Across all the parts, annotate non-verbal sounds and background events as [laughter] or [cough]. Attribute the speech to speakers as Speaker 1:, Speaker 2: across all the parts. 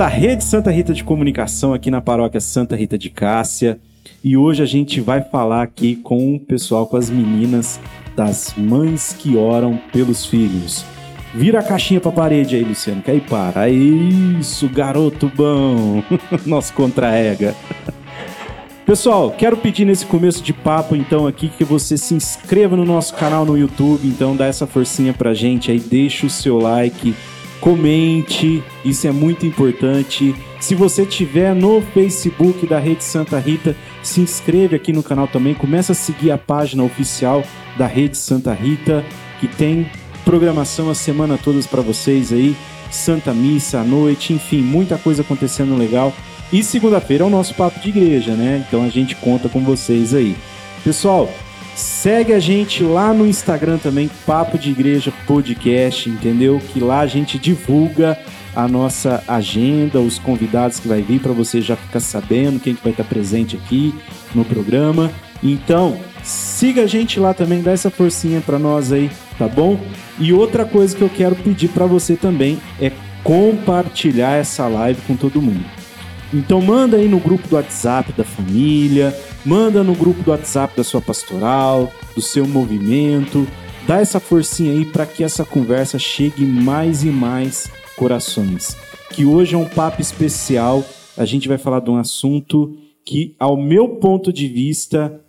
Speaker 1: da
Speaker 2: Rede Santa Rita de Comunicação aqui na paróquia Santa Rita de Cássia. E hoje a gente vai falar aqui com o pessoal, com as meninas das mães que oram pelos filhos. Vira a caixinha pra parede aí, Luciano, que aí para. Isso, garoto bom. [laughs] Nosso contra-ega. Pessoal, quero pedir nesse começo de papo então aqui que você se inscreva no nosso canal no YouTube, então dá essa forcinha pra gente aí, deixa o seu like, comente, isso é muito importante. Se você tiver no Facebook da Rede Santa Rita, se inscreve aqui no canal também, começa a seguir a página oficial da Rede Santa Rita, que tem programação a semana toda para vocês aí, Santa Missa à noite, enfim, muita coisa acontecendo legal. E segunda-feira é o nosso papo de igreja, né? Então a gente conta com vocês aí. Pessoal, Segue a gente lá no Instagram também, Papo de Igreja Podcast, entendeu? Que lá a gente divulga a nossa agenda, os convidados que vai vir para você já ficar sabendo quem que vai estar presente aqui no programa. Então, siga a gente lá também, dá essa forcinha para nós aí, tá bom? E outra coisa que eu quero pedir para você também é compartilhar essa live com todo mundo. Então manda aí no grupo do WhatsApp da família, Manda no grupo do WhatsApp da sua pastoral, do seu movimento. Dá essa forcinha aí para que essa conversa chegue mais e mais corações. Que hoje é um papo especial. A gente vai falar de um assunto que, ao meu ponto de vista,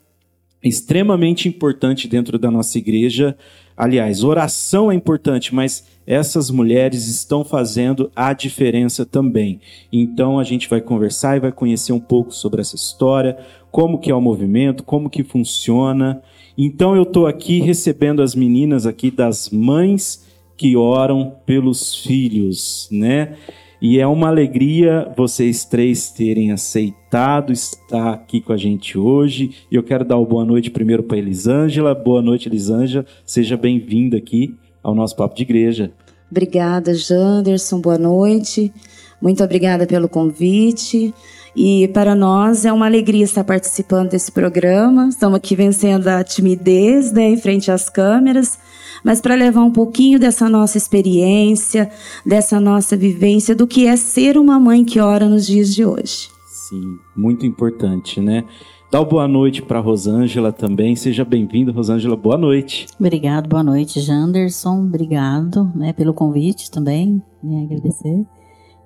Speaker 2: é extremamente importante dentro da nossa igreja. Aliás, oração é importante, mas essas mulheres estão fazendo a diferença também. Então a gente vai conversar e vai conhecer um pouco sobre essa história, como que é o movimento, como que funciona. Então eu estou aqui recebendo as meninas aqui das mães que oram pelos filhos, né? E é uma alegria vocês três terem aceitado estar aqui com a gente hoje. E eu quero dar uma boa noite primeiro para Elisângela. Boa noite, Elisângela. Seja bem-vinda aqui ao nosso Papo de Igreja.
Speaker 3: Obrigada, Janderson. Boa noite. Muito obrigada pelo convite. E para nós é uma alegria estar participando desse programa. Estamos aqui vencendo a timidez né, em frente às câmeras, mas para levar um pouquinho dessa nossa experiência, dessa nossa vivência, do que é ser uma mãe que ora nos dias de hoje.
Speaker 2: Sim, muito importante, né? Dá uma boa noite para Rosângela também. Seja bem-vinda, Rosângela. Boa noite.
Speaker 4: Obrigado, boa noite, Janderson. Obrigado né, pelo convite também, né, agradecer.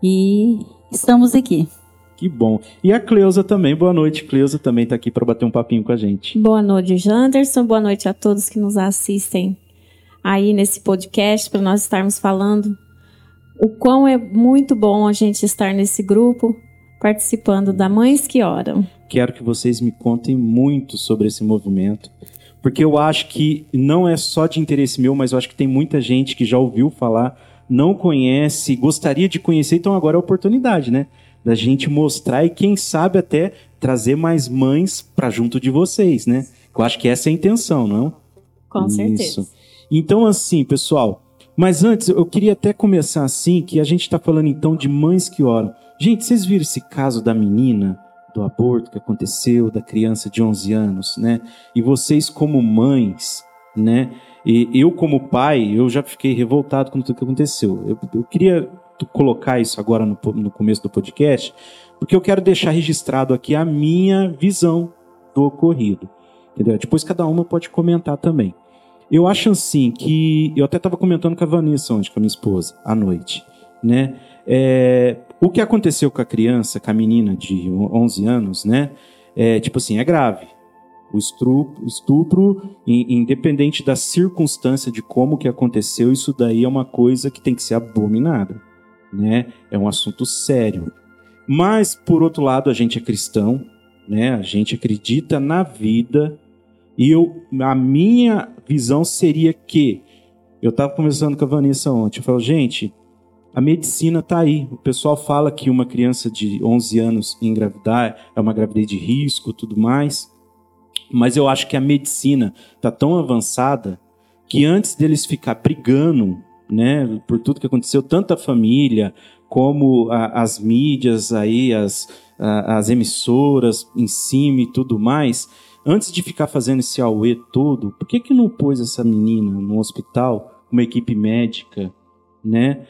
Speaker 4: E estamos aqui.
Speaker 2: Que bom. E a Cleusa também. Boa noite. Cleusa também está aqui para bater um papinho com a gente.
Speaker 5: Boa noite, Janderson. Boa noite a todos que nos assistem aí nesse podcast para nós estarmos falando o quão é muito bom a gente estar nesse grupo participando da Mães que Oram.
Speaker 2: Quero que vocês me contem muito sobre esse movimento, porque eu acho que não é só de interesse meu, mas eu acho que tem muita gente que já ouviu falar, não conhece, gostaria de conhecer, então agora é a oportunidade, né? Da gente mostrar e quem sabe até trazer mais mães para junto de vocês, né? Eu acho que essa é a intenção, não?
Speaker 5: Com certeza.
Speaker 2: Isso. Então, assim, pessoal, mas antes eu queria até começar assim, que a gente está falando então de mães que oram. Gente, vocês viram esse caso da menina do aborto que aconteceu, da criança de 11 anos, né? E vocês como mães, né? E eu como pai, eu já fiquei revoltado com tudo que aconteceu. Eu, eu queria colocar isso agora no, no começo do podcast, porque eu quero deixar registrado aqui a minha visão do ocorrido. Entendeu? Depois cada uma pode comentar também. Eu acho assim que. Eu até estava comentando com a Vanessa ontem, com a minha esposa, à noite. Né? É, o que aconteceu com a criança, com a menina de 11 anos, né? É, tipo assim, é grave. O estupro, estupro, independente da circunstância de como que aconteceu, isso daí é uma coisa que tem que ser abominada, né? É um assunto sério. Mas, por outro lado, a gente é cristão, né? A gente acredita na vida e eu, a minha visão seria que eu estava conversando com a Vanessa ontem. Eu falo, gente, a medicina está aí. O pessoal fala que uma criança de 11 anos engravidar é uma gravidez de risco, tudo mais. Mas eu acho que a medicina está tão avançada que antes deles ficar brigando, né, por tudo que aconteceu, tanto a família como a, as mídias aí, as, a, as emissoras em cima e tudo mais, antes de ficar fazendo esse auê todo, por que, que não pôs essa menina no hospital, uma equipe médica, né?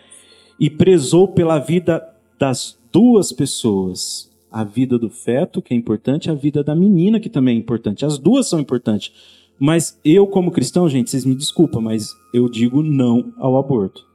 Speaker 2: E prezou pela vida das duas pessoas. A vida do feto, que é importante, a vida da menina, que também é importante. As duas são importantes. Mas eu, como cristão, gente, vocês me desculpam, mas eu digo não ao aborto.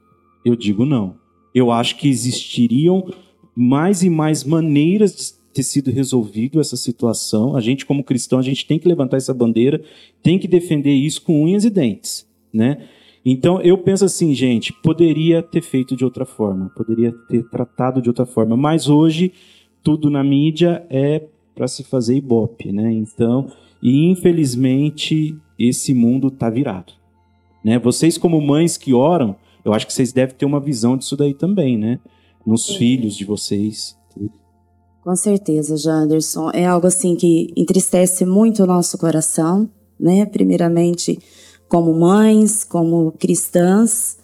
Speaker 2: Eu digo não. Eu acho que existiriam mais e mais maneiras ter sido resolvido essa situação. A gente, como cristão, a gente tem que levantar essa bandeira, tem que defender isso com unhas e dentes, né? Então, eu penso assim, gente, poderia ter feito de outra forma, poderia ter tratado de outra forma, mas hoje tudo na mídia é para se fazer ibope, né? Então, e infelizmente esse mundo está virado, né? Vocês como mães que oram, eu acho que vocês devem ter uma visão disso daí também, né? Nos Sim. filhos de vocês.
Speaker 3: Com certeza, Janderson. É algo assim que entristece muito o nosso coração, né? Primeiramente, como mães, como cristãs.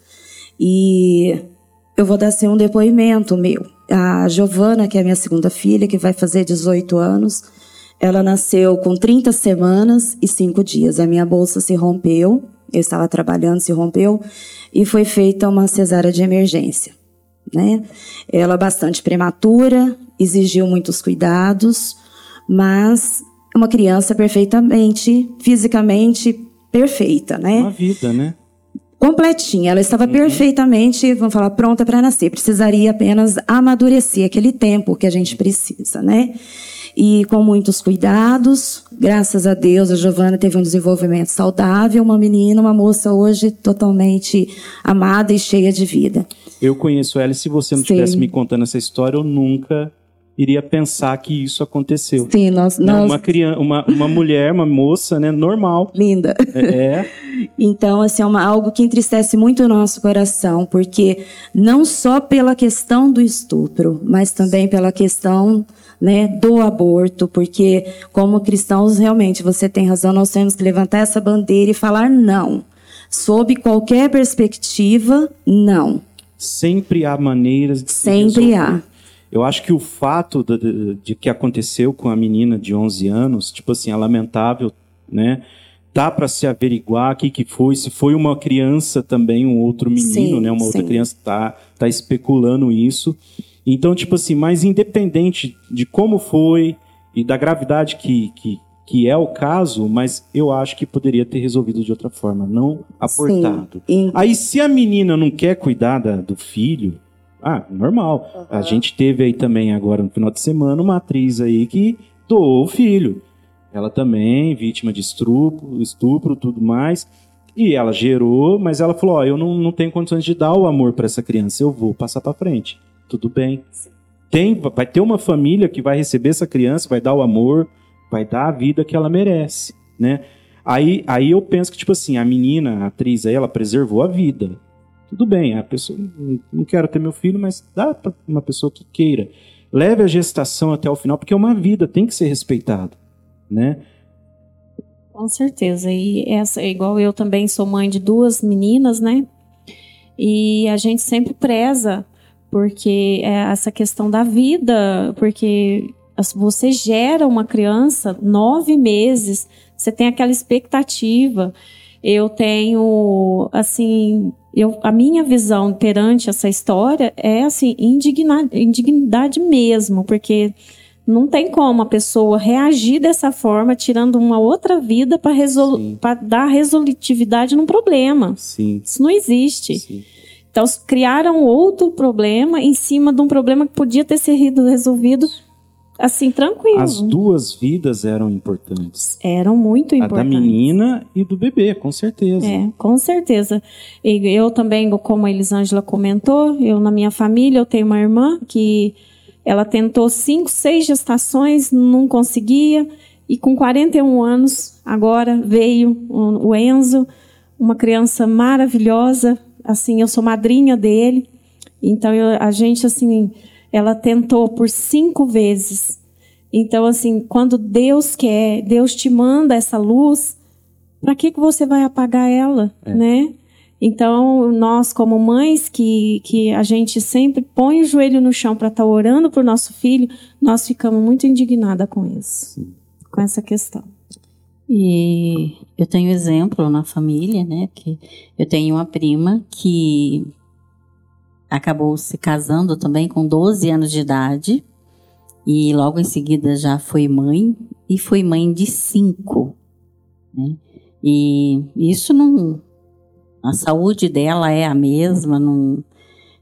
Speaker 3: E eu vou dar assim, um depoimento meu. A Giovana, que é minha segunda filha, que vai fazer 18 anos, ela nasceu com 30 semanas e 5 dias. A minha bolsa se rompeu, eu estava trabalhando, se rompeu, e foi feita uma cesárea de emergência. Né? Ela bastante prematura, exigiu muitos cuidados, mas é uma criança perfeitamente, fisicamente perfeita, né?
Speaker 2: Uma vida, né?
Speaker 3: Completinha, ela estava uhum. perfeitamente, vamos falar, pronta para nascer. Precisaria apenas amadurecer aquele tempo que a gente precisa, né? E com muitos cuidados, graças a Deus, a Giovana teve um desenvolvimento saudável, uma menina, uma moça hoje totalmente amada e cheia de vida.
Speaker 2: Eu conheço ela e se você não estivesse me contando essa história, eu nunca iria pensar que isso aconteceu.
Speaker 3: Sim, nós,
Speaker 2: né?
Speaker 3: nós...
Speaker 2: Uma, criança, uma, uma [laughs] mulher, uma moça, né, normal.
Speaker 3: Linda.
Speaker 2: É. é. [laughs]
Speaker 3: então, assim, é uma, algo que entristece muito o nosso coração, porque não só pela questão do estupro, mas também pela questão né, do aborto, porque como cristãos, realmente, você tem razão, nós temos que levantar essa bandeira e falar não. Sob qualquer perspectiva, não.
Speaker 2: Sempre há maneiras de
Speaker 3: Sempre há.
Speaker 2: Eu acho que o fato de, de, de, que aconteceu com a menina de 11 anos, tipo assim, é lamentável, né? Dá para se averiguar o que, que foi, se foi uma criança também, um outro menino, sim, né? Uma sim. outra criança tá, tá especulando isso. Então, tipo assim, mas independente de como foi e da gravidade que, que, que é o caso, mas eu acho que poderia ter resolvido de outra forma, não abortado. Sim. Aí, se a menina não quer cuidar da, do filho, ah, normal. Uhum. A gente teve aí também agora no final de semana uma atriz aí que doou o filho. Ela também, vítima de estupro, estupro, tudo mais. E ela gerou, mas ela falou: Ó, eu não, não tenho condições de dar o amor para essa criança, eu vou passar para frente. Tudo bem. Tem, vai ter uma família que vai receber essa criança, vai dar o amor, vai dar a vida que ela merece, né? Aí, aí eu penso que, tipo assim, a menina, a atriz aí, ela preservou a vida. Tudo bem, a pessoa, não quero ter meu filho, mas dá para uma pessoa que queira. Leve a gestação até o final, porque é uma vida, tem que ser respeitado, né?
Speaker 5: Com certeza. E essa, igual eu também sou mãe de duas meninas, né? E a gente sempre preza porque é essa questão da vida, porque você gera uma criança nove meses, você tem aquela expectativa. Eu tenho, assim, eu, a minha visão perante essa história é assim indigna, indignidade mesmo, porque não tem como a pessoa reagir dessa forma, tirando uma outra vida para resol... dar resolutividade num problema.
Speaker 2: Sim.
Speaker 5: Isso não existe.
Speaker 2: Sim.
Speaker 5: Então, criaram outro problema em cima de um problema que podia ter sido resolvido assim, tranquilo.
Speaker 2: As duas vidas eram importantes.
Speaker 5: Eram muito importantes.
Speaker 2: A da menina e do bebê, com certeza.
Speaker 5: É, com certeza. E eu também, como a Elisângela comentou, eu na minha família, eu tenho uma irmã que ela tentou cinco, seis gestações, não conseguia. E com 41 anos, agora veio o Enzo, uma criança maravilhosa. Assim, eu sou madrinha dele. Então, eu, a gente, assim, ela tentou por cinco vezes. Então, assim, quando Deus quer, Deus te manda essa luz, para que, que você vai apagar ela, é. né? Então, nós, como mães, que, que a gente sempre põe o joelho no chão para estar tá orando por nosso filho, nós ficamos muito indignadas com isso, Sim. com essa questão.
Speaker 4: E eu tenho exemplo na família, né? Que eu tenho uma prima que acabou se casando também com 12 anos de idade e logo em seguida já foi mãe e foi mãe de cinco, né? E isso não a saúde dela é a mesma. Não...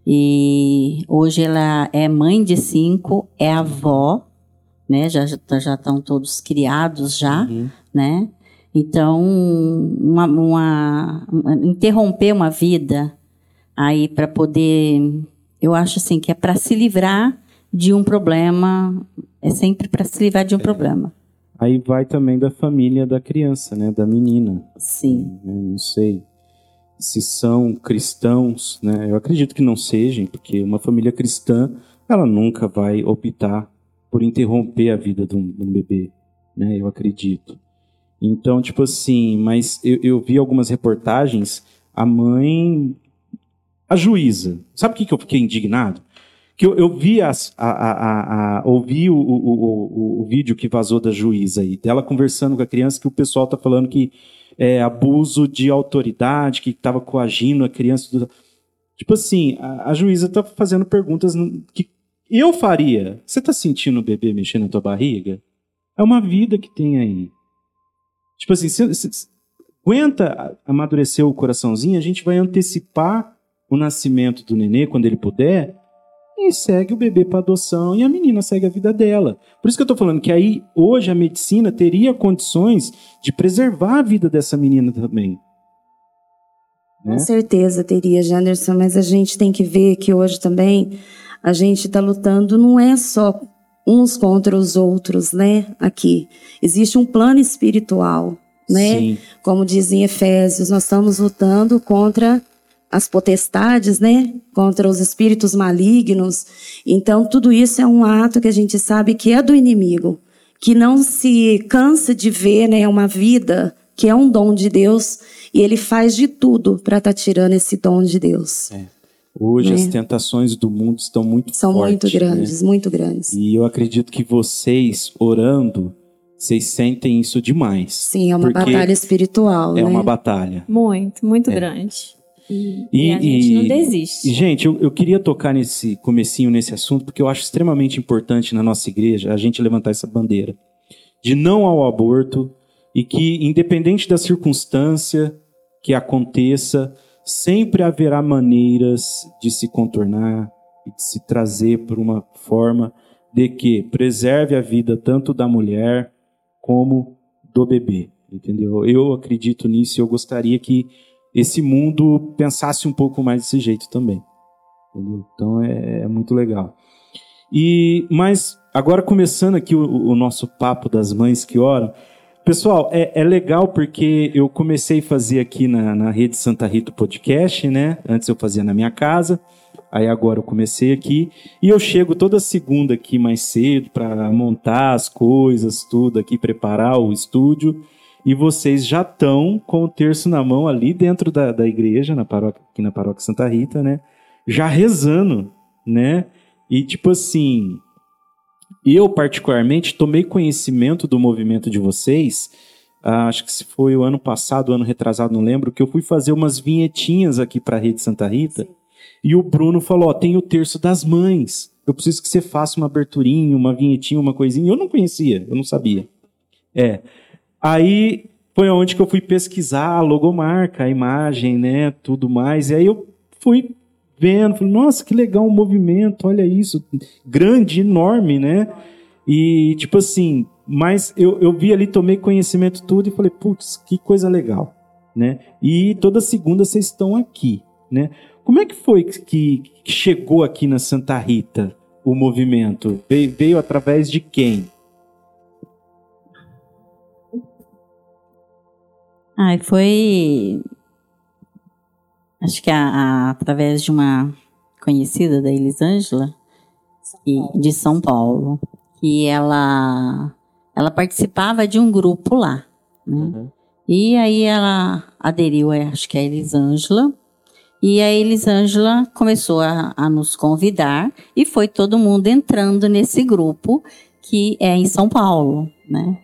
Speaker 4: E hoje ela é mãe de cinco, é avó, né? Já já estão todos criados já, uhum. né? Então, uma, uma, uma, interromper uma vida aí para poder, eu acho assim que é para se livrar de um problema, é sempre para se livrar de um é. problema.
Speaker 2: Aí vai também da família da criança, né, da menina.
Speaker 4: Sim.
Speaker 2: não sei se são cristãos, né? Eu acredito que não sejam, porque uma família cristã, ela nunca vai optar por interromper a vida de um, de um bebê, né? Eu acredito. Então, tipo assim, mas eu, eu, vi algumas reportagens, a mãe, a juíza, sabe o que, que eu fiquei indignado? Que eu, eu vi as, a, a, a, ouvi o, o, o, o vídeo que vazou da juíza aí, dela conversando com a criança, que o pessoal tá falando que é, abuso de autoridade, que estava coagindo a criança. Tipo assim, a, a juíza está fazendo perguntas que eu faria. Você está sentindo o bebê mexendo na tua barriga? É uma vida que tem aí. Tipo assim, se, se, se, aguenta amadurecer o coraçãozinho, a gente vai antecipar o nascimento do nenê quando ele puder e segue o bebê para adoção e a menina segue a vida dela. Por isso que eu estou falando que aí hoje a medicina teria condições de preservar a vida dessa menina também.
Speaker 3: Né? Com certeza teria, Janderson, mas a gente tem que ver que hoje também a gente está lutando não é só uns contra os outros, né? Aqui existe um plano espiritual, né? Sim. Como dizem Efésios, nós estamos lutando contra as potestades, né, contra os espíritos malignos. Então, tudo isso é um ato que a gente sabe que é do inimigo, que não se cansa de ver, né, uma vida que é um dom de Deus e ele faz de tudo para estar tá tirando esse dom de Deus.
Speaker 2: É. Hoje né? as tentações do mundo estão muito
Speaker 3: São
Speaker 2: fortes,
Speaker 3: muito grandes,
Speaker 2: né?
Speaker 3: muito grandes.
Speaker 2: E eu acredito que vocês orando vocês sentem isso demais.
Speaker 3: Sim, é uma batalha espiritual.
Speaker 2: É
Speaker 3: né?
Speaker 2: uma batalha.
Speaker 5: Muito, muito é. grande. E, e, e a gente e, não desiste.
Speaker 2: Gente, eu, eu queria tocar nesse comecinho nesse assunto, porque eu acho extremamente importante na nossa igreja a gente levantar essa bandeira de não ao aborto e que, independente da circunstância que aconteça, sempre haverá maneiras de se contornar e de se trazer por uma forma de que preserve a vida tanto da mulher como do bebê, entendeu? Eu acredito nisso e eu gostaria que esse mundo pensasse um pouco mais desse jeito também. Entendeu? Então é, é muito legal. E mas agora começando aqui o, o, nosso papo das mães que oram, Pessoal, é, é, legal porque eu comecei a fazer aqui na, na rede Santa Rita Podcast, né? Antes eu fazia na minha casa, aí agora eu comecei aqui. E eu chego toda segunda aqui mais cedo para montar as coisas, tudo aqui, preparar o estúdio. E vocês já estão com o terço na mão ali dentro da, da igreja, na paróquia, aqui na paróquia Santa Rita, né? Já rezando, né? E tipo assim, eu, particularmente, tomei conhecimento do movimento de vocês, ah, acho que se foi o ano passado, ano retrasado, não lembro, que eu fui fazer umas vinhetinhas aqui para a Rede Santa Rita. Sim. E o Bruno falou: Ó, tem o terço das mães. Eu preciso que você faça uma aberturinha, uma vinhetinha, uma coisinha. Eu não conhecia, eu não sabia. É. Aí foi onde que eu fui pesquisar a logomarca, a imagem, né, tudo mais. E aí eu fui vendo, falei, nossa, que legal o movimento, olha isso, grande, enorme, né? E, tipo assim, mas eu, eu vi ali, tomei conhecimento tudo e falei, putz, que coisa legal, né? E toda segunda vocês estão aqui, né? Como é que foi que, que chegou aqui na Santa Rita o movimento? Veio, veio através de quem?
Speaker 4: Ai, foi acho que a, a, através de uma conhecida da Elisângela, de São Paulo, que ela, ela participava de um grupo lá. Né? Uhum. E aí ela aderiu, acho que a Elisângela, e a Elisângela começou a, a, nos convidar e foi todo mundo entrando nesse grupo que é em São Paulo, né?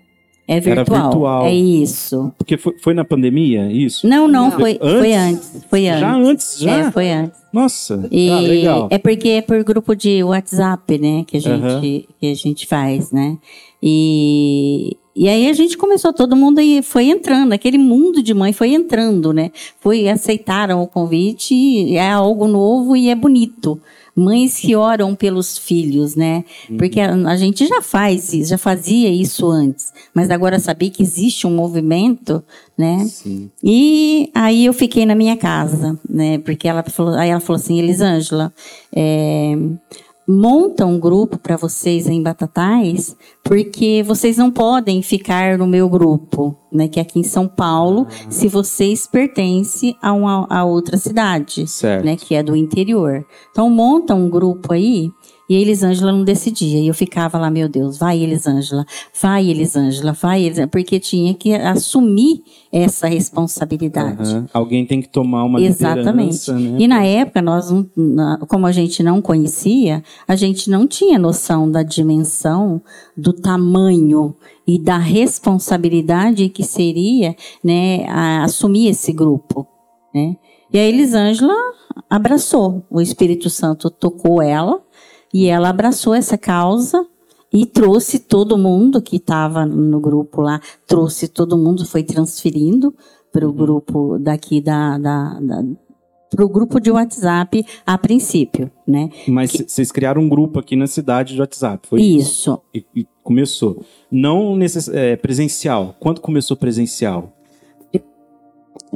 Speaker 4: É virtual. Era virtual. É isso.
Speaker 2: Porque foi, foi na pandemia, isso?
Speaker 4: Não, não, não. Foi, antes? foi antes. Foi antes.
Speaker 2: Já antes, já?
Speaker 4: É, foi antes.
Speaker 2: Nossa,
Speaker 4: e ah, legal. É porque é por grupo de WhatsApp, né, que a gente, uhum. que a gente faz, né? E, e aí a gente começou, todo mundo aí foi entrando, aquele mundo de mãe foi entrando, né? Foi, aceitaram o convite, é algo novo e é bonito mães que oram pelos filhos, né? Uhum. Porque a, a, gente já faz isso, já fazia isso antes, mas agora saber que existe um movimento, né? Sim. E aí eu fiquei na minha casa, né? Porque ela falou, aí ela falou assim, Elisângela, é, monta um grupo para vocês em Batatais, porque vocês não podem ficar no meu grupo, né? Que é aqui em São Paulo, ah. se vocês pertencem a, uma, a outra cidade, certo. né? Que é do interior. Então monta um grupo aí e a Elisângela não decidia. E eu ficava lá, meu Deus, vai Elisângela, vai Elisângela, vai Elisângela, porque tinha que assumir essa responsabilidade.
Speaker 2: Uhum. Alguém tem que tomar uma Exatamente. Né?
Speaker 4: E na época, nós, como a gente não conhecia, a gente não tinha noção da dimensão, do tamanho e da responsabilidade que seria né, assumir esse grupo. Né? E a Elisângela abraçou. O Espírito Santo tocou ela e ela abraçou essa causa e trouxe todo mundo que estava no grupo lá, trouxe todo mundo, foi transferindo para o uhum. grupo daqui da, da, da para o grupo de WhatsApp a princípio, né?
Speaker 2: Mas vocês criaram um grupo aqui na cidade de WhatsApp, foi
Speaker 4: isso?
Speaker 2: E, e começou. Não necess... é, presencial. Quando começou presencial?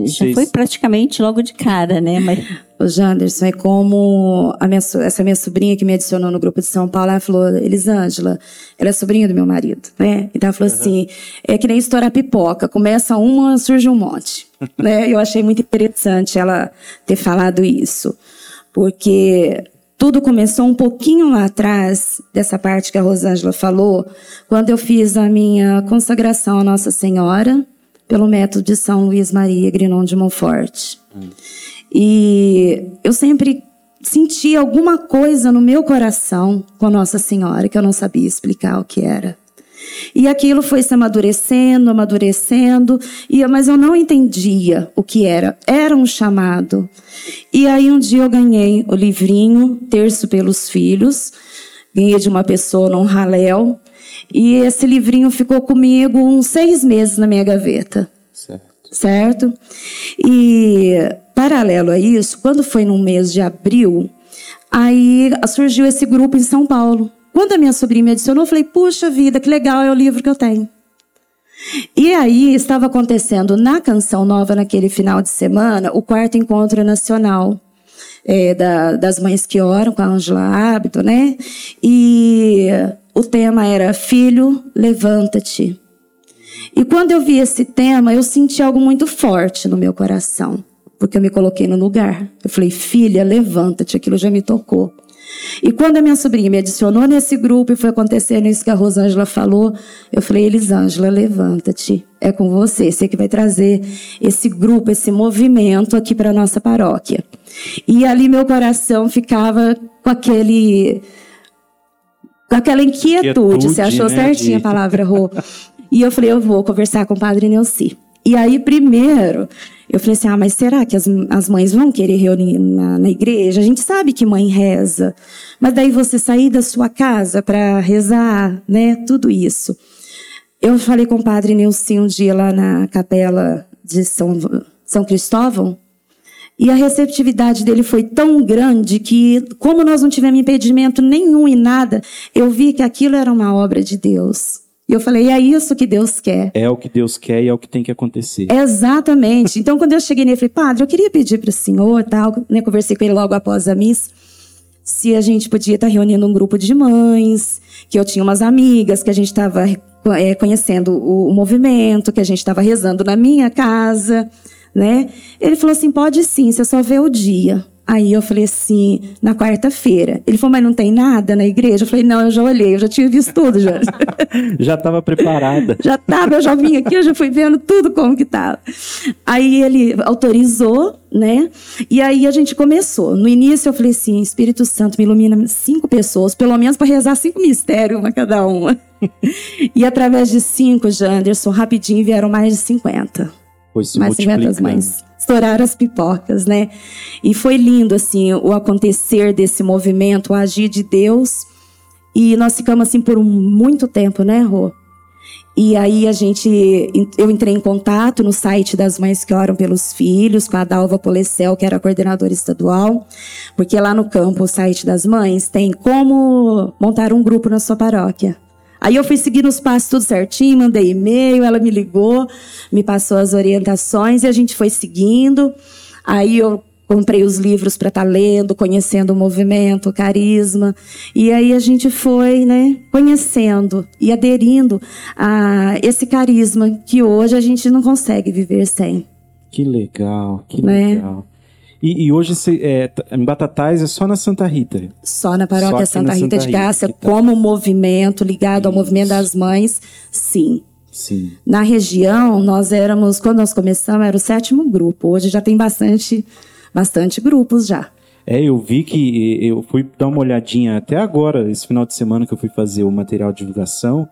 Speaker 4: Já foi praticamente logo de cara, né? Mas... [laughs]
Speaker 3: O Janderson, é como minha, essa minha sobrinha que me adicionou no grupo de São Paulo, ela falou, Elisângela, ela é sobrinha do meu marido, né? Então ela falou uhum. assim, é que nem estourar pipoca, começa uma, surge um monte. [laughs] né? Eu achei muito interessante ela ter falado isso, porque tudo começou um pouquinho lá atrás, dessa parte que a Rosângela falou, quando eu fiz a minha consagração à Nossa Senhora, pelo método de São Luís Maria Grinon de Montfort. Hum. E eu sempre senti alguma coisa no meu coração com Nossa Senhora que eu não sabia explicar o que era. E aquilo foi se amadurecendo, amadurecendo, e, mas eu não entendia o que era. Era um chamado. E aí um dia eu ganhei o livrinho Terço pelos Filhos, ganhei de uma pessoa num raléu, e esse livrinho ficou comigo uns seis meses na minha gaveta. Certo. Certo? E, paralelo a isso, quando foi no mês de abril, aí surgiu esse grupo em São Paulo. Quando a minha sobrinha me adicionou, eu falei: puxa vida, que legal é o livro que eu tenho. E aí estava acontecendo na Canção Nova, naquele final de semana, o quarto encontro nacional. É, da, das mães que oram com a Angela Hábito, né? E o tema era Filho, levanta-te. E quando eu vi esse tema, eu senti algo muito forte no meu coração, porque eu me coloquei no lugar. Eu falei, filha, levanta-te, aquilo já me tocou. E quando a minha sobrinha me adicionou nesse grupo e foi acontecendo isso que a Rosângela falou, eu falei, Elisângela, levanta-te. É com você, você que vai trazer esse grupo, esse movimento aqui para nossa paróquia. E ali meu coração ficava com aquele com aquela inquietude, você achou né, certinha de... a palavra, Rô. e eu falei, eu vou conversar com o padre Neuci. E aí, primeiro, eu falei assim: ah, mas será que as, as mães vão querer reunir na, na igreja? A gente sabe que mãe reza, mas daí você sair da sua casa para rezar, né? Tudo isso. Eu falei com o padre Nilson um dia lá na capela de São, São Cristóvão, e a receptividade dele foi tão grande que, como nós não tivemos impedimento nenhum e nada, eu vi que aquilo era uma obra de Deus. E eu falei, é isso que Deus quer.
Speaker 2: É o que Deus quer e é o que tem que acontecer.
Speaker 3: Exatamente. Então, quando eu cheguei nele, eu falei, padre, eu queria pedir para o senhor, tal, né, conversei com ele logo após a missa, se a gente podia estar reunindo um grupo de mães, que eu tinha umas amigas, que a gente estava é, conhecendo o, o movimento, que a gente estava rezando na minha casa, né? Ele falou assim, pode sim, você só vê o dia. Aí eu falei assim, na quarta-feira. Ele falou, mas não tem nada na igreja? Eu falei, não, eu já olhei, eu já tinha visto tudo já. [laughs]
Speaker 2: já estava preparada. [laughs]
Speaker 3: Já estava, eu já vim aqui, eu já fui vendo tudo como que estava. Aí ele autorizou, né? E aí a gente começou. No início eu falei assim, Espírito Santo me ilumina cinco pessoas, pelo menos para rezar cinco mistérios, uma cada uma. [laughs] e através de cinco, Janderson, rapidinho vieram mais de 50.
Speaker 2: Foi se mais 50
Speaker 3: mães estourar as pipocas, né? E foi lindo, assim, o acontecer desse movimento, o agir de Deus. E nós ficamos assim por muito tempo, né, Rô? E aí a gente, eu entrei em contato no site das mães que oram pelos filhos, com a Dalva Polecel, que era coordenadora estadual, porque lá no campo, o site das mães, tem como montar um grupo na sua paróquia. Aí eu fui seguindo os passos tudo certinho, mandei e-mail, ela me ligou, me passou as orientações e a gente foi seguindo. Aí eu comprei os livros para estar tá lendo, conhecendo o movimento, o carisma. E aí a gente foi, né, conhecendo e aderindo a esse carisma que hoje a gente não consegue viver sem.
Speaker 2: Que legal, que né? legal. E, e hoje é, em Batatais é só na Santa Rita?
Speaker 3: Só na paróquia Santa, Rita Santa de Cássia, Rita. como movimento ligado Isso. ao movimento das mães, sim.
Speaker 2: Sim.
Speaker 3: Na região, nós éramos, quando nós começamos, era o sétimo grupo. Hoje já tem bastante, bastante grupos já.
Speaker 2: É, eu vi que eu fui dar uma olhadinha até agora, esse final de semana que eu fui fazer o material de divulgação.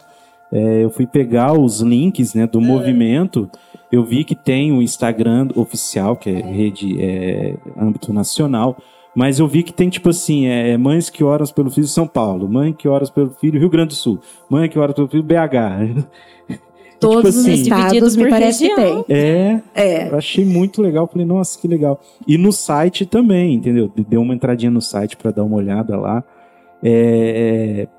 Speaker 2: É, eu fui pegar os links né, do é. movimento. Eu vi que tem o Instagram oficial, que é rede é, âmbito nacional, mas eu vi que tem tipo assim, é, mães que oram pelo filho São Paulo, mãe que oram pelo filho Rio Grande do Sul, mãe que ora pelo filho BH. [laughs]
Speaker 3: Todos tipo assim, os estados me parece que tem.
Speaker 2: É, é. Eu achei muito legal. Falei, nossa, que legal. E no site também, entendeu? Deu uma entradinha no site para dar uma olhada lá. É,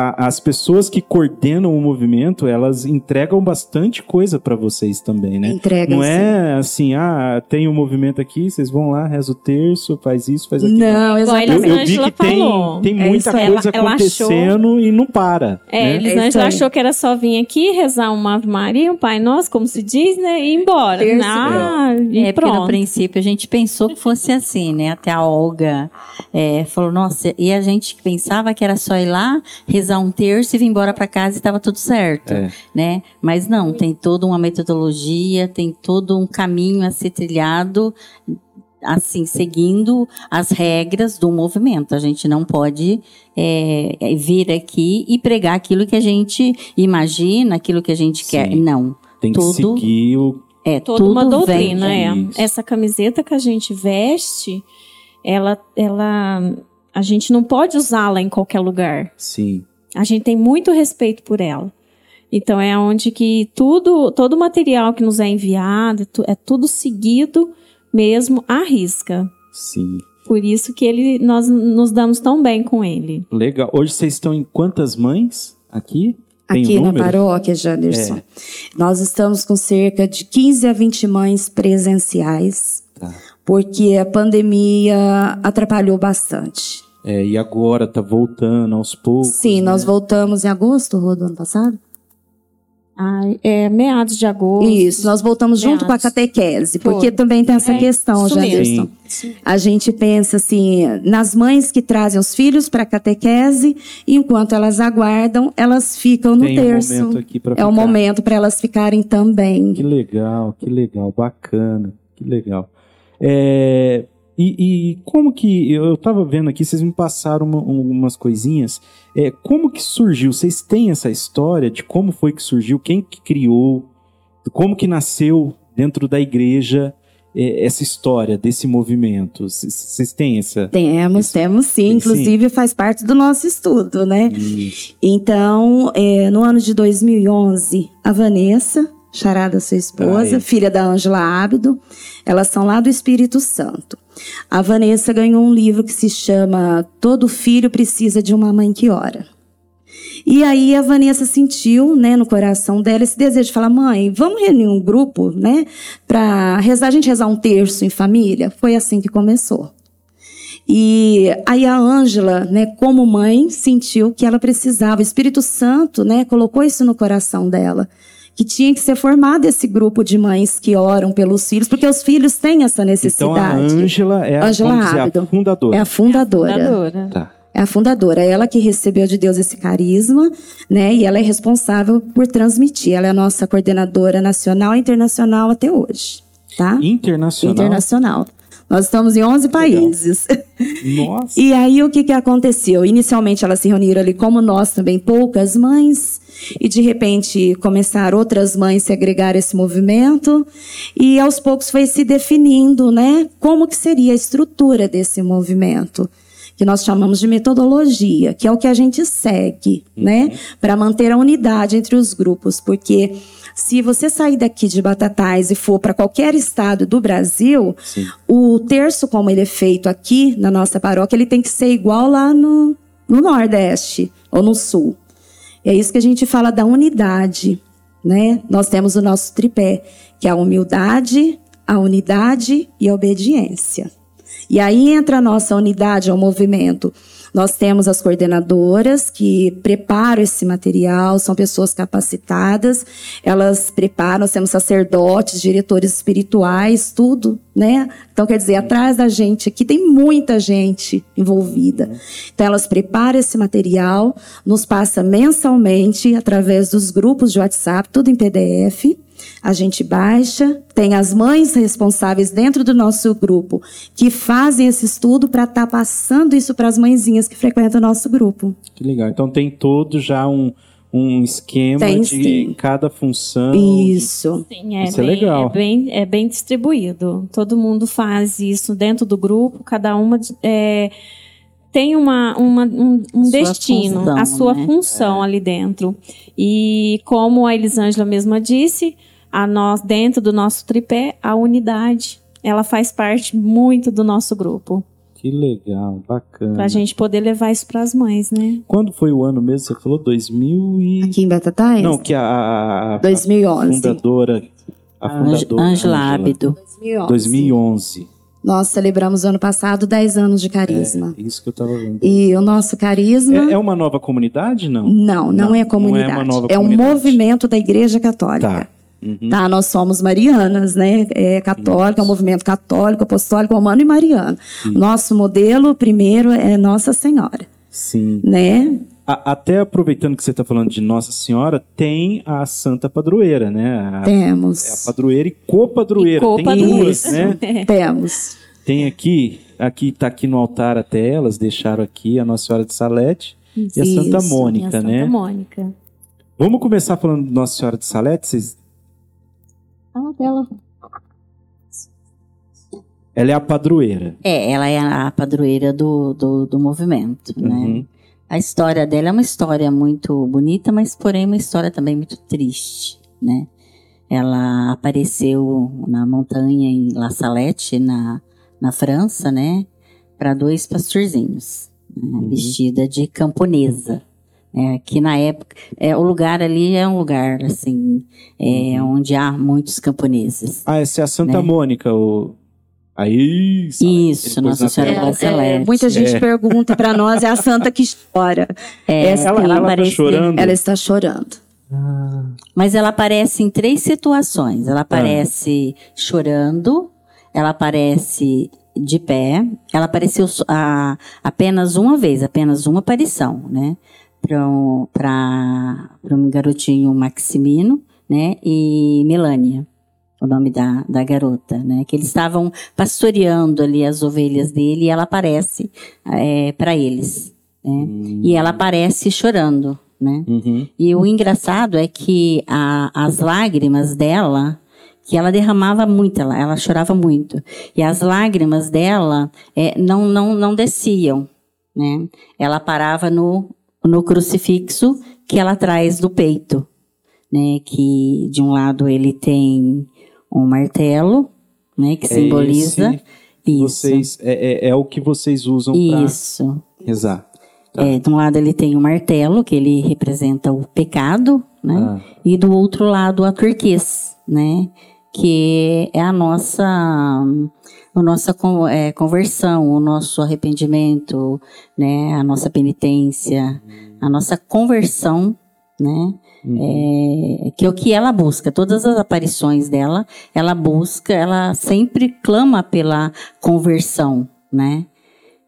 Speaker 2: a, as pessoas que coordenam o movimento, elas entregam bastante coisa para vocês também, né?
Speaker 3: Entregam,
Speaker 2: Não é assim, ah, tem um movimento aqui, vocês vão lá, reza o terço, faz isso, faz aquilo.
Speaker 3: Não, exatamente.
Speaker 2: Eu, eu vi que tem, tem é muita é coisa ela, acontecendo ela achou... e não para.
Speaker 5: É,
Speaker 2: né?
Speaker 5: Elisângela achou que era só vir aqui, rezar uma Ave Maria, um Pai Nosso, como se diz, né? E ir embora. Terço, ah,
Speaker 4: é, e é porque no princípio a gente pensou que fosse assim, né? Até a Olga é, falou, nossa, e a gente pensava que era só ir lá, rezar um terço e vir embora para casa e estava tudo certo, é. né? Mas não, tem toda uma metodologia, tem todo um caminho a ser trilhado, assim, seguindo as regras do movimento. A gente não pode é, é vir aqui e pregar aquilo que a gente imagina, aquilo que a gente Sim. quer. Não.
Speaker 2: Tem que seguir o
Speaker 5: é toda uma doutrina, é. Essa camiseta que a gente veste, ela, ela, a gente não pode usá-la em qualquer lugar.
Speaker 2: Sim.
Speaker 5: A gente tem muito respeito por ela. Então é onde que tudo, todo o material que nos é enviado, é tudo seguido mesmo à risca.
Speaker 2: Sim.
Speaker 5: Por isso que ele, nós nos damos tão bem com ele.
Speaker 2: Legal. Hoje vocês estão em quantas mães aqui?
Speaker 3: Tem aqui um na paróquia, Janderson. É. Nós estamos com cerca de 15 a 20 mães presenciais, tá. porque a pandemia atrapalhou bastante.
Speaker 2: É, e agora tá voltando aos poucos.
Speaker 3: Sim, né? nós voltamos em agosto do ano passado.
Speaker 5: Ai, é meados de agosto.
Speaker 3: Isso, nós voltamos junto com a
Speaker 5: Meados.
Speaker 3: catequese,
Speaker 5: Foi.
Speaker 3: porque também tem essa
Speaker 5: É,
Speaker 3: questão, Janderson.
Speaker 2: Sim.
Speaker 3: A gente pensa assim, nas mães que trazem os filhos para a catequese, e enquanto elas aguardam, elas ficam no
Speaker 2: Tem um
Speaker 3: terço.
Speaker 2: momento aqui para
Speaker 3: é o momento para elas ficarem também.
Speaker 2: Que legal, que legal, bacana, que legal. É, e, e como que eu estava vendo aqui, vocês me passaram uma- um- umas coisinhas. É, como que surgiu? Vocês têm essa história de como foi que surgiu, quem que criou, como que nasceu dentro da igreja é, essa história desse movimento? Vocês têm essa?
Speaker 3: Temos,
Speaker 2: Isso.
Speaker 3: temos sim.
Speaker 2: Tem sim.
Speaker 3: Inclusive faz parte do nosso estudo, né?
Speaker 2: Isso.
Speaker 3: Então, é, no ano de 2011, a Vanessa, charada sua esposa, filha da Ângela Ábido, elas são lá do Espírito Santo. A Vanessa ganhou um livro que se chama Todo Filho Precisa de uma Mãe que Ora. E aí a Vanessa sentiu, né, no coração dela esse desejo de falar: "Mãe, vamos reunir um grupo, né, para rezar, a gente rezar um terço em família". Foi assim que começou. E aí a Ângela, né, como mãe, sentiu que ela precisava, o Espírito Santo, né, colocou isso no coração dela, que tinha que ser formado esse grupo de mães que oram pelos filhos, porque os filhos têm essa
Speaker 2: Então a
Speaker 3: necessidade.
Speaker 2: Ângela é a,
Speaker 3: Ângela
Speaker 2: vamos dizer, a fundadora.
Speaker 3: é a fundadora.
Speaker 5: Fundadora.
Speaker 2: Tá.
Speaker 3: É a fundadora, é ela que recebeu de Deus esse carisma, né? E ela é responsável por transmitir. Ela é a nossa coordenadora nacional e internacional até hoje, tá?
Speaker 2: Internacional.
Speaker 3: Internacional. Nós estamos em 11 países.
Speaker 2: Nossa. [laughs]
Speaker 3: E aí o que, que aconteceu? Inicialmente elas se reuniram ali, como nós também, poucas mães, e de repente começaram outras mães se agregar a esse movimento, e aos poucos foi se definindo, né, como que seria a estrutura desse movimento, que nós chamamos de metodologia, que é o que a gente segue, né, para manter a unidade entre os grupos, porque se você sair daqui de Batatais e for para qualquer estado do Brasil,
Speaker 2: Sim.
Speaker 3: o terço, como ele é feito aqui na nossa paróquia, ele tem que ser igual lá no, no Nordeste ou no Sul. É isso que a gente fala da unidade, né? Nós temos o nosso tripé, que é a humildade, a unidade e a obediência. E aí entra a nossa unidade ao movimento. Nós temos as coordenadoras que preparam esse material, são pessoas capacitadas, elas preparam, nós temos sacerdotes, diretores espirituais, tudo, né? Então, quer dizer, atrás da gente aqui tem muita gente envolvida. Então, elas preparam esse material, nos passa mensalmente através dos grupos de WhatsApp, tudo em PDF. A gente baixa, tem as mães responsáveis dentro do nosso grupo que fazem esse estudo para estar passando isso para as mãezinhas que frequentam o nosso grupo.
Speaker 2: Que legal. Então tem todo já um, um esquema
Speaker 3: Tem,
Speaker 2: de
Speaker 3: sim.
Speaker 2: cada função.
Speaker 3: Isso.
Speaker 5: Sim, é,
Speaker 2: Isso é
Speaker 5: bem,
Speaker 2: legal.
Speaker 5: É bem, é bem distribuído. Todo mundo faz isso dentro do grupo, cada uma é, tem uma, uma- um, um
Speaker 4: Sua
Speaker 5: destino,
Speaker 4: função,
Speaker 5: a sua
Speaker 4: né?
Speaker 5: função ali dentro. E como a Elisângela mesma disse, a nós, dentro do nosso tripé, a unidade, ela faz parte muito do nosso grupo.
Speaker 2: Que legal, bacana.
Speaker 5: Pra gente poder levar isso pras mães, né?
Speaker 2: Quando foi o ano mesmo? Você falou 2000 e...
Speaker 3: Aqui em Batatais?
Speaker 2: Não, que a, a, a
Speaker 3: 2011.
Speaker 2: fundadora... A fundadora...
Speaker 4: Ângela Ábido.
Speaker 3: 2011.
Speaker 2: 2011.
Speaker 3: Nós celebramos ano passado 10 anos de carisma.
Speaker 2: É, isso que eu tava vendo.
Speaker 3: E o nosso carisma.
Speaker 2: É, é uma nova comunidade, não?
Speaker 3: Não, não,
Speaker 2: Não,
Speaker 3: é
Speaker 2: não é
Speaker 3: comunidade.
Speaker 2: uma nova
Speaker 3: é um
Speaker 2: comunidade.
Speaker 3: movimento da Igreja Católica.
Speaker 2: Tá. Uhum.
Speaker 3: Tá, nós somos marianas, né? É católica, é um movimento católico, apostólico, romano e mariano. Nosso modelo primeiro é Nossa Senhora,
Speaker 2: Sim.
Speaker 3: né?
Speaker 2: A- até aproveitando que você está falando de Nossa Senhora, tem a Santa Padroeira, né? A,
Speaker 3: Temos.
Speaker 2: é a padroeira e copadroeira.
Speaker 5: E
Speaker 2: Tem
Speaker 5: copadroeira.
Speaker 2: duas, né? [laughs]
Speaker 3: Temos.
Speaker 2: Tem aqui, aqui tá aqui no altar até elas, deixaram aqui a Nossa Senhora de Salete e a Santa
Speaker 3: Isso,
Speaker 5: E
Speaker 2: Mônica,
Speaker 5: a Santa
Speaker 2: né?
Speaker 5: Mônica.
Speaker 2: Vamos começar falando de Nossa Senhora de Salete? Vocês-
Speaker 4: Fala dela.
Speaker 2: Ela é a padroeira.
Speaker 4: É, ela é a padroeira do, do, do movimento, né?
Speaker 2: Uhum.
Speaker 4: A história dela é uma história muito bonita, mas porém uma história também muito triste, né? Ela apareceu na montanha em La Salette, na, na França, né? Para dois pastorzinhos, né?
Speaker 2: Uhum.
Speaker 4: vestida de camponesa. É, que na época, é, o lugar ali é um lugar, assim, é,
Speaker 2: Uhum.
Speaker 4: onde há muitos camponeses.
Speaker 2: Ah, essa é a Santa
Speaker 4: Né?
Speaker 2: Mônica, o... Aí... Salete.
Speaker 4: Isso, Nossa
Speaker 2: na
Speaker 4: Senhora da Salete.
Speaker 3: muita gente
Speaker 2: É.
Speaker 3: pergunta para nós, é a santa que chora.
Speaker 4: É,
Speaker 3: Essa-
Speaker 2: Ela, ela, tá
Speaker 4: apareceu-
Speaker 2: chorando?
Speaker 3: Ela está chorando.
Speaker 4: Mas ela aparece em três situações. Ela aparece chorando, ela aparece de pé, ela apareceu a- apenas uma vez, apenas uma aparição, né? Para um, garotinho Maximino, né? E Melânia, o nome da, da garota, né? Que eles estavam pastoreando ali as ovelhas dele e ela aparece para eles, né? E ela aparece chorando, né?
Speaker 2: Uhum.
Speaker 4: E o engraçado é que a- as lágrimas dela, que ela derramava muito, ela, ela chorava muito. E as lágrimas dela é, não, não, não desciam, né? Ela parava no, no crucifixo que ela traz do peito, né? Que de um lado ele tem um martelo, né? Que simboliza
Speaker 2: esse que
Speaker 4: isso.
Speaker 2: Vocês, é, é, é o que vocês usam para
Speaker 4: Isso.
Speaker 2: rezar.
Speaker 4: É, de um lado ele tem o martelo, que ele representa o pecado, né?
Speaker 2: Ah.
Speaker 4: E do outro lado a turquês, né? Que é a nossa, a nossa é, conversão, o nosso arrependimento, né? A nossa penitência, a nossa conversão, né? É, que é o que ela busca. Todas as aparições dela, ela busca, ela sempre clama pela conversão, né?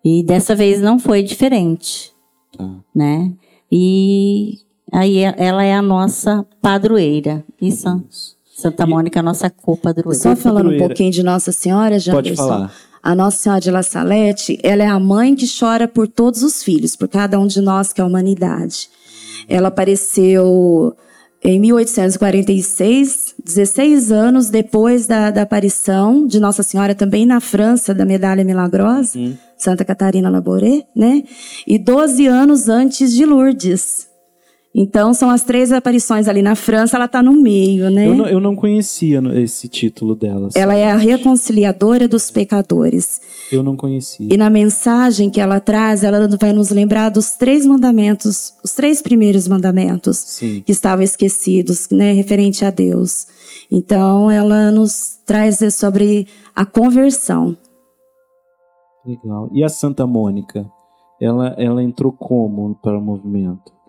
Speaker 4: E dessa vez não foi diferente,
Speaker 2: Tá.
Speaker 4: né? E aí ela é a nossa padroeira. Isso. Santa Mônica é a nossa copadroeira.
Speaker 3: Só falando um pouquinho de Nossa Senhora, Janderson.
Speaker 2: Pode falar.
Speaker 3: A Nossa Senhora de La Salete, ela é a mãe que chora por todos os filhos, por cada um de nós que é a humanidade. Ela apareceu em 1846, 16 anos depois da, da aparição de Nossa Senhora também na França, da Medalha Milagrosa, Santa Catarina Laboré, né? E 12 anos antes de Lourdes. Então, são as três aparições ali na França, ela está no meio, né?
Speaker 2: Eu não, eu não conhecia esse título dela.
Speaker 3: Ela é a reconciliadora dos pecadores.
Speaker 2: Eu não conhecia.
Speaker 3: E na mensagem que ela traz, ela vai nos lembrar dos três mandamentos, os três primeiros mandamentos
Speaker 2: Sim.
Speaker 3: que estavam esquecidos, né, referente a Deus. Então, ela nos traz sobre a conversão.
Speaker 2: Legal. E a Santa Mônica? Ela, ela entrou como para o movimento?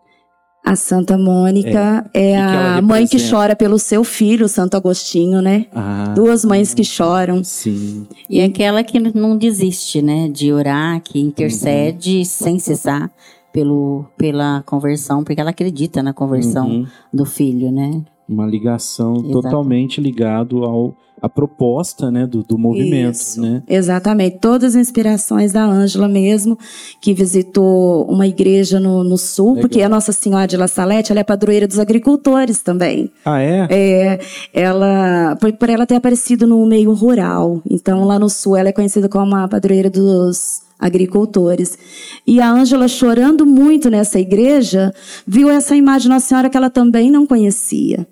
Speaker 3: A Santa Mônica é,
Speaker 2: ela
Speaker 3: a mãe que chora pelo seu filho, Santo Agostinho, né?
Speaker 2: Ah,
Speaker 3: Duas mães que choram.
Speaker 2: sim.
Speaker 4: E é aquela que não desiste, né? De orar, que intercede
Speaker 2: Uhum.
Speaker 4: sem cessar pelo, pela conversão, porque ela acredita na conversão
Speaker 2: Uhum.
Speaker 4: do filho, né?
Speaker 2: Uma ligação
Speaker 4: Exato.
Speaker 2: totalmente ligado ao a proposta, né, do, do movimento,
Speaker 3: Isso.
Speaker 2: né?
Speaker 3: Exatamente. Todas as inspirações da Ângela mesmo, que visitou uma igreja no, no sul,
Speaker 2: Legal.
Speaker 3: porque a Nossa Senhora de La Salete, ela é padroeira dos agricultores também.
Speaker 2: Ah, é?
Speaker 3: É, ela, por, por ela ter aparecido no meio rural. Então, lá no sul, ela é conhecida como a padroeira dos agricultores. E a Ângela, chorando muito nessa igreja, viu essa imagem de Nossa Senhora que ela também não conhecia.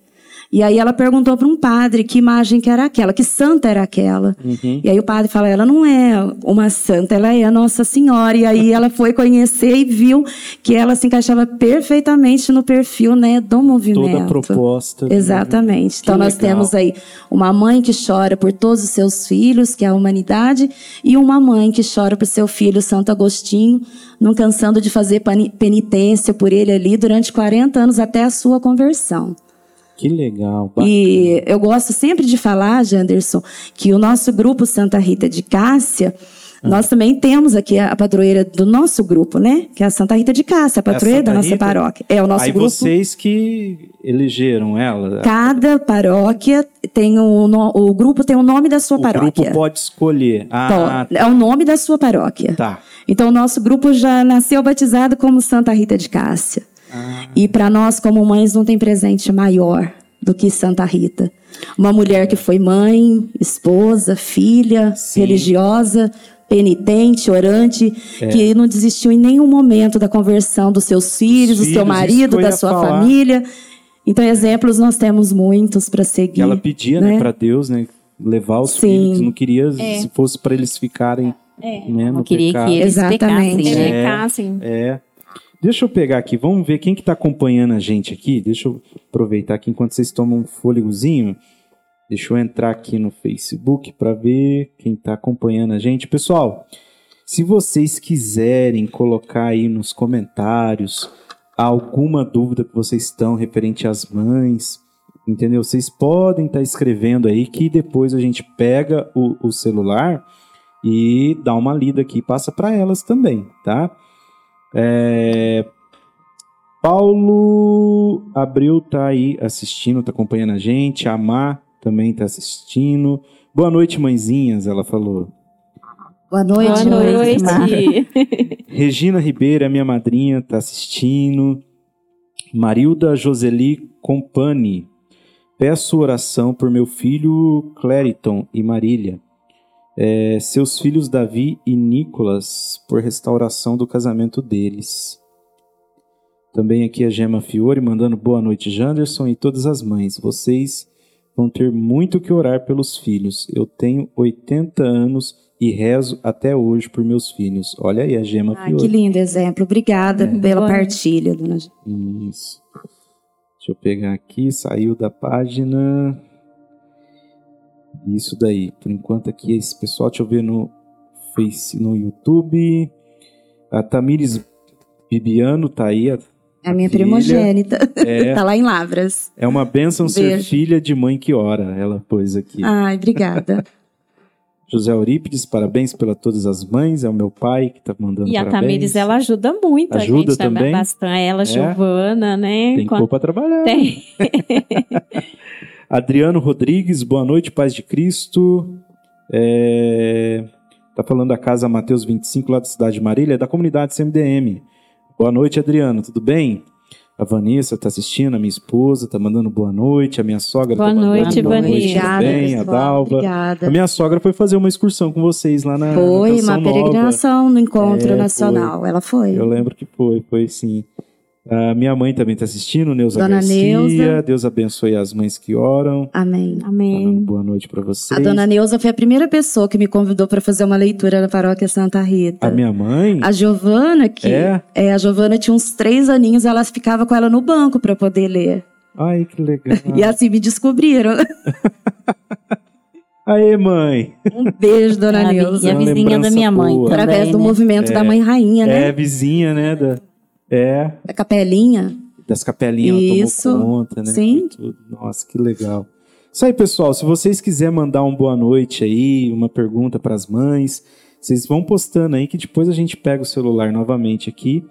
Speaker 3: E aí ela perguntou para um padre que imagem que era aquela, que santa era aquela.
Speaker 2: Uhum.
Speaker 3: E aí o padre fala, ela não é uma santa, ela é a Nossa Senhora. E aí ela foi conhecer e viu que ela se encaixava perfeitamente no perfil né, do movimento.
Speaker 2: Toda a proposta. do
Speaker 3: Exatamente. Então nós temos aí uma mãe que chora por todos os seus filhos, que é a humanidade, e uma mãe que chora por seu filho Santo Agostinho, não cansando de fazer penitência por ele ali durante 40 anos até a sua conversão.
Speaker 2: Que legal. bacana.
Speaker 3: E eu gosto sempre de falar, Janderson, que o nosso grupo Santa Rita de Cássia,
Speaker 2: Ah.
Speaker 3: nós também temos aqui a padroeira do nosso grupo, né? Que é a Santa Rita de Cássia, a padroeira
Speaker 2: Santa
Speaker 3: da nossa
Speaker 2: Rita?
Speaker 3: paróquia. É o nosso
Speaker 2: Aí
Speaker 3: grupo.
Speaker 2: vocês que elegeram ela.
Speaker 3: Cada paróquia tem o, no- o grupo tem o nome da sua
Speaker 2: o
Speaker 3: paróquia.
Speaker 2: grupo pode escolher. Ah,
Speaker 3: Então, é o nome da sua paróquia.
Speaker 2: tá.
Speaker 3: Então, o nosso grupo já nasceu batizado como Santa Rita de Cássia.
Speaker 2: Ah.
Speaker 3: E para nós, como mães, não tem presente maior do que Santa Rita. Uma mulher que foi mãe, esposa, filha,
Speaker 2: Sim.
Speaker 3: religiosa, penitente, orante,
Speaker 2: É.
Speaker 3: que não desistiu em nenhum momento da conversão dos seus filhos, do
Speaker 2: filhos,
Speaker 3: seu marido, da sua
Speaker 2: falar.
Speaker 3: família. Então, exemplos nós temos muitos para seguir.
Speaker 2: Que ela pedia, né,
Speaker 3: né?
Speaker 2: para Deus, né, levar os
Speaker 3: Sim.
Speaker 2: filhos. Não queria se fosse para eles ficarem, né,
Speaker 4: Não
Speaker 2: no
Speaker 4: queria
Speaker 2: pecado.
Speaker 4: que eles
Speaker 3: Exatamente.
Speaker 4: pecassem, né?
Speaker 2: É.
Speaker 5: Pecassem.
Speaker 2: É. Deixa eu pegar aqui, vamos ver quem que tá acompanhando a gente aqui. Deixa eu aproveitar aqui enquanto vocês tomam um fôlegozinho. Deixa eu entrar aqui no Facebook para ver quem tá acompanhando a gente. Pessoal, se vocês quiserem colocar aí nos comentários alguma dúvida que vocês estão referente às mães, entendeu? Vocês podem estar escrevendo aí que depois a gente pega o, o celular e dá uma lida aqui, passa para elas também, tá? É... Paulo Abreu tá aí assistindo, tá acompanhando a gente. A Má também tá assistindo. Boa noite, mãezinhas, ela falou.
Speaker 3: Boa noite,
Speaker 5: Boa
Speaker 3: mãe.
Speaker 5: noite. [laughs]
Speaker 2: Regina Ribeiro, é minha madrinha, tá assistindo. Marilda Joseli Compani. Peço oração por meu filho Clériton e Marília. É, seus filhos Davi e Nicolas, por restauração do casamento deles. Também aqui a Gema Fiore mandando boa noite, Janderson e todas as mães. Vocês vão ter muito que orar pelos filhos. Eu tenho 80 anos e rezo até hoje por meus filhos. Olha aí a Gema
Speaker 3: Ah, que
Speaker 2: Fiore.
Speaker 3: lindo exemplo. Obrigada
Speaker 2: É.
Speaker 3: pela
Speaker 5: Boa.
Speaker 3: partilha, dona.
Speaker 2: Isso. Deixa eu pegar aqui, saiu da página. Isso daí. Por enquanto aqui esse pessoal, deixa eu ver no Face, no YouTube. A Tamires Bibiano tá aí. a-
Speaker 3: É a minha
Speaker 2: filha.
Speaker 3: primogênita.
Speaker 2: É, [laughs]
Speaker 3: tá lá em Lavras.
Speaker 2: é uma benção ser
Speaker 3: Beijo.
Speaker 2: filha de mãe que ora. Ela pôs aqui.
Speaker 3: Ai, obrigada.
Speaker 2: José Eurípides, parabéns pela todas as mães. É o meu pai que tá mandando
Speaker 5: E a
Speaker 2: parabéns.
Speaker 5: Tamires, ela ajuda muito
Speaker 2: Ajuda
Speaker 5: a gente
Speaker 2: também?
Speaker 5: bastante. Ela,
Speaker 2: É?
Speaker 5: Giovana, né?
Speaker 2: Tem
Speaker 5: Quando-
Speaker 2: pôr pra trabalhar.
Speaker 5: Tem. [laughs]
Speaker 2: Adriano Rodrigues, boa noite, paz de Cristo. É... Tá falando da casa Mateus 25, lá da cidade de Marília, é da comunidade CMDM. Boa noite, Adriano, tudo bem? A Vanessa tá assistindo, a minha esposa tá mandando boa noite, a minha sogra
Speaker 5: Boa
Speaker 2: tá mandando
Speaker 5: noite,
Speaker 2: boa noite
Speaker 5: Vanessa.
Speaker 3: Obrigada,
Speaker 2: também, a. Dalva.
Speaker 3: Obrigada.
Speaker 2: A minha sogra foi fazer uma excursão com vocês lá na, na
Speaker 3: Foi
Speaker 2: Canção
Speaker 3: uma
Speaker 2: Nova.
Speaker 3: peregrinação no Encontro
Speaker 2: É,
Speaker 3: Nacional. Ela foi.
Speaker 2: Eu lembro que foi, foi sim. A minha mãe também tá assistindo, Neuza
Speaker 3: Dona
Speaker 2: Garcia.
Speaker 3: Neuza.
Speaker 2: Deus abençoe as mães que oram.
Speaker 3: Amém.
Speaker 2: Falando
Speaker 5: Amém.
Speaker 2: boa noite pra vocês.
Speaker 3: A dona Neuza foi a primeira pessoa que me convidou para fazer uma leitura na paróquia Santa Rita.
Speaker 2: A minha mãe?
Speaker 3: A Giovana, que
Speaker 2: É?
Speaker 3: é, a Giovana tinha uns três aninhos, ela ficava com ela no banco para poder ler.
Speaker 2: Ai, que legal. [laughs]
Speaker 3: E assim me descobriram. [laughs]
Speaker 2: Aê, mãe.
Speaker 3: Um beijo, dona
Speaker 4: vi-
Speaker 3: Neuza.
Speaker 4: E a vizinha da minha mãe
Speaker 2: boa.
Speaker 4: também,
Speaker 3: Através do
Speaker 4: né?
Speaker 3: movimento da Mãe Rainha, né?
Speaker 2: É, vizinha, né? Da, é,
Speaker 3: Da capelinha.
Speaker 2: das capelinhas ela
Speaker 3: Isso.
Speaker 2: tomou conta, né?
Speaker 3: Sim.
Speaker 2: Nossa, que legal. Isso aí, pessoal. Se vocês quiserem mandar um boa noite aí, uma pergunta para as mães, vocês vão postando aí que depois a gente pega o celular novamente aqui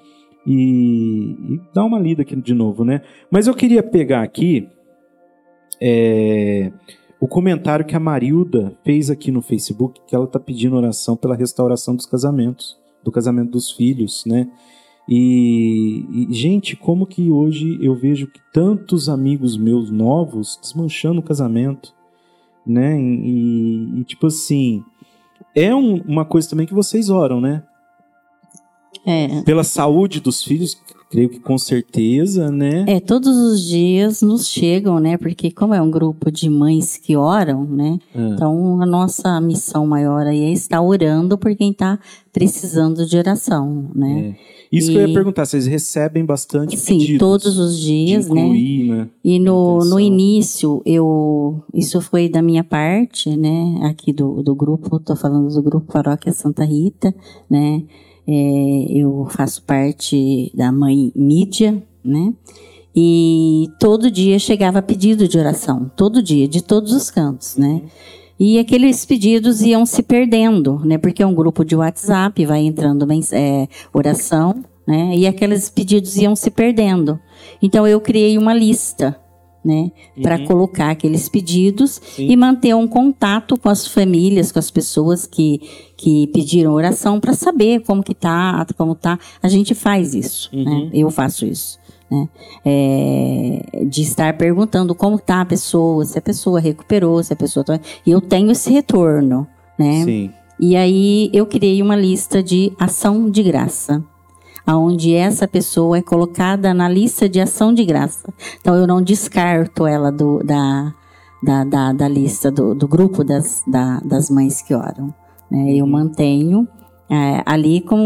Speaker 2: e, e dá uma lida aqui de novo, né? Mas eu queria pegar aqui é, o comentário que a Marilda fez aqui no Facebook, que ela tá pedindo oração pela restauração dos casamentos, do casamento dos filhos, né? E, e, gente, como que hoje eu vejo que tantos amigos meus novos desmanchando o casamento, né? E, e, tipo assim, é um- uma coisa também que vocês oram, né?
Speaker 4: É.
Speaker 2: Pela saúde dos filhos, creio que com certeza, né?
Speaker 4: É, todos os dias nos chegam, né? Porque como é um grupo de mães que oram, né?
Speaker 2: Ah,
Speaker 4: Então a nossa missão maior aí é estar orando por quem está precisando de oração, né?
Speaker 2: é. Isso que eu ia
Speaker 4: E-
Speaker 2: perguntar, vocês recebem bastante
Speaker 4: Sim,
Speaker 2: pedidos
Speaker 4: todos os dias, né?
Speaker 2: incluir, né?
Speaker 4: E no,
Speaker 2: Intenção.
Speaker 4: no início, eu isso foi da minha parte, né? Aqui do, do grupo, estou falando do grupo Paróquia Santa Rita, né? É, eu faço parte da mãe mídia, né? E todo dia chegava pedido de oração, todo dia, de todos os cantos, né? E aqueles pedidos iam se perdendo, né? Porque é um grupo de WhatsApp, vai entrando é, oração, né? E aqueles pedidos iam se perdendo. Então eu criei uma lista, né? Para
Speaker 2: Uhum.
Speaker 4: colocar aqueles pedidos
Speaker 2: Sim.
Speaker 4: e manter um contato com as famílias, com as pessoas que, que pediram oração para saber como que tá, como tá. A gente faz isso,
Speaker 2: Uhum.
Speaker 4: né? Eu faço isso. Né? É, de estar perguntando como tá a pessoa, se a pessoa recuperou, se a pessoa tá... E eu tenho esse retorno, né?
Speaker 2: Sim.
Speaker 4: E aí eu criei uma lista de ação de graça, aonde essa pessoa é colocada na lista de ação de graça. Então eu não descarto ela do, da, da, da, da lista do, do grupo das, da, das mães que oram. né? Eu mantenho é, ali como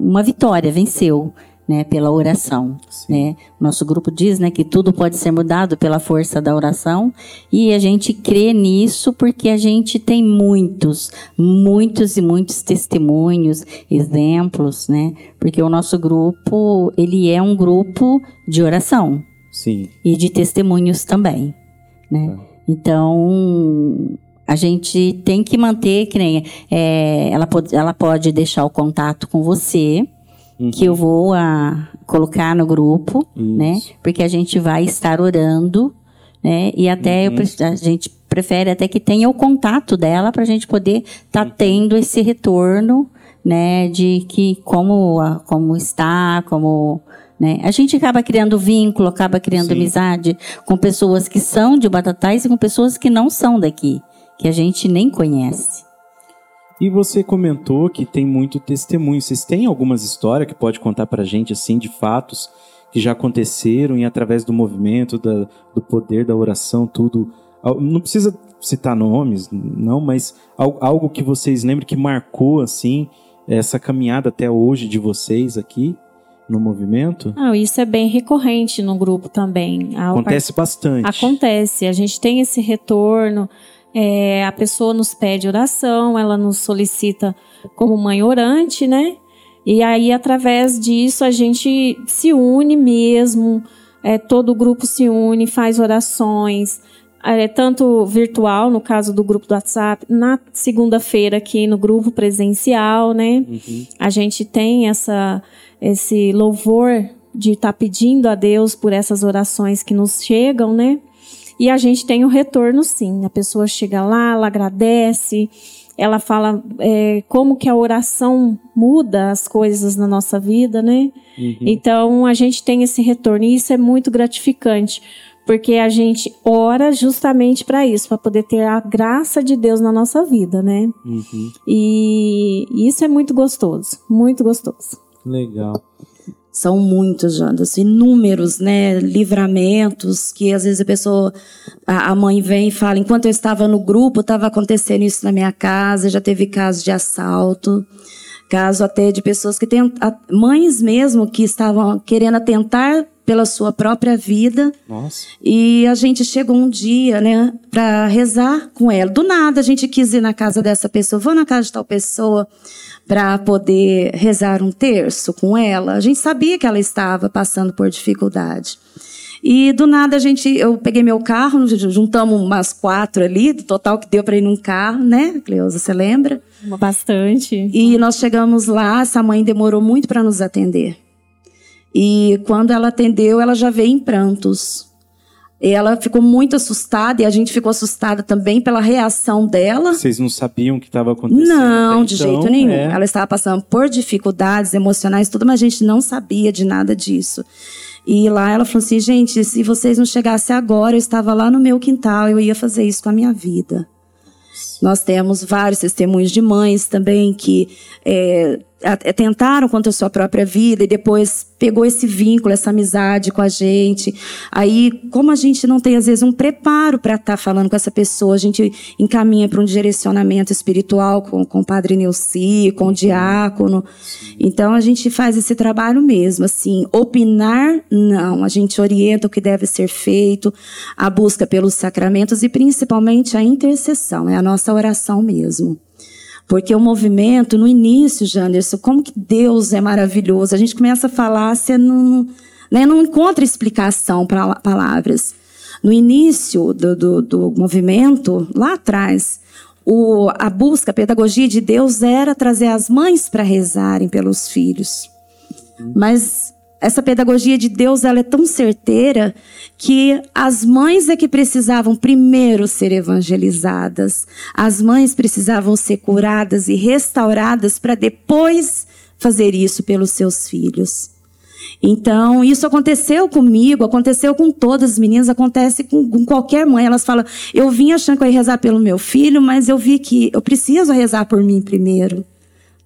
Speaker 4: uma vitória, venceu. Né, pela oração, né? Nosso grupo diz, né, que tudo pode ser mudado pela força da oração e a gente crê nisso porque a gente tem muitos, muitos e muitos testemunhos, exemplos, né? Porque o nosso grupo, ele é um grupo de oração.
Speaker 2: Sim.
Speaker 4: E de testemunhos também, né? É. Então, a gente tem que manter, que nem é, ela, pode, ela pode deixar o contato com você, uhum. que eu vou a, ah, colocar no grupo, né? Isso. né? Porque a gente vai estar orando, né? E até uhum. eu, a gente prefere até que tenha o contato dela para a gente poder estar tá uhum. tendo esse retorno, né? De que como, como está, como né? A gente acaba criando vínculo, acaba criando Sim. amizade com pessoas que são de Batatais e com pessoas que não são daqui que a gente nem conhece.
Speaker 2: E você comentou que tem muito testemunho. Vocês têm algumas histórias que pode contar para a gente, assim, de fatos que já aconteceram e através do movimento, da, do poder da oração, tudo. Não precisa citar nomes, não, mas algo que vocês lembram que marcou, assim, essa caminhada até hoje de vocês aqui no movimento?
Speaker 5: Não, isso é bem recorrente no grupo também.
Speaker 2: Acontece part... bastante.
Speaker 5: Acontece. A gente tem esse retorno. É, a pessoa nos pede oração, ela nos solicita como mãe orante, né? E aí, através disso, a gente se une mesmo, é, todo o grupo se une, faz orações, é, tanto virtual, no caso do grupo do WhatsApp, na segunda-feira aqui no grupo presencial, né? Uhum. A gente tem essa, esse louvor de estar tá pedindo a Deus por essas orações que nos chegam, né? E a gente tem o retorno, sim. A pessoa chega lá, ela agradece, ela fala é, como que a oração muda as coisas na nossa vida, né? Uhum. Então a gente tem esse retorno e isso é muito gratificante, porque a gente ora justamente para isso, para poder ter a graça de Deus na nossa vida, né? Uhum. E isso é muito gostoso, muito gostoso.
Speaker 2: Legal.
Speaker 3: São muitos, Jandas, inúmeros, né, livramentos que às vezes a pessoa, a, a mãe vem e fala, enquanto eu estava no grupo, estava acontecendo isso na minha casa, já teve casos de assalto, caso até de pessoas que têm, mães mesmo que estavam querendo atentar pela sua própria vida.
Speaker 2: Nossa.
Speaker 3: E a gente chegou um dia, né, para rezar com ela. Do nada a gente quis ir na casa dessa pessoa, vou na casa de tal pessoa para poder rezar um terço com ela. A gente sabia que ela estava passando por dificuldade. E do nada a gente, eu peguei meu carro, juntamos umas quatro ali, do total que deu para ir num carro, né, Cleusa, você lembra?
Speaker 5: Bastante.
Speaker 3: E nós chegamos lá, essa mãe demorou muito para nos atender. E quando ela atendeu, ela já veio em prantos. Ela ficou muito assustada e a gente ficou assustada também pela reação dela.
Speaker 2: Vocês não sabiam o que estava acontecendo?
Speaker 3: Não, de então, jeito nenhum. É. Ela estava passando por dificuldades emocionais, tudo, mas a gente não sabia de nada disso. E lá ela falou assim: gente, se vocês não chegassem agora, eu estava lá no meu quintal, eu ia fazer isso com a minha vida. Nós temos vários testemunhos de mães também que é, tentaram contra a sua própria vida e depois pegou esse vínculo, essa amizade com a gente. Aí, como a gente não tem às vezes um preparo para estar tá falando com essa pessoa, a gente encaminha para um direcionamento espiritual com, com o padre Neuci, com o diácono. Então a gente faz esse trabalho mesmo, assim, opinar não, a gente orienta o que deve ser feito, a busca pelos sacramentos e principalmente a intercessão, é a nossa oração mesmo. Porque o movimento, no início, Janderson, como que Deus é maravilhoso. A gente começa a falar, você não, né, não encontra explicação para palavras. No início do, do, do, movimento, lá atrás, o, a busca, a pedagogia de Deus era trazer as mães para rezarem pelos filhos. Mas essa pedagogia de Deus ela é tão certeira que as mães é que precisavam primeiro ser evangelizadas. As mães precisavam ser curadas e restauradas para depois fazer isso pelos seus filhos. Então, isso aconteceu comigo, aconteceu com todas as meninas, acontece com, com, qualquer mãe. Elas falam: Eu vim achando que eu ia rezar pelo meu filho, mas eu vi que eu preciso rezar por mim primeiro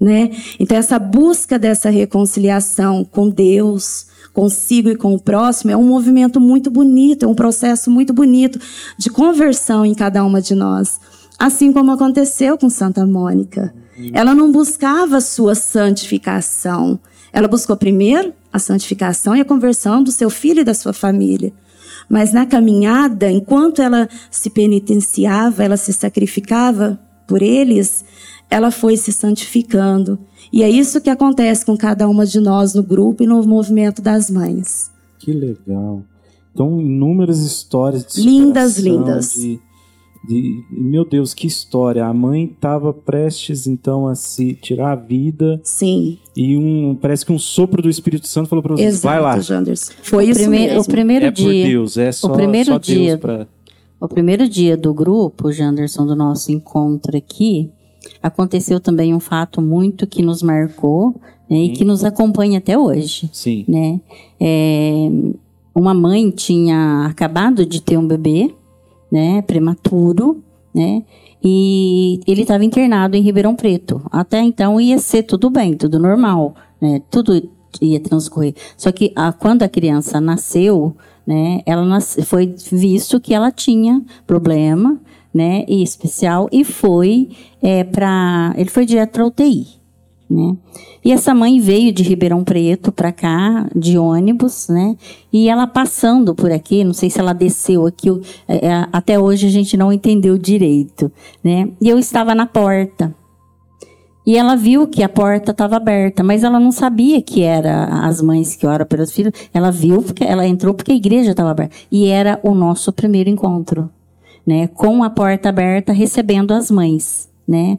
Speaker 3: né? Então essa busca dessa reconciliação com Deus, consigo e com o próximo é um movimento muito bonito, é um processo muito bonito de conversão em cada uma de nós, assim como aconteceu com Santa Mônica. Ela não buscava sua santificação, Ela buscou primeiro a santificação e a conversão do seu filho e da sua família. Mas na caminhada, enquanto ela se penitenciava, ela se sacrificava por eles, ela foi se santificando. E é isso que acontece com cada uma de nós no grupo e no movimento das mães.
Speaker 2: Que legal. Então, inúmeras histórias de
Speaker 3: Lindas, lindas.
Speaker 2: De, de- meu Deus, que história. A mãe estava prestes, então, a se tirar a vida
Speaker 3: Sim,
Speaker 2: e um, parece que um sopro do Espírito Santo falou para você,
Speaker 3: exato,
Speaker 2: vai lá.
Speaker 3: Janderson. Foi isso
Speaker 4: Primeiro-
Speaker 3: mesmo.
Speaker 4: o primeiro
Speaker 2: é por
Speaker 4: dia.
Speaker 2: Deus, é só,
Speaker 4: primeiro
Speaker 2: só Deus pra...
Speaker 4: O primeiro dia do grupo, Janderson, do nosso encontro aqui, aconteceu também um fato muito que nos marcou né, e que nos acompanha até hoje.
Speaker 2: Sim.
Speaker 4: Né? É, uma mãe tinha acabado de ter um bebê, né, prematuro, né, e ele estava internado em Ribeirão Preto. Até então ia ser tudo bem, tudo normal, né, tudo ia transcorrer. Só que a, quando a criança nasceu, né, ela nas- foi visto que ela tinha problema, né, e especial e foi para ele foi direto para UTI, né? E essa mãe veio de Ribeirão Preto para cá de ônibus, né? E ela passando por aqui, não sei se ela desceu aqui, é, é, até hoje a gente não entendeu direito, né? E eu estava na porta. E ela viu que a porta estava aberta, mas ela não sabia que era as mães que oram pelos filhos. Ela viu porque ela entrou porque a igreja estava aberta e era o nosso primeiro encontro, né? Com a porta aberta, recebendo as mães, né?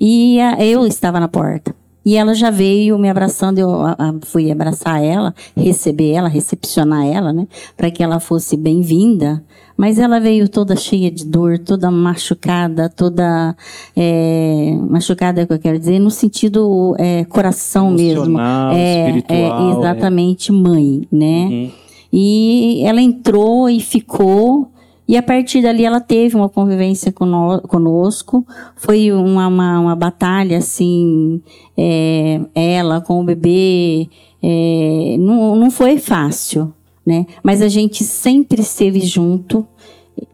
Speaker 4: E a- eu estava na porta. E ela já veio me abraçando, eu a- a- fui abraçar ela, receber ela, recepcionar ela, né? Para que ela fosse bem-vinda. Mas ela veio toda cheia de dor, toda machucada, toda. é, machucada, é o que eu quero dizer, no sentido é, coração mesmo. É,
Speaker 2: espiritual,
Speaker 4: é, exatamente, mãe, né?
Speaker 2: Uhum.
Speaker 4: E ela entrou e ficou. E a partir dali ela teve uma convivência cono- conosco. Foi uma, uma, uma batalha, assim, é, ela com o bebê. é, não, não foi fácil, né? Mas a gente sempre esteve junto,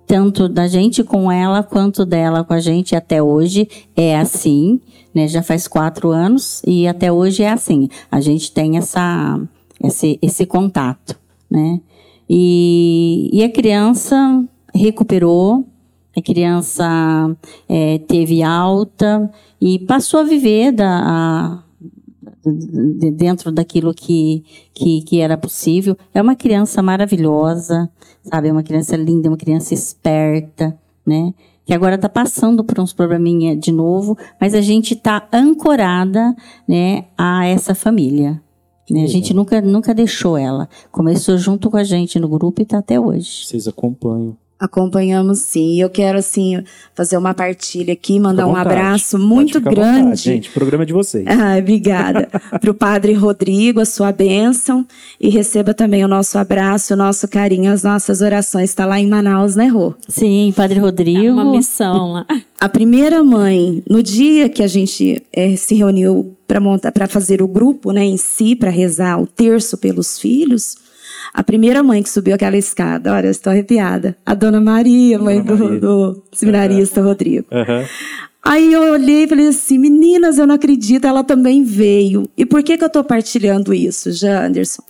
Speaker 4: tanto da gente com ela quanto dela com a gente até hoje. É assim, né? Já faz quatro anos e até hoje é assim. A gente tem essa, esse, esse contato, né? E, e a criança recuperou, a criança é, teve alta e passou a viver da, a- de- dentro daquilo que, que, que era possível. É uma criança maravilhosa, sabe? É uma criança linda, é uma criança esperta, né? Que agora está passando por uns probleminha de novo, mas a gente está ancorada, né, a essa família. né? A gente nunca, nunca deixou ela. Começou junto com a gente no grupo e está até hoje.
Speaker 2: Vocês acompanham.
Speaker 3: Acompanhamos sim. E eu quero, assim, fazer uma partilha aqui, mandar um abraço muito
Speaker 2: à vontade,
Speaker 3: grande.
Speaker 2: gente, programa é de vocês. [laughs]
Speaker 3: Ah, obrigada. [laughs] Para o Padre Rodrigo, a sua bênção. E receba também o nosso abraço, o nosso carinho, as nossas orações. Está lá em Manaus, né, Rô?
Speaker 4: Sim, Padre
Speaker 5: É
Speaker 4: Rodrigo.
Speaker 5: uma missão lá.
Speaker 3: A primeira mãe, no dia que a gente eh, se reuniu para montar, para fazer o grupo, né, em si, para rezar o terço pelos filhos, a primeira mãe que subiu aquela escada, olha, eu estou arrepiada, a Dona Maria, mãe
Speaker 2: Dona Maria.
Speaker 3: do, do seminarista Rodrigo.
Speaker 2: Aham.
Speaker 3: Aí eu olhei e falei assim, meninas, eu não acredito, ela também veio. E por que que eu estou partilhando isso, Janderson?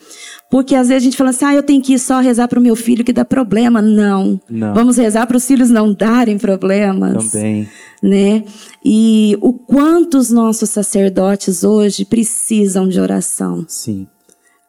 Speaker 3: Porque às vezes a gente fala assim, ah, eu tenho que ir só rezar para o meu filho que dá problema. Não.
Speaker 2: Não.
Speaker 3: Vamos rezar para os filhos não darem problemas
Speaker 2: Também.
Speaker 3: né? E o quanto os nossos sacerdotes hoje precisam de oração.
Speaker 2: Sim.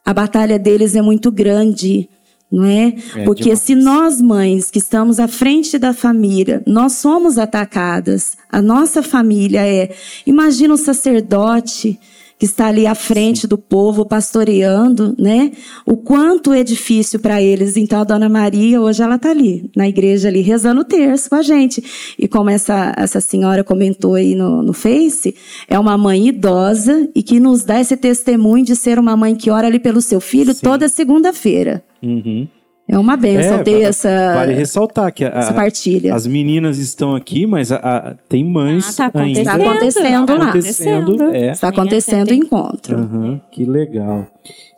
Speaker 3: A batalha deles é muito grande, não é?
Speaker 2: É
Speaker 3: Porque
Speaker 2: demais.
Speaker 3: se nós mães que estamos à frente da família, nós somos atacadas, a nossa família é. Imagina o sacerdote que está ali à frente do povo pastoreando, né? O quanto é difícil para eles. Então a Dona Maria hoje ela está ali na igreja ali rezando o terço com a gente. E como essa essa senhora comentou aí no, no Face, é uma mãe idosa e que nos dá esse testemunho de ser uma mãe que ora ali pelo seu filho
Speaker 2: Sim.
Speaker 3: toda segunda-feira.
Speaker 2: Uhum.
Speaker 3: É uma benção
Speaker 2: É,
Speaker 3: ter essa
Speaker 2: Vale ressaltar que a-
Speaker 3: essa partilha.
Speaker 2: as meninas estão aqui, mas a- a- tem mães
Speaker 5: Ah, tá
Speaker 2: ainda.
Speaker 3: Está acontecendo lá.
Speaker 2: acontecendo, é.
Speaker 3: Está acontecendo o encontro.
Speaker 2: Aham, que legal.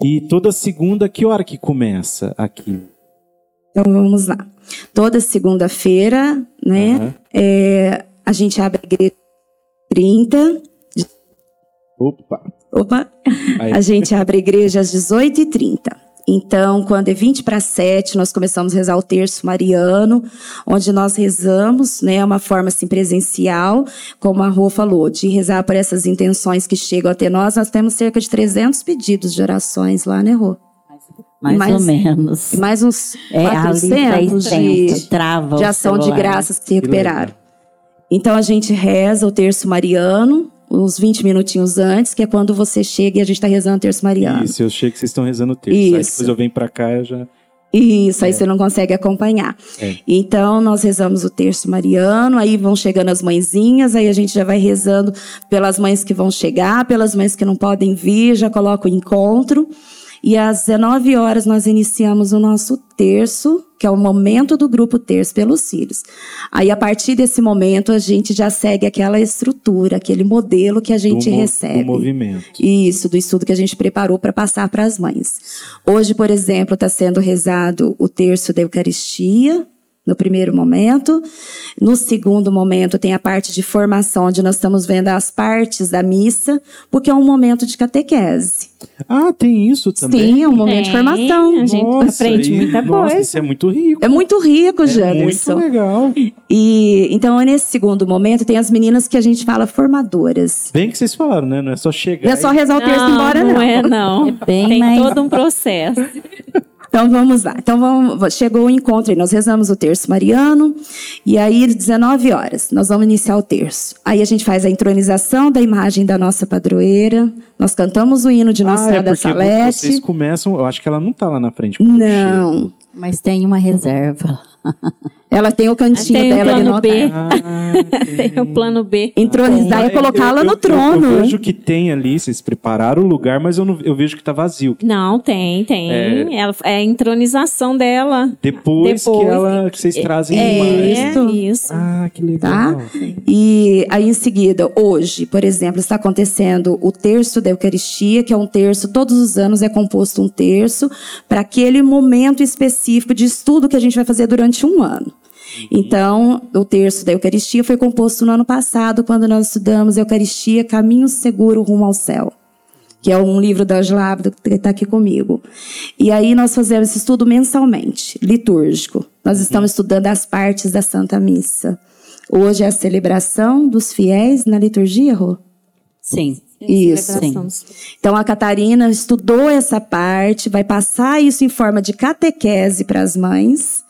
Speaker 2: E toda segunda, que hora que começa aqui?
Speaker 3: Então vamos lá. Toda segunda-feira, né?
Speaker 2: Aham.
Speaker 3: é, a gente abre a igreja 30.
Speaker 2: Opa.
Speaker 3: Opa!
Speaker 2: Aí.
Speaker 3: A gente abre a igreja às 18h30. Então, quando é 20 para 7, nós começamos a rezar o terço mariano, onde nós rezamos, né, uma forma assim presencial, como a Rô falou, de rezar por essas intenções que chegam até nós. Nós temos cerca de 300 pedidos de orações lá, né, Rô?
Speaker 4: Mais,
Speaker 3: mais-
Speaker 4: ou menos.
Speaker 3: Mais uns
Speaker 4: É, ali
Speaker 3: 400 de,
Speaker 4: 300, trava
Speaker 3: de ação de
Speaker 4: celular.
Speaker 3: graças que se recuperaram. Então a gente reza o terço mariano, uns 20 minutinhos antes, que é quando você chega e a gente está rezando o terço mariano.
Speaker 2: Isso, eu chego que vocês estão rezando o terço. Aí
Speaker 3: Isso.
Speaker 2: depois eu venho pra cá e já.
Speaker 3: Isso, aí você não consegue acompanhar.
Speaker 2: É.
Speaker 3: Então, nós rezamos o terço mariano, aí vão chegando as mãezinhas, aí a gente já vai rezando pelas mães que vão chegar, pelas mães que não podem vir, já coloca o encontro. E às 19 horas nós iniciamos o nosso terço, que é o momento do grupo Terço pelos Filhos. Aí, a partir desse momento, a gente já segue aquela estrutura, aquele modelo que a gente
Speaker 2: do,
Speaker 3: recebe.
Speaker 2: do movimento.
Speaker 3: Isso, do estudo que a gente preparou para passar para as mães. Hoje, por exemplo, está sendo rezado o terço da Eucaristia, no primeiro momento. No segundo momento, tem a parte de formação, onde nós estamos vendo as partes da missa, porque é um momento de catequese.
Speaker 2: Ah, tem isso também?
Speaker 3: Sim, é um momento de
Speaker 5: Tem,
Speaker 3: formação.
Speaker 5: A gente
Speaker 2: Nossa,
Speaker 5: aprende muita
Speaker 2: nossa,
Speaker 5: coisa.
Speaker 2: Isso é muito rico.
Speaker 3: É muito rico,
Speaker 2: É
Speaker 3: Janderson.
Speaker 2: muito legal.
Speaker 3: E então, nesse segundo momento, tem as meninas que a gente fala formadoras.
Speaker 2: Bem que vocês falaram, né? Não é só chegar.
Speaker 3: Não é só rezar o terço e ir embora, não.
Speaker 5: não é, não.
Speaker 4: bem
Speaker 5: Tem
Speaker 4: mais-
Speaker 5: todo um processo. [laughs]
Speaker 3: Então vamos lá. Então vamos, chegou o encontro aí. Nós rezamos o terço mariano. E aí, 19 horas, nós vamos iniciar o terço. Aí a gente faz a entronização da imagem da nossa padroeira. Nós cantamos o hino de Nossa
Speaker 2: Ah, é
Speaker 3: Senhora da
Speaker 2: porque
Speaker 3: Salete.
Speaker 2: vocês começam. Eu acho que ela não tá lá na frente.
Speaker 3: Não.
Speaker 4: Mas tem uma reserva. [laughs]
Speaker 3: Ela tem o cantinho
Speaker 5: Tem o
Speaker 3: dela ali no
Speaker 5: B.
Speaker 2: Ah, [laughs]
Speaker 5: Tem o plano B.
Speaker 3: Entronizar
Speaker 2: Ah,
Speaker 3: e colocá-la
Speaker 2: eu-
Speaker 3: no
Speaker 2: eu-
Speaker 3: trono.
Speaker 2: Eu, vejo que tem ali, vocês prepararam o lugar, mas eu, não, eu vejo que tá vazio.
Speaker 5: Não, tem, tem. Ela, é a entronização dela.
Speaker 2: Depois, que,
Speaker 5: Depois.
Speaker 2: ela, que vocês trazem
Speaker 3: É,
Speaker 2: mais.
Speaker 3: isso.
Speaker 5: isso.
Speaker 2: Ah, que legal.
Speaker 3: Tá? E aí, em seguida, hoje, por exemplo, está acontecendo o terço da Eucaristia, que é um terço, todos os anos é composto um terço, para aquele momento específico de estudo que a gente vai fazer durante um ano. Então, o terço da Eucaristia foi composto no ano passado, quando nós estudamos Eucaristia, Caminho Seguro Rumo ao Céu que é um livro da Angela Abdo que está aqui comigo. E aí nós fazemos esse estudo mensalmente, litúrgico. Nós estamos estudando as partes da Santa Missa. Hoje é a celebração dos fiéis na liturgia, Rô?
Speaker 4: Sim.
Speaker 3: Isso. Então a Catarina estudou essa parte, vai passar isso em forma de catequese para as mães.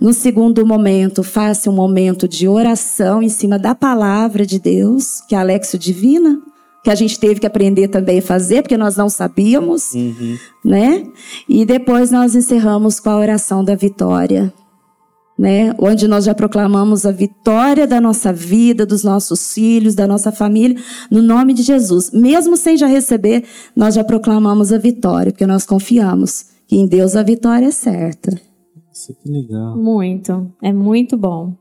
Speaker 3: No segundo momento, faça um momento de oração em cima da palavra de Deus, que é a Alexio Divina, que a gente teve que aprender também a fazer, porque nós não sabíamos, né? E depois nós encerramos com a oração da vitória, né? Onde nós já proclamamos a vitória da nossa vida, dos nossos filhos, da nossa família, no nome de Jesus. Mesmo sem já receber, nós já proclamamos a vitória, porque nós confiamos que em Deus a vitória é certa.
Speaker 2: Nossa, que legal.
Speaker 5: Muito. É muito bom.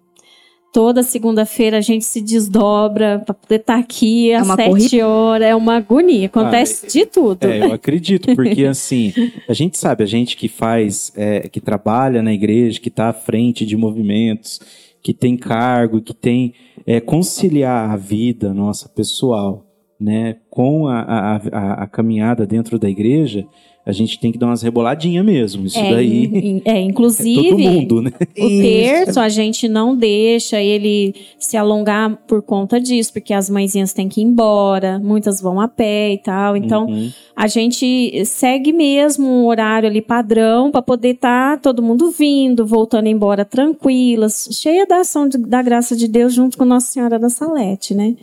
Speaker 5: Toda segunda-feira a gente se desdobra para poder estar aqui às
Speaker 3: uma
Speaker 5: sete
Speaker 3: corrida?
Speaker 5: horas. É uma agonia. Acontece de tudo.
Speaker 2: É, eu acredito, porque [laughs] assim, a gente sabe, a gente que faz, é, que trabalha na igreja, que está à frente de movimentos, que tem cargo, que tem é, conciliar a vida nossa pessoal, né, com a, a, a, a caminhada dentro da igreja, a gente tem que dar umas reboladinhas mesmo. Isso
Speaker 5: é,
Speaker 2: daí
Speaker 5: in- é, [laughs]
Speaker 2: é
Speaker 5: inclusive,
Speaker 2: todo mundo, né?
Speaker 5: o terço a gente não deixa ele se alongar por conta disso, porque as mãezinhas têm que ir embora, muitas vão a pé e tal. Então,
Speaker 2: Uhum.
Speaker 5: a gente segue mesmo um horário ali padrão para poder estar todo mundo vindo, voltando embora tranquilas, cheia da ação de- da graça de Deus junto com Nossa Senhora da Salete, né?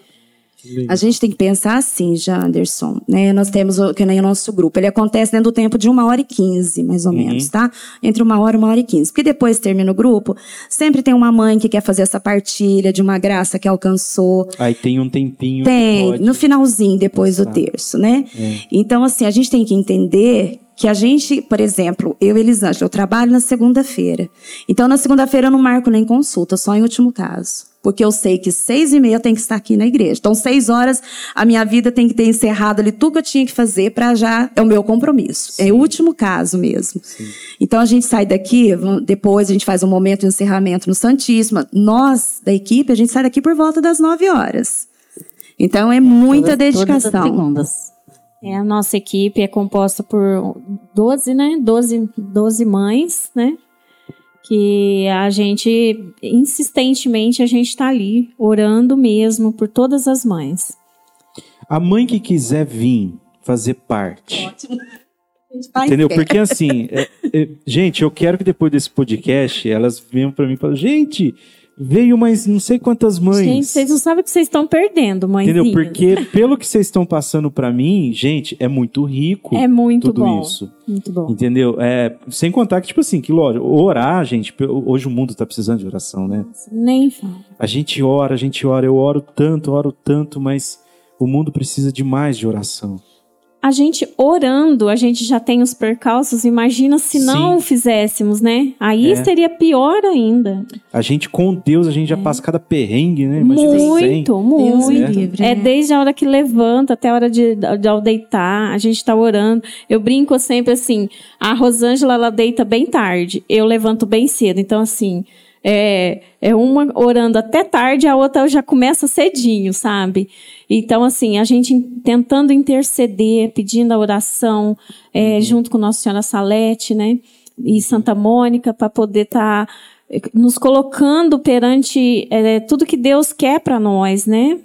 Speaker 3: A gente tem que pensar assim, já, Anderson. Né? Nós temos o, que nem o nosso grupo. Ele acontece dentro do tempo de uma hora e quinze, mais ou menos, tá? Entre uma hora e uma hora e quinze. Porque depois termina o grupo, sempre tem uma mãe que quer fazer essa partilha de uma graça que alcançou.
Speaker 2: Aí tem um tempinho.
Speaker 3: Tem, no finalzinho, depois do terço, né?
Speaker 2: É.
Speaker 3: Então, assim, a gente tem que entender que a gente, por exemplo, eu, Elisângela, eu trabalho na segunda-feira. Então, na segunda-feira eu não marco nem consulta, só em último caso. Porque eu sei que seis e meia eu tenho que estar aqui na igreja. Então, seis horas, a minha vida tem que ter encerrado ali tudo que eu tinha que fazer para já. É o meu compromisso. É o último caso mesmo. Então, a gente sai daqui, depois a gente faz um momento de encerramento no Santíssima. Nós, da equipe, a gente sai daqui por volta das nove horas. Então, é muita
Speaker 4: Todas- todas as
Speaker 3: dedicação.
Speaker 4: segundas.
Speaker 5: É, a nossa equipe é composta por 12, né? 12, 12 mães, né? Que a gente, insistentemente, a gente está ali, orando mesmo por todas as mães.
Speaker 2: A mãe que quiser vir fazer parte.
Speaker 3: Ótimo.
Speaker 2: Entendeu? Porque assim, é, é, gente, eu quero que depois desse podcast elas venham para mim e falem, gente, veio mais não sei quantas mães.
Speaker 5: Gente, vocês não sabem o que vocês estão perdendo, mãezinha.
Speaker 2: Entendeu? Porque pelo que vocês estão passando para mim, gente, é muito rico.
Speaker 5: É muito
Speaker 2: tudo
Speaker 5: bom.
Speaker 2: isso.
Speaker 5: Muito bom.
Speaker 2: Entendeu? É, sem contar que, tipo assim, que lógico, orar, gente, hoje o mundo tá precisando de oração, né?
Speaker 5: Nem fala.
Speaker 2: A gente ora, a gente ora, eu oro tanto, oro tanto, mas o mundo precisa de mais de oração.
Speaker 5: A gente orando, a gente já tem os percalços. Imagina se não fizéssemos, né? Aí
Speaker 2: É.
Speaker 5: seria pior ainda.
Speaker 2: A gente com Deus, a gente já passa cada perrengue, né? Imagina sem.
Speaker 5: muito,
Speaker 3: Deus
Speaker 5: muito.
Speaker 3: me
Speaker 2: É.
Speaker 3: livre.
Speaker 5: É
Speaker 3: né?
Speaker 5: desde a hora que levanta até a hora de, de ao deitar, a gente tá orando. Eu brinco sempre assim, a Rosângela ela deita bem tarde, eu levanto bem cedo. Então assim, é, é uma orando até tarde, a outra já começa cedinho, sabe? Então assim, a gente tentando interceder, pedindo a oração, é, junto com Nossa Senhora Salete, né? E Santa Mônica para poder estar nos colocando perante é, tudo que Deus quer para nós, né?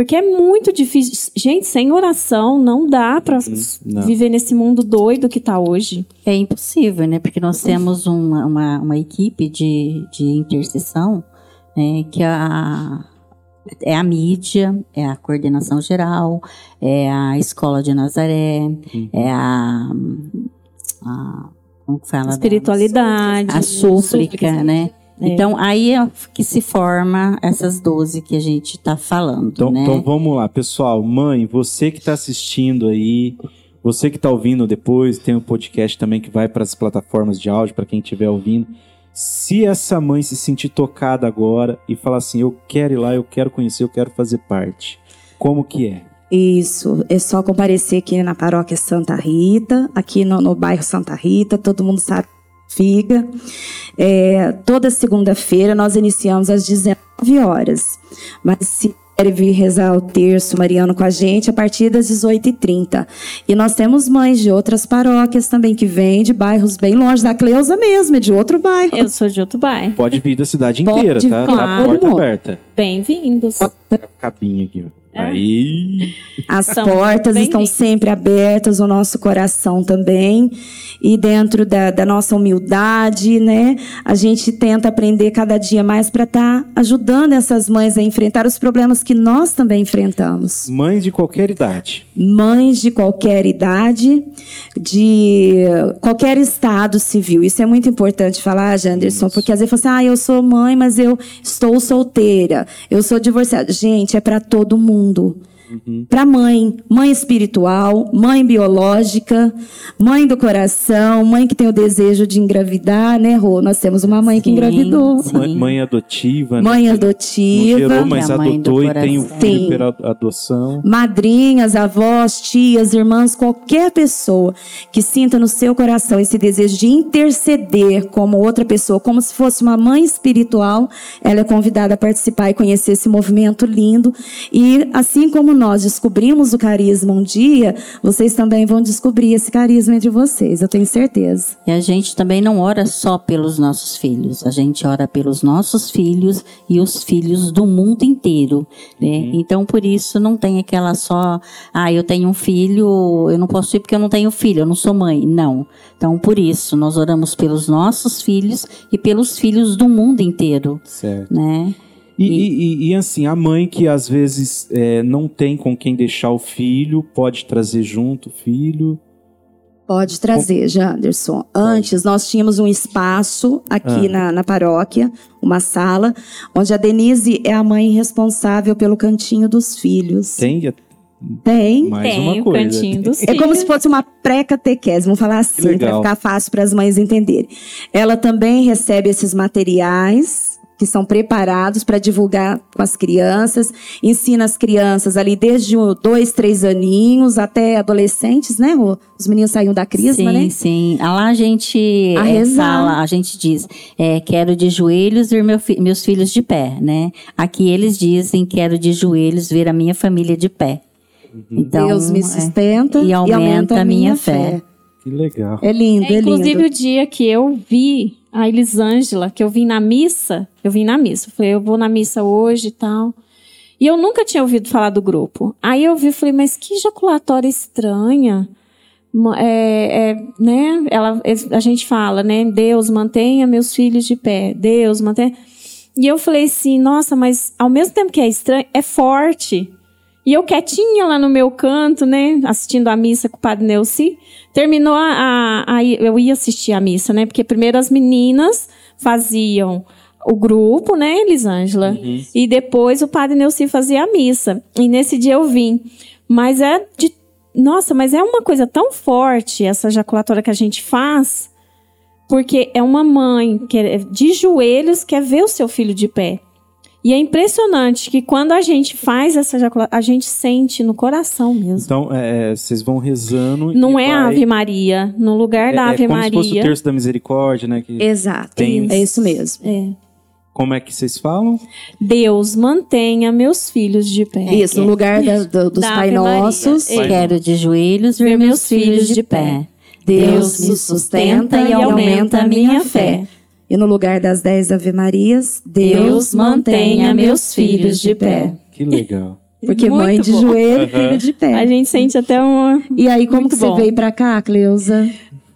Speaker 5: Porque é muito difícil. Gente, sem oração não dá para
Speaker 2: não.
Speaker 5: viver nesse mundo doido que tá hoje.
Speaker 4: É impossível, né? Porque nós temos uma, uma, uma equipe de, de intercessão, né? Que a, é a mídia, é a coordenação geral, é a escola de Nazaré, é a, a como que fala?
Speaker 5: Espiritualidade.
Speaker 4: A súplica, né? Então, aí é que se forma essas 12 que a gente está falando,
Speaker 2: Então,
Speaker 4: né?
Speaker 2: então vamos lá, pessoal. Mãe, você que está assistindo aí, você que está ouvindo depois, tem um podcast também que vai para as plataformas de áudio, para quem estiver ouvindo. Se essa mãe se sentir tocada agora e falar assim, eu quero ir lá, eu quero conhecer, eu quero fazer parte, como que é?
Speaker 3: Isso, é só comparecer aqui na paróquia Santa Rita, aqui no, no bairro Santa Rita, todo mundo sabe, fica. É, toda segunda-feira nós iniciamos às 19 horas, mas se quer vir rezar o terço mariano com a gente a partir das 18h30. E nós temos mães de outras paróquias também que vêm de bairros bem longe, da Cleusa mesmo, é de outro bairro.
Speaker 5: Eu sou de outro bairro.
Speaker 2: Pode vir da cidade
Speaker 3: Pode
Speaker 2: inteira, tá? Tá a
Speaker 5: claro.
Speaker 2: porta aberta.
Speaker 5: Bem-vindos.
Speaker 2: Cabinha aqui, ó. Aí.
Speaker 3: As
Speaker 5: São
Speaker 3: portas estão sempre abertas, o nosso coração também. E dentro da, da nossa humildade, né? A gente tenta aprender cada dia mais para estar ajudando essas mães a enfrentar os problemas que nós também enfrentamos.
Speaker 2: Mães de qualquer idade.
Speaker 3: Mães de qualquer idade, de qualquer estado civil. Isso é muito importante falar, Janderson, porque às vezes você fala assim, ah, eu sou mãe, mas eu estou solteira, eu sou divorciada. Gente, é para todo mundo mundo. Para mãe, mãe espiritual, mãe biológica, mãe do coração, mãe que tem o desejo de engravidar, né, Rô? Nós temos uma mãe que
Speaker 4: Sim,
Speaker 3: engravidou.
Speaker 4: sim.
Speaker 2: Mãe, mãe adotiva. né?
Speaker 3: Mãe
Speaker 2: Não
Speaker 3: adotiva.
Speaker 2: gerou, mas adotou e tem o filho pela adoção.
Speaker 3: madrinhas, avós, tias, irmãs, qualquer pessoa que sinta no seu coração esse desejo de interceder como outra pessoa, como se fosse uma mãe espiritual, ela é convidada a participar e conhecer esse movimento lindo. E assim como nós descobrimos o carisma um dia, vocês também vão descobrir esse carisma entre vocês, eu tenho certeza.
Speaker 4: E a gente também não ora só pelos nossos filhos, a gente ora pelos nossos filhos e os filhos do mundo inteiro, né? Então por isso não tem aquela só, ah, eu tenho um filho, eu não posso ir porque eu não tenho filho, eu não sou mãe. Não. Então por isso nós oramos pelos nossos filhos e pelos filhos do mundo inteiro,
Speaker 2: Certo.
Speaker 4: né?
Speaker 2: E, e- e- e, assim, a mãe que às vezes é, não tem com quem deixar o filho, pode trazer junto o filho.
Speaker 3: Pode trazer, Janderson. Antes, nós tínhamos um espaço aqui
Speaker 2: Ah.
Speaker 3: na, na paróquia, uma sala, onde a Denise é a mãe responsável pelo cantinho dos filhos.
Speaker 2: Tem
Speaker 3: Tem.
Speaker 2: mais
Speaker 5: Tem
Speaker 2: uma
Speaker 5: o
Speaker 2: coisa.
Speaker 5: cantinho dos
Speaker 3: É como
Speaker 5: filhos.
Speaker 3: se fosse uma pré-catequese, vamos falar assim, para ficar fácil para as mães entenderem. Ela também recebe esses materiais que são preparados para divulgar com as crianças, ensina as crianças ali desde dois, três aninhos até adolescentes, né? Os meninos saíam da crisma,
Speaker 4: sim,
Speaker 3: né?
Speaker 4: sim. Ah, Lá a gente
Speaker 3: A
Speaker 4: é, fala, a gente diz, é, quero de joelhos ver meu fi- meus filhos de pé, né? Aqui eles dizem, quero de joelhos ver a minha família de pé. Então,
Speaker 3: Deus me
Speaker 4: é.
Speaker 3: sustenta
Speaker 4: E aumenta a minha fé.
Speaker 2: Que legal.
Speaker 3: É lindo, é,
Speaker 5: É, inclusive
Speaker 3: lindo.
Speaker 5: o dia que eu vi a Elisângela, que eu vim na missa, eu vim na missa, eu falei, eu vou na missa hoje e tal. E eu nunca tinha ouvido falar do grupo. Aí eu vi e falei, mas que ejaculatória estranha. É, é, né? Ela, a gente fala, né? Deus mantenha meus filhos de pé. Deus mantenha. E eu falei assim, nossa, mas ao mesmo tempo que é estranho, é forte. E eu quietinha lá no meu canto, né? Assistindo a missa com o padre Neuci. Terminou a, a, a- Eu ia assistir a missa, né? Porque primeiro as meninas faziam o grupo, né, Elisângela? E depois o padre Neuci fazia a missa. E nesse dia eu vim. Mas é de. Nossa, mas é uma coisa tão forte essa ejaculatória que a gente faz. Porque é uma mãe que é de joelhos quer ver o seu filho de pé. E é impressionante que quando a gente faz essa ejaculação, a gente sente no coração mesmo.
Speaker 2: Então, é, vocês vão rezando.
Speaker 5: Não
Speaker 2: e
Speaker 5: é a
Speaker 2: vai-
Speaker 5: Ave Maria. No lugar
Speaker 2: é,
Speaker 5: da
Speaker 2: é
Speaker 5: Ave
Speaker 2: como se fosse o
Speaker 5: Maria.
Speaker 2: terço da misericórdia, né? Que,
Speaker 3: Exato.
Speaker 2: Tem-
Speaker 3: É isso mesmo.
Speaker 5: É.
Speaker 2: Como é que vocês falam?
Speaker 5: Deus mantenha meus filhos de pé.
Speaker 3: Isso, no lugar da- do- dos
Speaker 5: Da
Speaker 3: Pai
Speaker 5: Maria.
Speaker 3: Nossos,
Speaker 5: É.
Speaker 4: Quero de joelhos ver meus filhos de pé.
Speaker 3: Deus me sustenta e aumenta a minha fé. E no lugar das dez Ave Marias, Deus mantenha meus filhos de pé.
Speaker 2: Que legal. [laughs]
Speaker 3: Porque
Speaker 5: Muito
Speaker 3: mãe de
Speaker 5: bom.
Speaker 3: joelho, filho de
Speaker 5: A
Speaker 3: pé.
Speaker 5: gente sente até uma.
Speaker 3: E aí, como
Speaker 5: Muito
Speaker 3: que você
Speaker 5: bom.
Speaker 3: veio pra cá, Cleusa?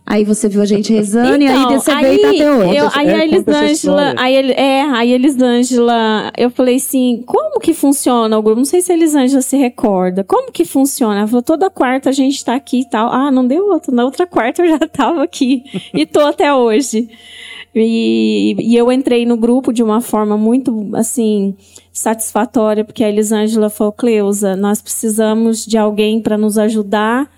Speaker 3: Aí você viu a gente rezando e aí
Speaker 5: Então,
Speaker 3: você veio e tá até hoje.
Speaker 5: eu- aí
Speaker 2: É,
Speaker 5: a Elisângela, aí, ele- é, aí a Elisângela, eu falei assim, como que funciona o grupo? Não sei se a Elisângela se recorda. Como que funciona? Ela falou, toda quarta a gente tá aqui e tal. Ah, não deu outra. Na outra quarta eu já tava aqui. [laughs] e tô até hoje. E, e eu entrei no grupo de uma forma muito, assim, satisfatória, porque a Elisângela falou, Cleusa, nós precisamos de alguém para nos ajudar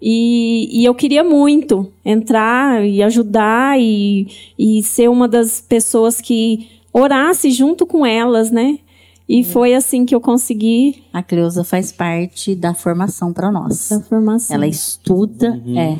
Speaker 5: e, e eu queria muito entrar e ajudar e, e ser uma das pessoas que orasse junto com elas, né? E foi assim que eu consegui
Speaker 4: A Cleusa faz parte da formação para nós.
Speaker 5: a formação.
Speaker 4: Ela estuda, é.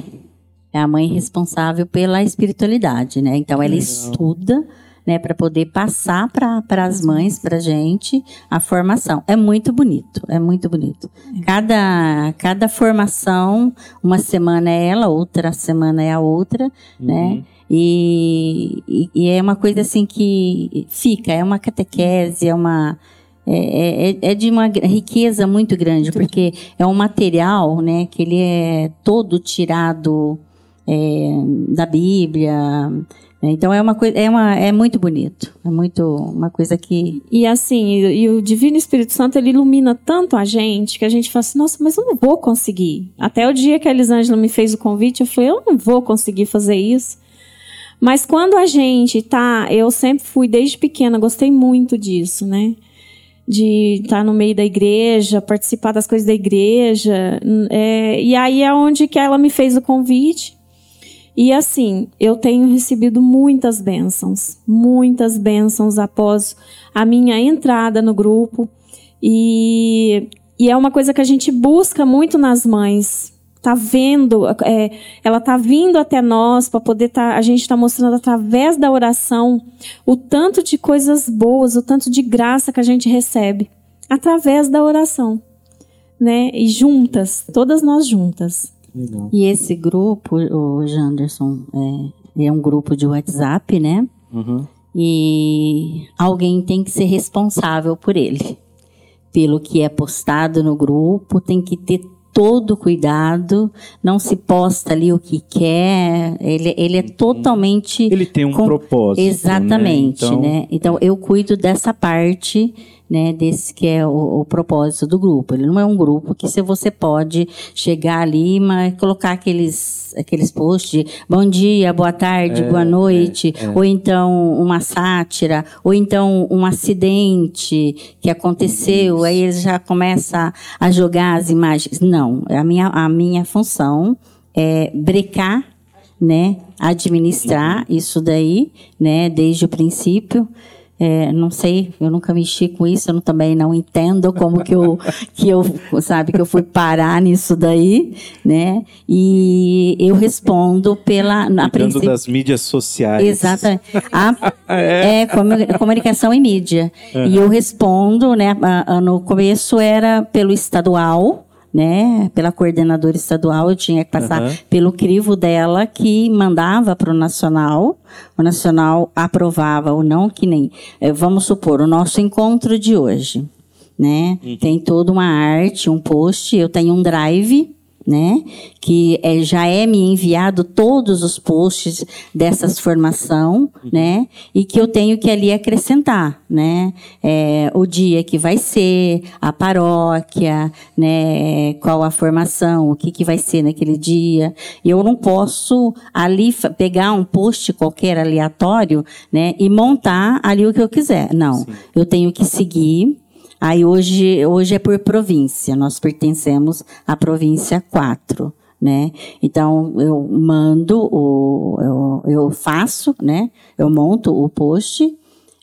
Speaker 4: É a mãe responsável pela espiritualidade, né? Então ela estuda, né, para poder passar para as mães, para gente, a formação. É muito bonito, é muito bonito. Cada, cada formação, uma semana é ela, outra semana é a outra, né? E, e, e é uma coisa assim que fica, é uma catequese, é uma. É, é, é de uma riqueza muito grande, porque é um material né, que ele é todo tirado é, da Bíblia. né? Então é uma coisa, é, uma, é muito bonito. É muito uma coisa que.
Speaker 5: E assim, e, e o Divino Espírito Santo, ele ilumina tanto a gente que a gente fala assim, nossa, mas eu não vou conseguir. Até o dia que a Elisângela me fez o convite, eu falei, eu não vou conseguir fazer isso. Mas quando a gente tá, eu sempre fui desde pequena, gostei muito disso, né? De estar no meio da igreja, participar das coisas da igreja. é, e aí é onde que ela me fez o convite. E assim, eu tenho recebido muitas bênçãos, muitas bênçãos após a minha entrada no grupo. E, e é uma coisa que a gente busca muito nas mães. Tá vendo, é, ela tá vindo até nós para poder tá, a gente está mostrando através da oração o tanto de coisas boas, o tanto de graça que a gente recebe através da oração, né? E juntas, todas nós juntas.
Speaker 2: Legal.
Speaker 4: E esse grupo, o Janderson, é, é um grupo de WhatsApp, né?
Speaker 2: Uhum.
Speaker 4: E alguém tem que ser responsável por ele. Pelo que é postado no grupo, tem que ter todo cuidado, não se posta ali o que quer, ele, ele é totalmente
Speaker 2: Ele tem um
Speaker 4: Com-
Speaker 2: propósito.
Speaker 4: Exatamente,
Speaker 2: né? Então,
Speaker 4: né? Então eu cuido dessa parte, né? Desse que é o, o propósito do grupo. Ele não é um grupo que se você pode chegar ali, mas colocar aqueles aqueles posts de bom dia, boa tarde, boa noite, ou então uma sátira, ou então um acidente que aconteceu, aí ele já começa a jogar as imagens. Não, a minha a minha função é brecar né, administrar isso daí, né, desde o princípio. É, não sei, eu nunca mexi com isso, eu também não entendo como que eu, [laughs] que eu, sabe, que eu fui parar nisso daí, né, e eu respondo pela, a
Speaker 2: Cuidando
Speaker 4: princípio,
Speaker 2: das mídias sociais.
Speaker 4: Exatamente. A, [laughs] é, comu- comunicação e mídia. E eu respondo, né? a- a- no começo era pelo estadual, né, pela coordenadora estadual, eu tinha que passar
Speaker 2: Aham.
Speaker 4: pelo crivo dela que mandava para o nacional. O nacional aprovava ou não, que nem, eh, vamos supor, o nosso encontro de hoje, né? Tem toda uma arte, um post, eu tenho um drive, né? Que é, já é me enviado todos os posts dessas formação, né? E que eu tenho que ali acrescentar, né? É, o dia que vai ser, a paróquia, né? Qual a formação, o que, que vai ser naquele dia. Eu não posso ali pegar um post qualquer aleatório, né? E montar ali o que eu quiser. Não, eu tenho que seguir Aí hoje, hoje é por província, nós pertencemos à província 4, né? Então eu mando, o, eu, eu faço, né? Eu monto o post,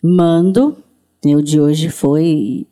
Speaker 4: mando, né, o de hoje foi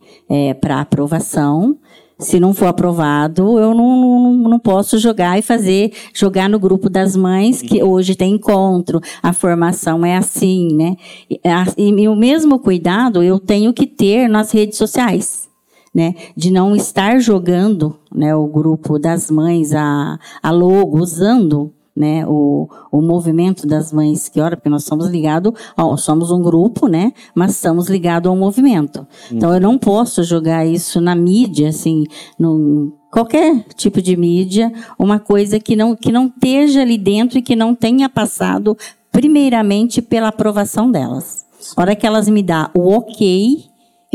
Speaker 4: para aprovação. Se não for aprovado, eu não, não, não posso jogar e fazer, jogar no grupo das mães, que hoje tem encontro, a formação é assim, né? E, e o mesmo cuidado eu tenho que ter nas redes sociais, né? De não estar jogando né, o grupo das mães, a, a logo, usando né, o, o movimento das mães que ora, porque nós somos ligados, somos um grupo, né, mas estamos ligados ao movimento. Então eu não posso jogar isso na mídia, assim, no qualquer tipo de mídia, uma coisa que não que não esteja ali dentro e que não tenha passado primeiramente pela aprovação delas. A hora que elas me dão o ok,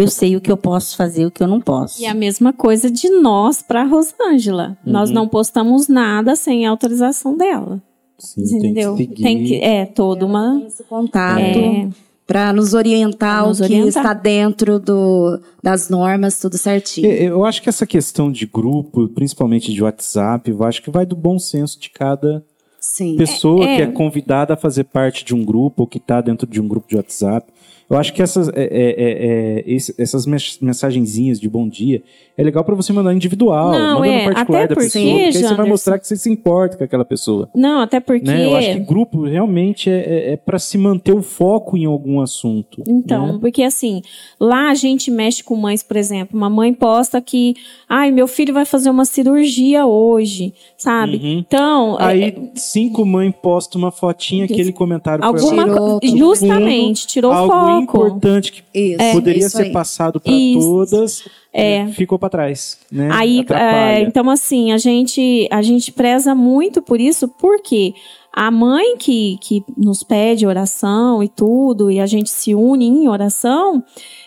Speaker 4: eu sei o que eu posso fazer e o que eu não posso.
Speaker 5: E a mesma coisa de nós para Rosângela. Nós não postamos nada sem a autorização dela.
Speaker 2: Sim,
Speaker 5: entendeu?
Speaker 2: Tem que.
Speaker 5: Tem que é toda uma
Speaker 3: Esse contato
Speaker 5: É.
Speaker 3: para nos orientar
Speaker 5: Pra nos
Speaker 3: o que
Speaker 5: orientar.
Speaker 3: está dentro do, das normas, tudo certinho.
Speaker 2: Eu acho que essa questão de grupo, principalmente de WhatsApp, eu acho que vai do bom senso de cada
Speaker 3: Sim.
Speaker 2: pessoa
Speaker 5: É, é.
Speaker 2: que é convidada a fazer parte de um grupo ou que está dentro de um grupo de WhatsApp. Eu acho que essas, é, é, é, é, essas mensagenzinhas de bom dia é legal para você mandar individual,
Speaker 5: Não,
Speaker 2: manda
Speaker 5: é,
Speaker 2: no particular
Speaker 5: até
Speaker 2: da pessoa,
Speaker 5: porque,
Speaker 2: porque aí você vai mostrar que você se importa com aquela pessoa.
Speaker 5: Não, até porque
Speaker 2: Né? Eu acho que grupo realmente é, para se manter o foco em algum assunto.
Speaker 5: Então,
Speaker 2: né?
Speaker 5: porque assim, lá a gente mexe com mães, por exemplo. Uma mãe posta que, ai, meu filho vai fazer uma cirurgia hoje, sabe?
Speaker 2: Uhum.
Speaker 5: Então, é-
Speaker 2: Aí, cinco mães postam uma fotinha, aquele comentário
Speaker 5: alguma
Speaker 3: Tirou
Speaker 5: justamente tirou foco.
Speaker 2: Importante que
Speaker 3: Isso,
Speaker 2: poderia
Speaker 3: isso
Speaker 2: ser
Speaker 3: aí.
Speaker 2: passado para todas,
Speaker 5: É.
Speaker 2: né, ficou para trás, né?
Speaker 5: Aí, é, então assim, a gente a gente preza muito por isso, porque a mãe que, que nos pede oração e tudo, e a gente se une em oração,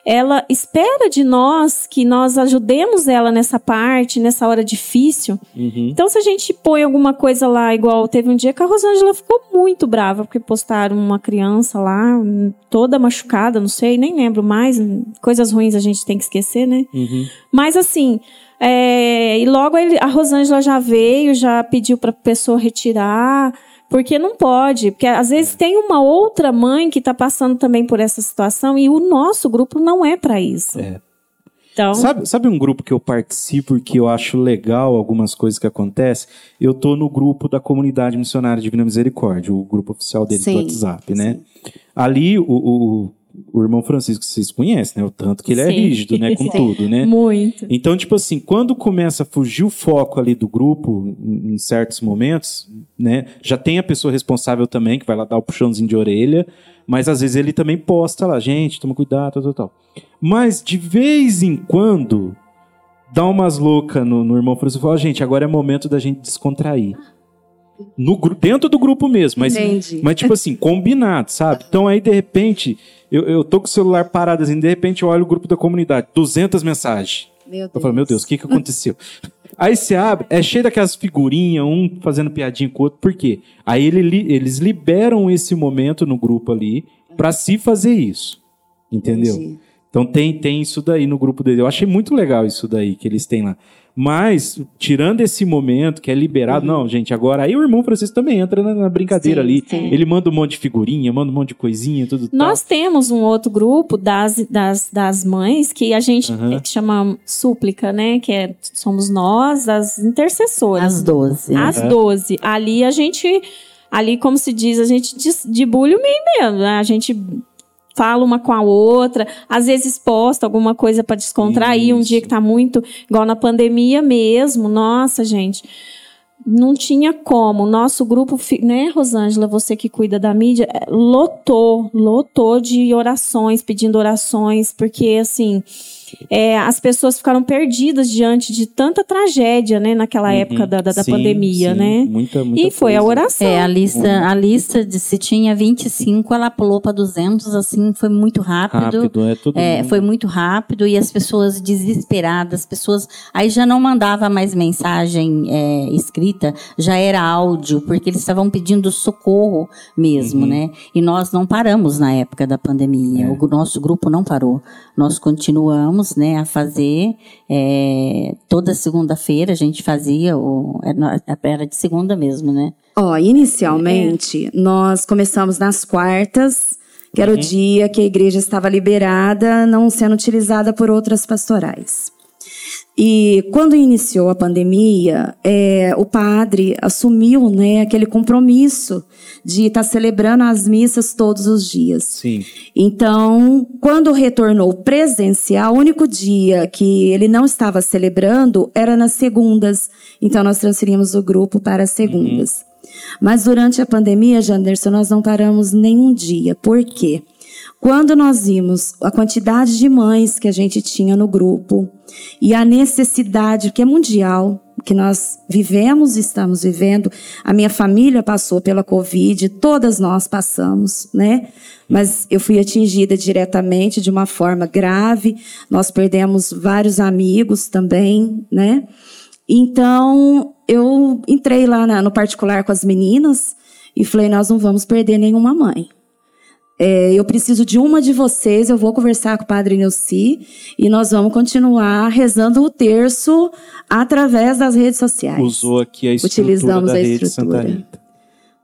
Speaker 5: ela espera de nós que nós ajudemos ela nessa parte, nessa hora difícil.
Speaker 2: Uhum.
Speaker 5: Então, se a gente põe alguma coisa lá, igual teve um dia que a Rosângela ficou muito brava, porque postaram uma criança lá, toda machucada, não sei, nem lembro mais. Coisas ruins a gente tem que esquecer, né?
Speaker 2: Uhum.
Speaker 5: Mas assim, é, e logo a Rosângela já veio, já pediu para a pessoa retirar, porque não pode, porque às vezes tem uma outra mãe que está passando também por essa situação e o nosso grupo não é para isso.
Speaker 2: É.
Speaker 5: Então,
Speaker 2: Sabe, sabe um grupo que eu participo e que eu acho legal algumas coisas que acontecem? Eu tô no grupo da Comunidade Missionária Divina Misericórdia, o grupo oficial deles do
Speaker 3: Sim,
Speaker 2: WhatsApp, né? Ali, o, o, o irmão Francisco, vocês conhecem, né? O tanto que ele é
Speaker 5: Sim.
Speaker 2: rígido, né? Com [laughs]
Speaker 3: Sim.
Speaker 2: tudo, né?
Speaker 5: muito.
Speaker 2: Então, tipo assim, quando começa a fugir o foco ali do grupo, em, em certos momentos, né? Já tem a pessoa responsável também, que vai lá dar o puxãozinho de orelha, mas às vezes ele também posta lá, gente, toma cuidado, tal, tal, tal. Mas de vez em quando, dá umas loucas no, no irmão Francisco e fala, gente, agora é momento da gente descontrair. No, dentro do grupo mesmo, mas
Speaker 3: Entendi.
Speaker 2: mas, tipo assim, combinado, sabe? Então aí, de repente, eu, eu tô com o celular parado assim, de repente eu olho o grupo da comunidade, 200 mensagens.
Speaker 3: Meu Deus.
Speaker 2: Eu falo, meu Deus, o que que aconteceu? [laughs] aí você abre, é cheio daquelas figurinhas, um fazendo piadinha com o outro, por quê? Aí ele eles liberam esse momento no grupo ali pra se fazer isso. Entendeu?
Speaker 3: Entendi.
Speaker 2: Então tem, tem isso daí no grupo dele. Eu achei muito legal isso daí que eles têm lá. Mas, tirando esse momento que é liberado, não, gente, agora aí o irmão Francisco também entra na, na brincadeira
Speaker 3: Sim,
Speaker 2: ali.
Speaker 3: sim.
Speaker 2: Ele manda um monte de figurinha, manda um monte de coisinha, tudo
Speaker 5: Nós temos um outro grupo das, das, das mães que a gente eh, que chama súplica, né? Que é, somos nós, as intercessoras.
Speaker 4: Às 12.
Speaker 5: Às
Speaker 2: Aham.
Speaker 5: 12. Ali a gente. Ali, como se diz, a gente debulha o meio mesmo. né? A gente fala uma com a outra, às vezes posta alguma coisa para descontrair, um
Speaker 2: Isso.
Speaker 5: dia que tá muito, igual na pandemia mesmo. Nossa, gente, não tinha como. O nosso grupo, né, Rosângela, você que cuida da mídia, eh, lotou, lotou de orações, pedindo orações, porque assim, é, as pessoas ficaram perdidas diante de tanta tragédia, né, naquela época da, da, da
Speaker 2: Sim,
Speaker 5: pandemia,
Speaker 2: sim,
Speaker 5: né?
Speaker 2: Muita, muita
Speaker 5: E foi a
Speaker 2: coisa.
Speaker 5: oração.
Speaker 4: É, a lista, a lista de se tinha 25, ela pulou para 200, assim, foi muito rápido.
Speaker 2: Rápido, é tudo.
Speaker 4: É, foi muito rápido e as pessoas desesperadas, as pessoas aí já não mandava mais mensagem é, escrita, já era áudio, porque eles estavam pedindo socorro mesmo,
Speaker 2: Uhum.
Speaker 4: né? E nós não paramos na época da pandemia,
Speaker 2: É.
Speaker 4: o nosso grupo não parou. Nós continuamos, né, a fazer é, toda segunda-feira a gente fazia o era era de segunda mesmo, né?
Speaker 3: Ó, inicialmente, nós começamos nas quartas, que era o dia que a igreja estava liberada, não sendo utilizada por outras pastorais. E quando iniciou a pandemia, é, o padre assumiu né, aquele compromisso de estar celebrando as missas todos os dias.
Speaker 2: Sim.
Speaker 3: Então, quando retornou presencial, o único dia que ele não estava celebrando era nas segundas. Então, nós transferimos o grupo para as segundas. Mas durante a pandemia, Janderson, nós não paramos nenhum dia. Por quê? Quando nós vimos a quantidade de mães que a gente tinha no grupo e a necessidade que é mundial, que nós vivemos e estamos vivendo, a minha família passou pela Covid, todas nós passamos, né? Mas eu fui atingida diretamente de uma forma grave, nós perdemos vários amigos também, né? Então, eu entrei lá na- no particular com as meninas e falei: nós não vamos perder nenhuma mãe. É, eu preciso de uma de vocês, eu vou conversar com o Padre Neuci e nós vamos continuar rezando o terço através das redes sociais.
Speaker 2: Usou aqui a estrutura
Speaker 3: Utilizamos
Speaker 2: da
Speaker 3: a
Speaker 2: rede
Speaker 3: estrutura.
Speaker 2: Santa Rita.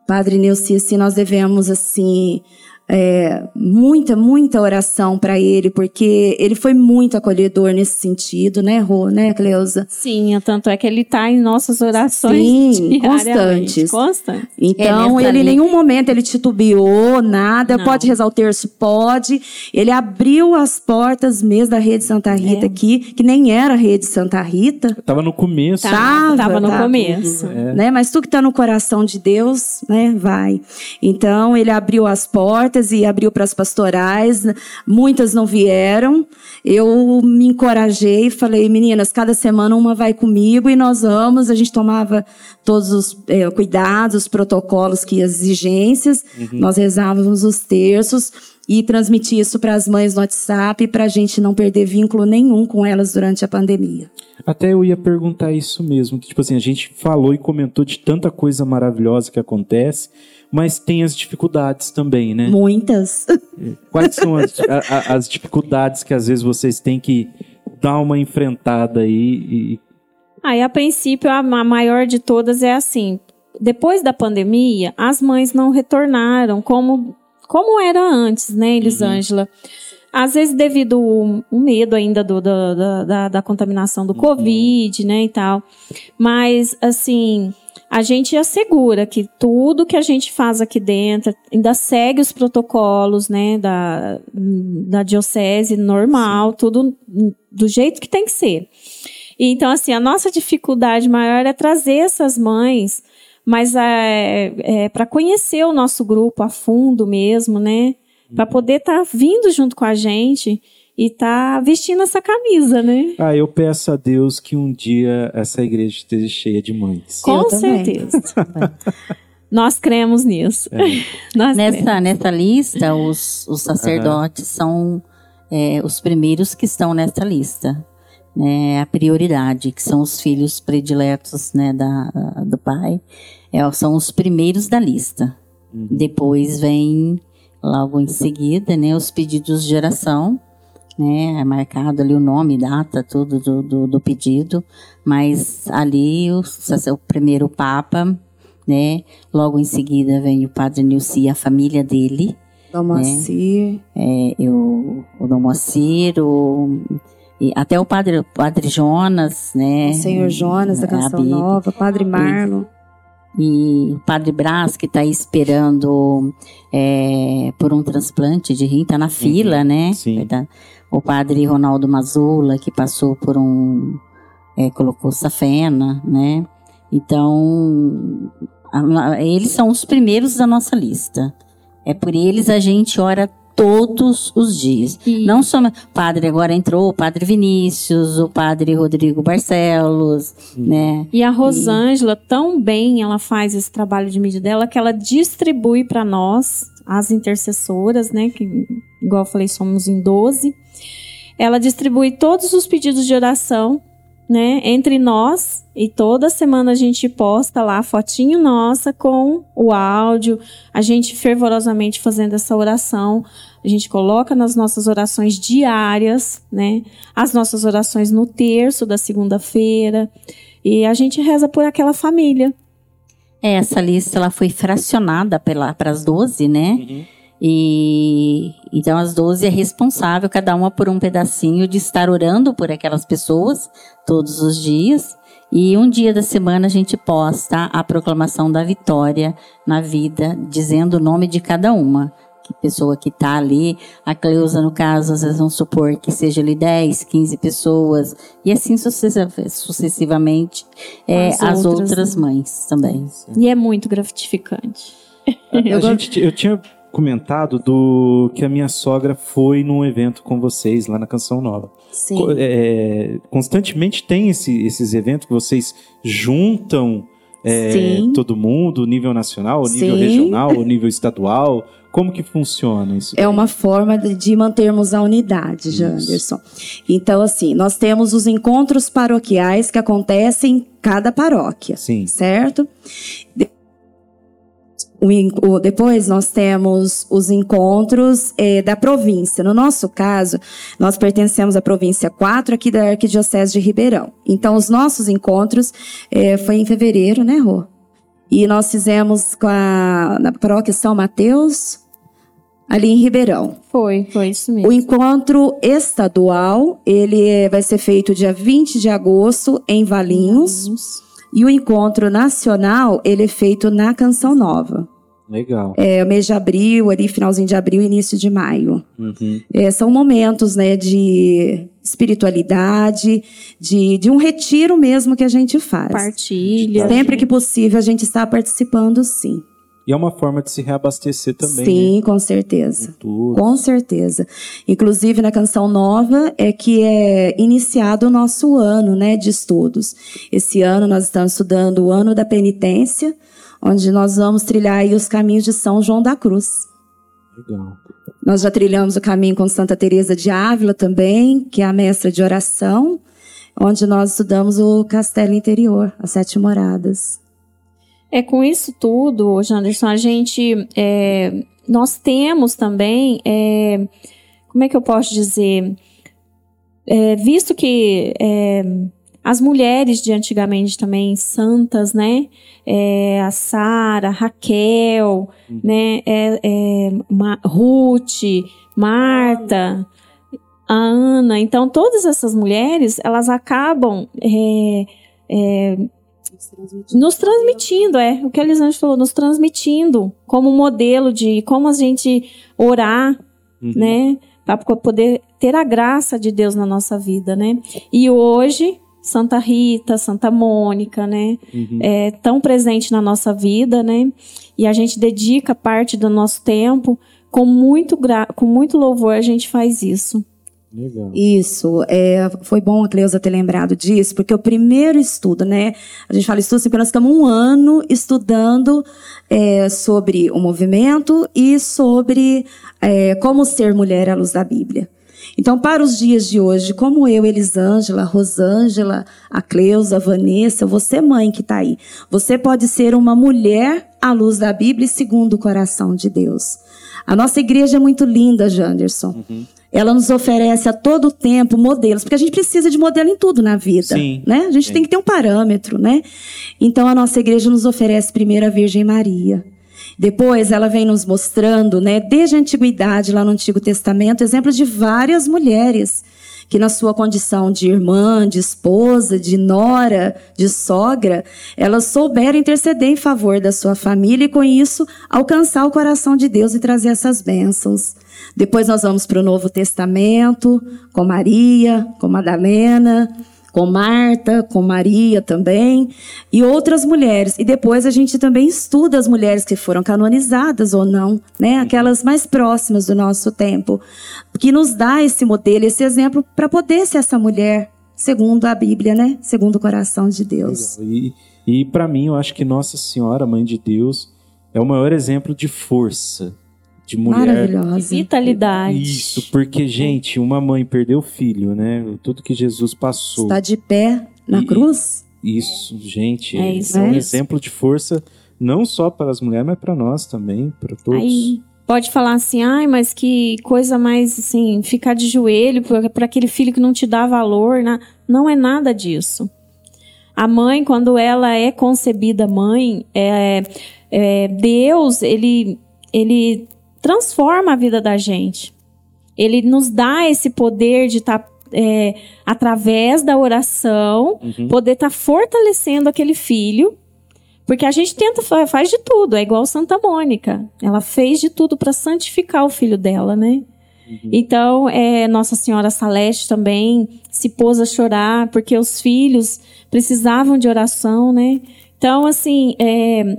Speaker 3: Padre Neuci, assim, nós devemos, assim, é, muita, muita oração para ele, porque ele foi muito acolhedor nesse sentido, né, Rô, né, Cleusa?
Speaker 5: Sim, tanto é que ele está em nossas orações
Speaker 3: Sim, [laughs] constantes.
Speaker 5: Constantes.
Speaker 3: Então,
Speaker 4: nessa
Speaker 3: ele em nenhum momento ele titubeou, nada.
Speaker 5: Não.
Speaker 3: Pode rezar o terço? Pode. Ele abriu as portas mesmo da Rede Santa Rita
Speaker 5: É.
Speaker 3: aqui, que nem era a Rede Santa Rita,
Speaker 2: Tava no começo.
Speaker 3: Tava,
Speaker 5: tava no
Speaker 3: tá.
Speaker 5: começo.
Speaker 2: É.
Speaker 3: né? Mas tu que tá no coração de Deus, né, vai. Então, ele abriu as portas e abriu para as pastorais. Muitas não vieram. Eu me encorajei e falei, meninas, cada semana uma vai comigo e nós vamos. A gente tomava todos os eh, cuidados, os protocolos, que as exigências. Nós rezávamos os terços e transmitia isso para as mães no WhatsApp para a gente não perder vínculo nenhum com elas durante a pandemia.
Speaker 2: Até eu ia perguntar isso mesmo, que tipo assim, a gente falou e comentou de tanta coisa maravilhosa que acontece, mas tem as dificuldades também, né?
Speaker 3: Muitas. [laughs]
Speaker 2: Quais são as, a- as dificuldades que às vezes vocês têm que dar uma enfrentada aí e
Speaker 5: Aí, a princípio, a ma- maior de todas é assim: depois da pandemia, as mães não retornaram como, como era antes, né, Elisângela? Às vezes, devido o medo ainda do, da, da, da- da contaminação do Covid, né, e tal. Mas, assim, a gente assegura que tudo que a gente faz aqui dentro ainda segue os protocolos, né, da, da diocese normal, tudo do jeito que tem que ser. Então, assim, a nossa dificuldade maior é trazer essas mães, mas é, é, para conhecer o nosso grupo a fundo mesmo, né? Para poder estar vindo junto com a gente e estar vestindo essa camisa, né?
Speaker 2: Ah, eu peço a Deus que um dia essa igreja esteja cheia de mães.
Speaker 5: Com
Speaker 3: também.
Speaker 5: certeza. [laughs] Nós cremos nisso. [laughs] Nós cremos.
Speaker 4: Nessa, nessa lista, os, os sacerdotes são é, os primeiros que estão nessa lista. Né, a prioridade, que são os filhos prediletos né, da, do pai, é, são os primeiros da lista. Depois vem, logo em seguida, né, os pedidos de oração, né, é marcado ali o nome, data, tudo do, do, do pedido, mas ali o, o primeiro Papa, né, logo em seguida vem o Padre Nilce e a família dele,
Speaker 3: Dom Moacir.
Speaker 4: é, eu, o Dom Moacir, o, e até o Padre, o padre Jonas, né,
Speaker 3: O Senhor Jonas, da
Speaker 4: a
Speaker 3: Canção. Nova, Padre Marlon.
Speaker 4: E o Padre Brás, que está esperando é, por um transplante de rim, está na fila, né?
Speaker 2: Sim.
Speaker 4: O Padre Ronaldo Mazula, que passou por um. é, colocou safena, né? Então, a- a- eles são os primeiros da nossa lista. É por eles a gente ora todos os dias.
Speaker 5: E-
Speaker 4: Não só o padre agora entrou, o padre Vinícius, o padre Rodrigo Barcelos, né?
Speaker 5: E a Rosângela, tão bem ela faz esse trabalho de mídia dela, que ela distribui para nós, as intercessoras, né? Que, igual eu falei, somos em 12. Ela distribui todos os pedidos de oração, né? Entre nós. E toda semana a gente posta lá a fotinho nossa com o áudio, a gente fervorosamente fazendo essa oração. A gente coloca nas nossas orações diárias, né? As nossas orações no terço da segunda-feira. E a gente reza por aquela família.
Speaker 4: É, Essa lista ela foi fracionada para as 12, né?
Speaker 2: Uhum.
Speaker 4: E então as 12 é responsável, cada uma por um pedacinho, de estar orando por aquelas pessoas todos os dias. E um dia da semana a gente posta a proclamação da vitória na vida, dizendo o nome de cada uma. Que pessoa que está ali. A Cleusa, no caso, às vezes vamos supor que seja ali 10, 15 pessoas. E assim sucessiva- sucessivamente. É,
Speaker 5: As
Speaker 4: as,
Speaker 5: outras,
Speaker 4: outras,
Speaker 5: né?
Speaker 4: mães também.
Speaker 5: E é muito gratificante.
Speaker 2: A [laughs] gente, eu tinha comentado do que a minha sogra foi num evento com vocês lá na Canção Nova.
Speaker 3: Sim.
Speaker 2: Co- é, constantemente tem esse- esses eventos que vocês juntam é,
Speaker 3: Sim.
Speaker 2: todo mundo, nível nacional, nível
Speaker 3: Sim.
Speaker 2: regional, nível estadual. [laughs] Como que funciona isso?
Speaker 3: É uma forma de, mantermos a unidade. Janderson. Então, assim, nós temos os encontros paroquiais que acontecem em cada paróquia,
Speaker 2: Sim.
Speaker 3: certo? De- o depois nós temos os encontros eh, da província. No nosso caso, nós pertencemos à província 4 aqui da Arquidiocese de Ribeirão. Então, os nossos encontros eh, foi em fevereiro, né, Rô? E nós fizemos com a, na paróquia São Mateus, ali em Ribeirão.
Speaker 5: Foi, foi isso
Speaker 3: O
Speaker 5: mesmo.
Speaker 3: encontro estadual, ele é- vai ser feito dia 20 de agosto em Valinhos. E o encontro nacional, ele é feito na Canção Nova.
Speaker 2: Legal.
Speaker 3: É o mês de abril, ali finalzinho de abril, início de maio.
Speaker 2: Uhum.
Speaker 3: É, são momentos, né, de espiritualidade, de, de um retiro mesmo que a gente faz.
Speaker 5: Partilha.
Speaker 3: Sempre que possível, a gente está participando, sim.
Speaker 2: E é uma forma de se reabastecer também.
Speaker 3: sim,
Speaker 2: Né?
Speaker 3: com certeza. Com certeza. Inclusive na canção nova é que é iniciado o nosso ano, né, de estudos. Esse ano nós estamos estudando o ano da penitência, onde nós vamos trilhar aí os caminhos de São João da Cruz.
Speaker 2: Legal.
Speaker 3: Nós já trilhamos o caminho com Santa Teresa de Ávila também, que é a mestra de oração, onde nós estudamos o castelo interior, as sete moradas.
Speaker 5: É com isso tudo, Janderson, a gente. é, nós temos também. é, como é que eu posso dizer? É, visto que é, as mulheres de antigamente também, santas, né? É, a Sara, Raquel, né? É, é, Ma- Ruth, Marta, a Ana. Então, todas essas mulheres, elas acabam. é, é, nos transmitindo, é o que a Elisângela falou, nos transmitindo como modelo de como a gente orar,
Speaker 2: Uhum.
Speaker 5: né, para poder ter a graça de Deus na nossa vida, né? E hoje Santa Rita, Santa Mônica, né,
Speaker 2: Uhum.
Speaker 5: é tão presente na nossa vida, né? E a gente dedica parte do nosso tempo com muito gra com muito louvor a gente faz isso.
Speaker 2: Legal.
Speaker 3: Isso, é, foi bom a Cleusa ter lembrado disso, porque o primeiro estudo, né? A gente fala estudo assim, porque nós ficamos um ano estudando é, sobre o movimento e sobre é, como ser mulher à luz da Bíblia. Então, para os dias de hoje, como eu, Elisângela, Rosângela, a Cleusa, a Vanessa, você mãe que está aí, você pode ser uma mulher à luz da Bíblia e segundo o coração de Deus. A nossa igreja é muito linda, Janderson. Ela nos oferece a todo tempo modelos, porque a gente precisa de modelo em tudo na vida,
Speaker 2: Sim.
Speaker 3: né? A gente tem que ter um parâmetro, né? Então a nossa igreja nos oferece primeiro a Virgem Maria. Depois ela vem nos mostrando, né, desde a antiguidade, lá no Antigo Testamento, exemplos de várias mulheres que na sua condição de irmã, de esposa, de nora, de sogra, elas souberam interceder em favor da sua família e com isso alcançar o coração de Deus e trazer essas bênçãos. Depois nós vamos para o Novo Testamento, com Maria, com Madalena, com Marta, com Maria também, e outras mulheres. E depois a gente também estuda as mulheres que foram canonizadas ou não, né? Aquelas mais próximas do nosso tempo, que nos dá esse modelo, esse exemplo para poder ser essa mulher segundo a Bíblia, né? Segundo o coração de Deus.
Speaker 2: E, e para mim, eu acho que Nossa Senhora, Mãe de Deus, é o maior exemplo de força de mulher.
Speaker 3: Maravilhosa.
Speaker 5: Vitalidade.
Speaker 2: Isso, porque, gente, uma mãe perdeu o filho, né? Tudo que Jesus passou.
Speaker 3: Está de pé na
Speaker 2: E-
Speaker 3: cruz?
Speaker 2: Isso, gente,
Speaker 5: É
Speaker 2: é,
Speaker 5: isso
Speaker 2: um
Speaker 3: mesmo.
Speaker 2: exemplo de força, não só para as mulheres, mas para nós também, para todos.
Speaker 5: Aí pode falar assim, ai, mas que coisa mais assim, ficar de joelho por, por aquele filho que não te dá valor, né? não é nada disso. A mãe, quando ela é concebida mãe, é, é, Deus, ele, ele transforma a vida da gente. Ele nos dá esse poder de estar, através da oração,
Speaker 2: Uhum.
Speaker 5: poder estar fortalecendo aquele filho. Porque a gente tenta, fa- faz de tudo, é igual Santa Mônica. Ela fez de tudo para santificar o filho dela, né? Então, é, Nossa Senhora Saleste também se pôs a chorar, porque os filhos precisavam de oração, né? Então, assim, é,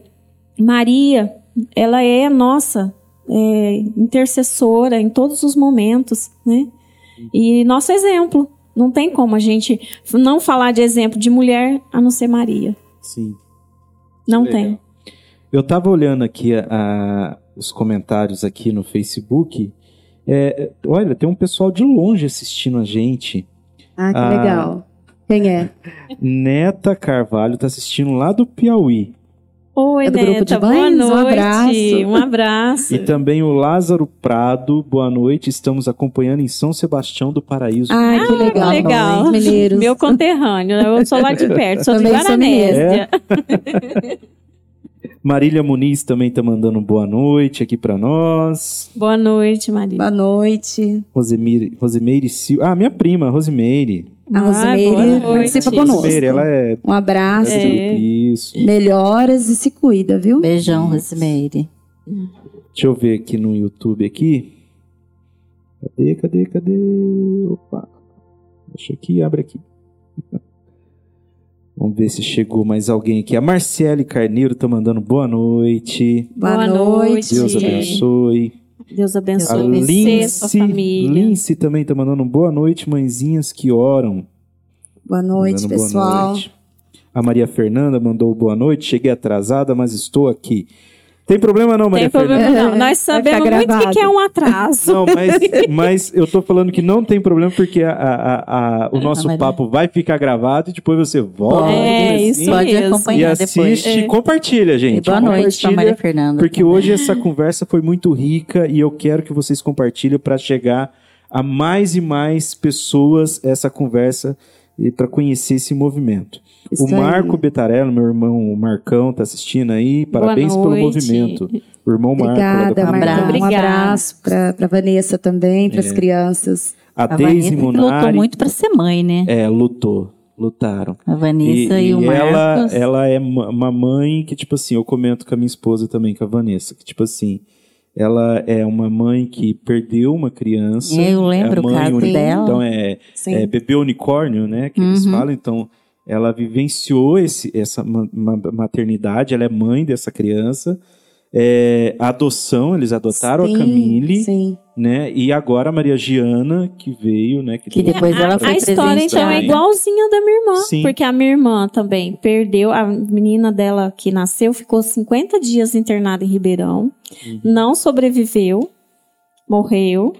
Speaker 5: Maria, ela é a nossa é, intercessora em todos os momentos, né? E nosso exemplo. Não tem como a gente não falar de exemplo de mulher a não ser Maria.
Speaker 2: Sim.
Speaker 5: Não
Speaker 2: Legal.
Speaker 5: tem.
Speaker 2: Eu tava olhando aqui a- a- os comentários aqui no Facebook. É, olha, tem um pessoal de longe assistindo a gente.
Speaker 3: Ah, que
Speaker 2: Ah.
Speaker 3: legal. Quem é?
Speaker 2: Neta Carvalho tá assistindo lá do Piauí.
Speaker 5: Oi,
Speaker 3: É do grupo de
Speaker 5: Neta, boa
Speaker 3: mães? Um
Speaker 5: noite.
Speaker 3: abraço.
Speaker 5: Um abraço.
Speaker 2: E também o Lázaro Prado, boa noite. Estamos acompanhando em São Sebastião do Paraíso.
Speaker 3: Ah, que legal.
Speaker 5: legal.
Speaker 3: Nós, Mineiros.
Speaker 5: Meu conterrâneo, eu sou lá de perto, [laughs] sou de
Speaker 3: Também sou
Speaker 5: Guaranésia. [laughs]
Speaker 2: Marília Muniz também tá mandando boa noite aqui pra nós.
Speaker 5: Boa noite, Maria.
Speaker 3: Boa noite.
Speaker 2: Rosemire, Rosemeire Silva. Ah, minha prima, Rosemeire.
Speaker 3: A
Speaker 5: Ah,
Speaker 3: Rosemeire participa conosco.
Speaker 2: Rosemeire, ela é
Speaker 3: Um abraço.
Speaker 5: É.
Speaker 2: isso.
Speaker 3: Melhoras e se cuida, viu?
Speaker 4: Beijão, Rosimeire.
Speaker 2: Deixa eu ver aqui no YouTube aqui. Cadê, cadê, cadê? Opa. Deixa aqui, abre aqui. [laughs] Vamos ver se chegou mais alguém aqui. A Marcele Carneiro tá mandando boa noite.
Speaker 3: Boa,
Speaker 5: Boa
Speaker 3: noite.
Speaker 2: Deus abençoe.
Speaker 5: Deus
Speaker 2: A
Speaker 5: abençoe você, sua
Speaker 2: Lince,
Speaker 5: família.
Speaker 2: Lince também tá mandando boa noite, mãezinhas que oram.
Speaker 3: Boa noite,
Speaker 2: Mandando boa
Speaker 3: pessoal.
Speaker 2: noite. A Maria Fernanda mandou boa noite. Cheguei atrasada, mas estou aqui. Tem problema não, Maria
Speaker 5: Tem problema
Speaker 2: Fernanda?
Speaker 5: não. Nós
Speaker 3: Vai
Speaker 5: sabemos
Speaker 3: ficar
Speaker 5: muito o que
Speaker 3: gravado.
Speaker 5: que é um atraso.
Speaker 2: Não, mas, [laughs] mas eu tô falando que não tem problema porque a- a- a- o nosso
Speaker 4: Maria.
Speaker 2: papo vai ficar gravado e depois você volta.
Speaker 5: É, isso
Speaker 4: Pode
Speaker 5: mesmo.
Speaker 2: E
Speaker 4: acompanhar depois.
Speaker 2: assiste,
Speaker 5: É.
Speaker 2: compartilha,
Speaker 4: E
Speaker 2: gente.
Speaker 4: boa noite pra Maria Fernanda.
Speaker 2: Porque
Speaker 4: também.
Speaker 2: hoje essa conversa foi muito rica e eu quero que vocês compartilhem para chegar a mais e mais pessoas essa conversa e para conhecer esse movimento.
Speaker 3: Isso
Speaker 2: o Marco
Speaker 3: aí.
Speaker 2: Betarello, meu irmão o Marcão, tá assistindo aí. Parabéns pelo movimento. O irmão Marco.
Speaker 3: Obrigada,
Speaker 2: comunidade.
Speaker 3: Marcão. Um
Speaker 5: Obrigada.
Speaker 3: abraço para pra Vanessa também, para as
Speaker 2: É.
Speaker 3: crianças.
Speaker 2: A,
Speaker 4: A
Speaker 2: Deise
Speaker 4: que lutou
Speaker 2: Munari.
Speaker 4: muito pra ser mãe, né?
Speaker 2: É, lutou. Lutaram.
Speaker 4: A Vanessa e, o
Speaker 2: ela,
Speaker 4: Marcos.
Speaker 2: ela é ma- uma mãe que, tipo assim, eu comento com a minha esposa também, com a Vanessa, que, tipo assim, ela é uma mãe que perdeu uma criança.
Speaker 4: Eu lembro
Speaker 2: é
Speaker 4: o
Speaker 2: mãe
Speaker 4: caso
Speaker 2: uni-
Speaker 4: dela.
Speaker 2: Então, é,
Speaker 3: Sim.
Speaker 2: é bebê unicórnio, né, que eles
Speaker 4: Uhum.
Speaker 2: falam. Então, ela vivenciou esse, essa ma- ma- maternidade, ela é mãe dessa criança. É, a adoção, eles adotaram
Speaker 3: Sim,
Speaker 2: a Camille,
Speaker 3: Sim.
Speaker 2: né? E agora a Maria Giana, que veio, né?
Speaker 4: Que
Speaker 2: deu-
Speaker 4: depois ela
Speaker 5: a,
Speaker 4: foi
Speaker 5: a história, então, é igualzinha da minha irmã.
Speaker 2: Sim.
Speaker 5: Porque a minha irmã também perdeu. A menina dela que nasceu ficou 50 dias internada em Ribeirão.
Speaker 2: Uhum.
Speaker 5: Não sobreviveu. Morreu.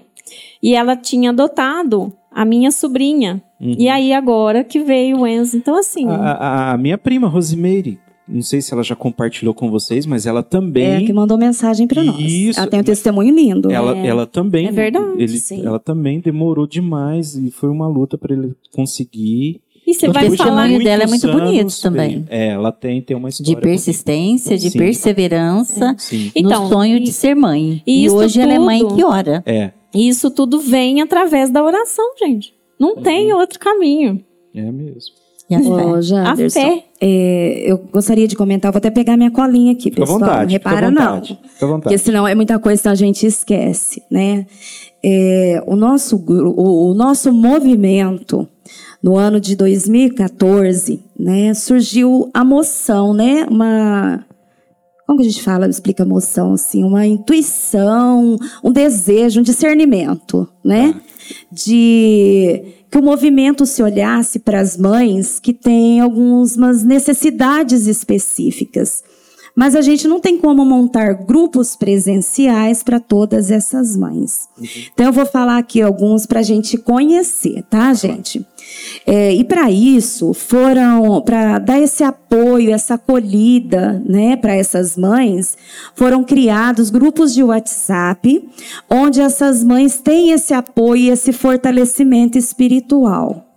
Speaker 5: E ela tinha adotado a minha sobrinha.
Speaker 2: Uhum.
Speaker 5: E aí, agora que veio o Enzo. Então, assim.
Speaker 2: A, a- a minha prima, Rosimeire, não sei se ela já compartilhou com vocês, mas ela
Speaker 3: É,
Speaker 2: também.
Speaker 3: que mandou mensagem para nós.
Speaker 2: Isso.
Speaker 3: Ela tem um testemunho lindo.
Speaker 2: ela,
Speaker 5: É.
Speaker 2: ela também.
Speaker 5: É verdade,
Speaker 2: ele-
Speaker 3: sim.
Speaker 2: Ela também demorou demais e foi uma luta para ele conseguir.
Speaker 5: e você vai
Speaker 2: de
Speaker 5: falar.
Speaker 4: testemunho dela é muito bonito também.
Speaker 2: É, ela tem, tem uma
Speaker 4: De
Speaker 2: história.
Speaker 4: persistência, de
Speaker 2: Sim.
Speaker 4: perseverança,
Speaker 2: Sim.
Speaker 5: Então,
Speaker 4: no sonho
Speaker 5: e-
Speaker 4: de ser mãe.
Speaker 5: e
Speaker 4: E,
Speaker 5: isso
Speaker 4: hoje ela é mãe
Speaker 5: tudo-
Speaker 4: que ora.
Speaker 2: É.
Speaker 5: E isso tudo vem através da oração, gente. Não tem outro caminho.
Speaker 2: É mesmo.
Speaker 4: E a fé?
Speaker 3: Ô,
Speaker 5: A fé.
Speaker 3: é, eu gostaria de comentar, vou até pegar minha colinha aqui,
Speaker 2: Fica à
Speaker 3: pessoal.
Speaker 2: vontade.
Speaker 3: não repara,
Speaker 2: fica à
Speaker 3: não.
Speaker 2: vontade. Fica à vontade.
Speaker 3: Porque senão é muita coisa que a gente esquece, né? É, o, nosso, o, o nosso movimento, no ano de 2014, né, surgiu a moção, né? Uma. Como que a gente fala, explica moção, assim? Uma intuição, um desejo, um discernimento, né? De que o movimento se olhasse para as mães que têm algumas necessidades específicas. Mas a gente não tem como montar grupos presenciais para todas essas mães. Então eu vou falar aqui alguns para a gente conhecer, tá, gente? É, e para isso foram para dar esse apoio, essa acolhida, né, para essas mães, foram criados grupos de WhatsApp, onde essas mães têm esse apoio e esse fortalecimento espiritual.